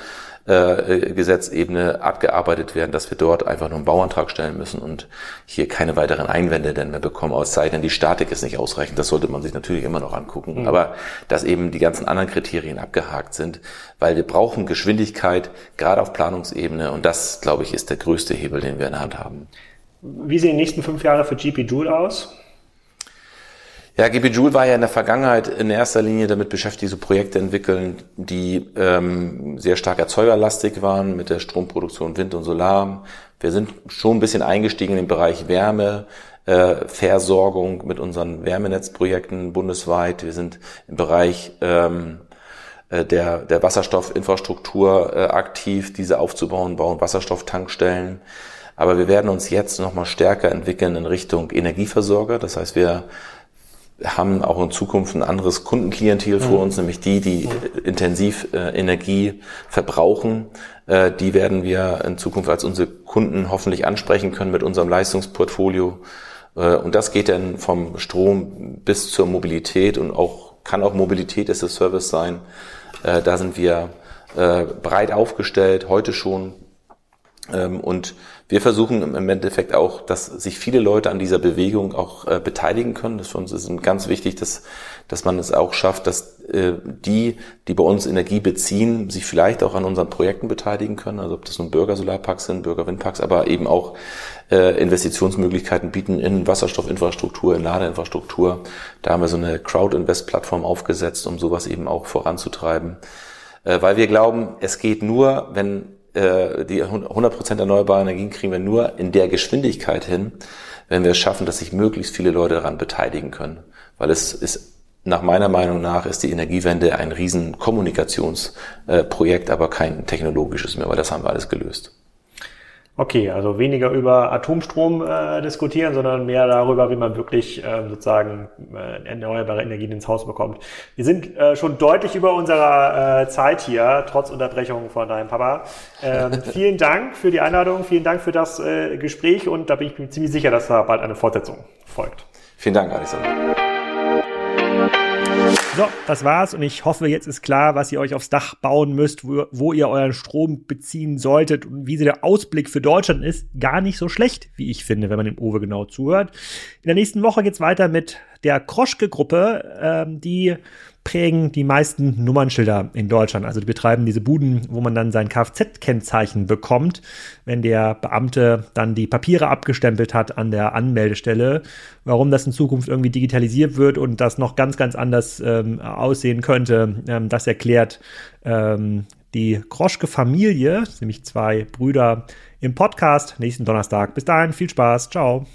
äh, Gesetzebene abgearbeitet werden, dass wir dort einfach nur einen Bauantrag stellen müssen und hier keine weiteren Einwände denn mehr bekommen, aus sei denn die Statik ist nicht ausreichend. Das sollte man sich natürlich immer noch angucken. Mhm. Aber dass eben die ganzen anderen Kriterien abgehakt sind, weil wir brauchen Geschwindigkeit, gerade auf Planungsebene und das, glaube ich, ist der größte Hebel, den wir in der Hand haben. Wie sehen die nächsten fünf Jahre für GP Joule aus? Ja, GB Joule war ja in der Vergangenheit in erster Linie damit beschäftigt, so Projekte entwickeln, die ähm, sehr stark erzeugerlastig waren mit der Stromproduktion Wind und Solar. Wir sind schon ein bisschen eingestiegen in den Bereich Wärme, äh, Versorgung mit unseren Wärmenetzprojekten bundesweit. Wir sind im Bereich ähm, äh, der, der Wasserstoffinfrastruktur äh, aktiv, diese aufzubauen, bauen Wasserstofftankstellen. Aber wir werden uns jetzt nochmal stärker entwickeln in Richtung Energieversorger. Das heißt, wir haben auch in Zukunft ein anderes Kundenklientel mhm. vor uns, nämlich die, die mhm. intensiv äh, Energie verbrauchen. Äh, die werden wir in Zukunft als unsere Kunden hoffentlich ansprechen können mit unserem Leistungsportfolio. Äh, und das geht dann vom Strom bis zur Mobilität und auch kann auch Mobilität as a Service sein. Äh, da sind wir äh, breit aufgestellt, heute schon. Ähm, und wir versuchen im Endeffekt auch, dass sich viele Leute an dieser Bewegung auch äh, beteiligen können. Das für uns ist ganz wichtig, dass, dass man es auch schafft, dass äh, die, die bei uns Energie beziehen, sich vielleicht auch an unseren Projekten beteiligen können. Also ob das nun Bürgersolarparks sind, Bürgerwindparks, aber eben auch äh, Investitionsmöglichkeiten bieten in Wasserstoffinfrastruktur, in Ladeinfrastruktur. Da haben wir so eine Crowd-Invest-Plattform aufgesetzt, um sowas eben auch voranzutreiben. Äh, weil wir glauben, es geht nur, wenn äh, die 100% erneuerbare Energien kriegen wir nur in der Geschwindigkeit hin, wenn wir es schaffen, dass sich möglichst viele Leute daran beteiligen können. Weil es ist nach meiner Meinung nach ist die Energiewende ein riesen Kommunikationsprojekt, aber kein technologisches mehr, weil das haben wir alles gelöst. Okay, also weniger über Atomstrom äh, diskutieren, sondern mehr darüber, wie man wirklich äh, sozusagen äh, erneuerbare Energien ins Haus bekommt. Wir sind äh, schon deutlich über unserer äh, Zeit hier, trotz Unterbrechung von deinem Papa. Ähm, vielen Dank für die Einladung, vielen Dank für das äh, Gespräch und da bin ich mir ziemlich sicher, dass da bald eine Fortsetzung folgt. Vielen Dank, Alexander. So, das war's und ich hoffe, jetzt ist klar, was ihr euch aufs Dach bauen müsst, wo, wo ihr euren Strom beziehen solltet und wie der Ausblick für Deutschland ist. Gar nicht so schlecht, wie ich finde, wenn man dem Owe genau zuhört. In der nächsten Woche geht's weiter mit der Kroschke-Gruppe, ähm, die prägen die meisten Nummernschilder in Deutschland. Also die betreiben diese Buden, wo man dann sein Kfz-Kennzeichen bekommt, wenn der Beamte dann die Papiere abgestempelt hat an der Anmeldestelle. Warum das in Zukunft irgendwie digitalisiert wird und das noch ganz, ganz anders ähm, aussehen könnte, ähm, das erklärt ähm, die Kroschke Familie, nämlich zwei Brüder im Podcast nächsten Donnerstag. Bis dahin, viel Spaß. Ciao.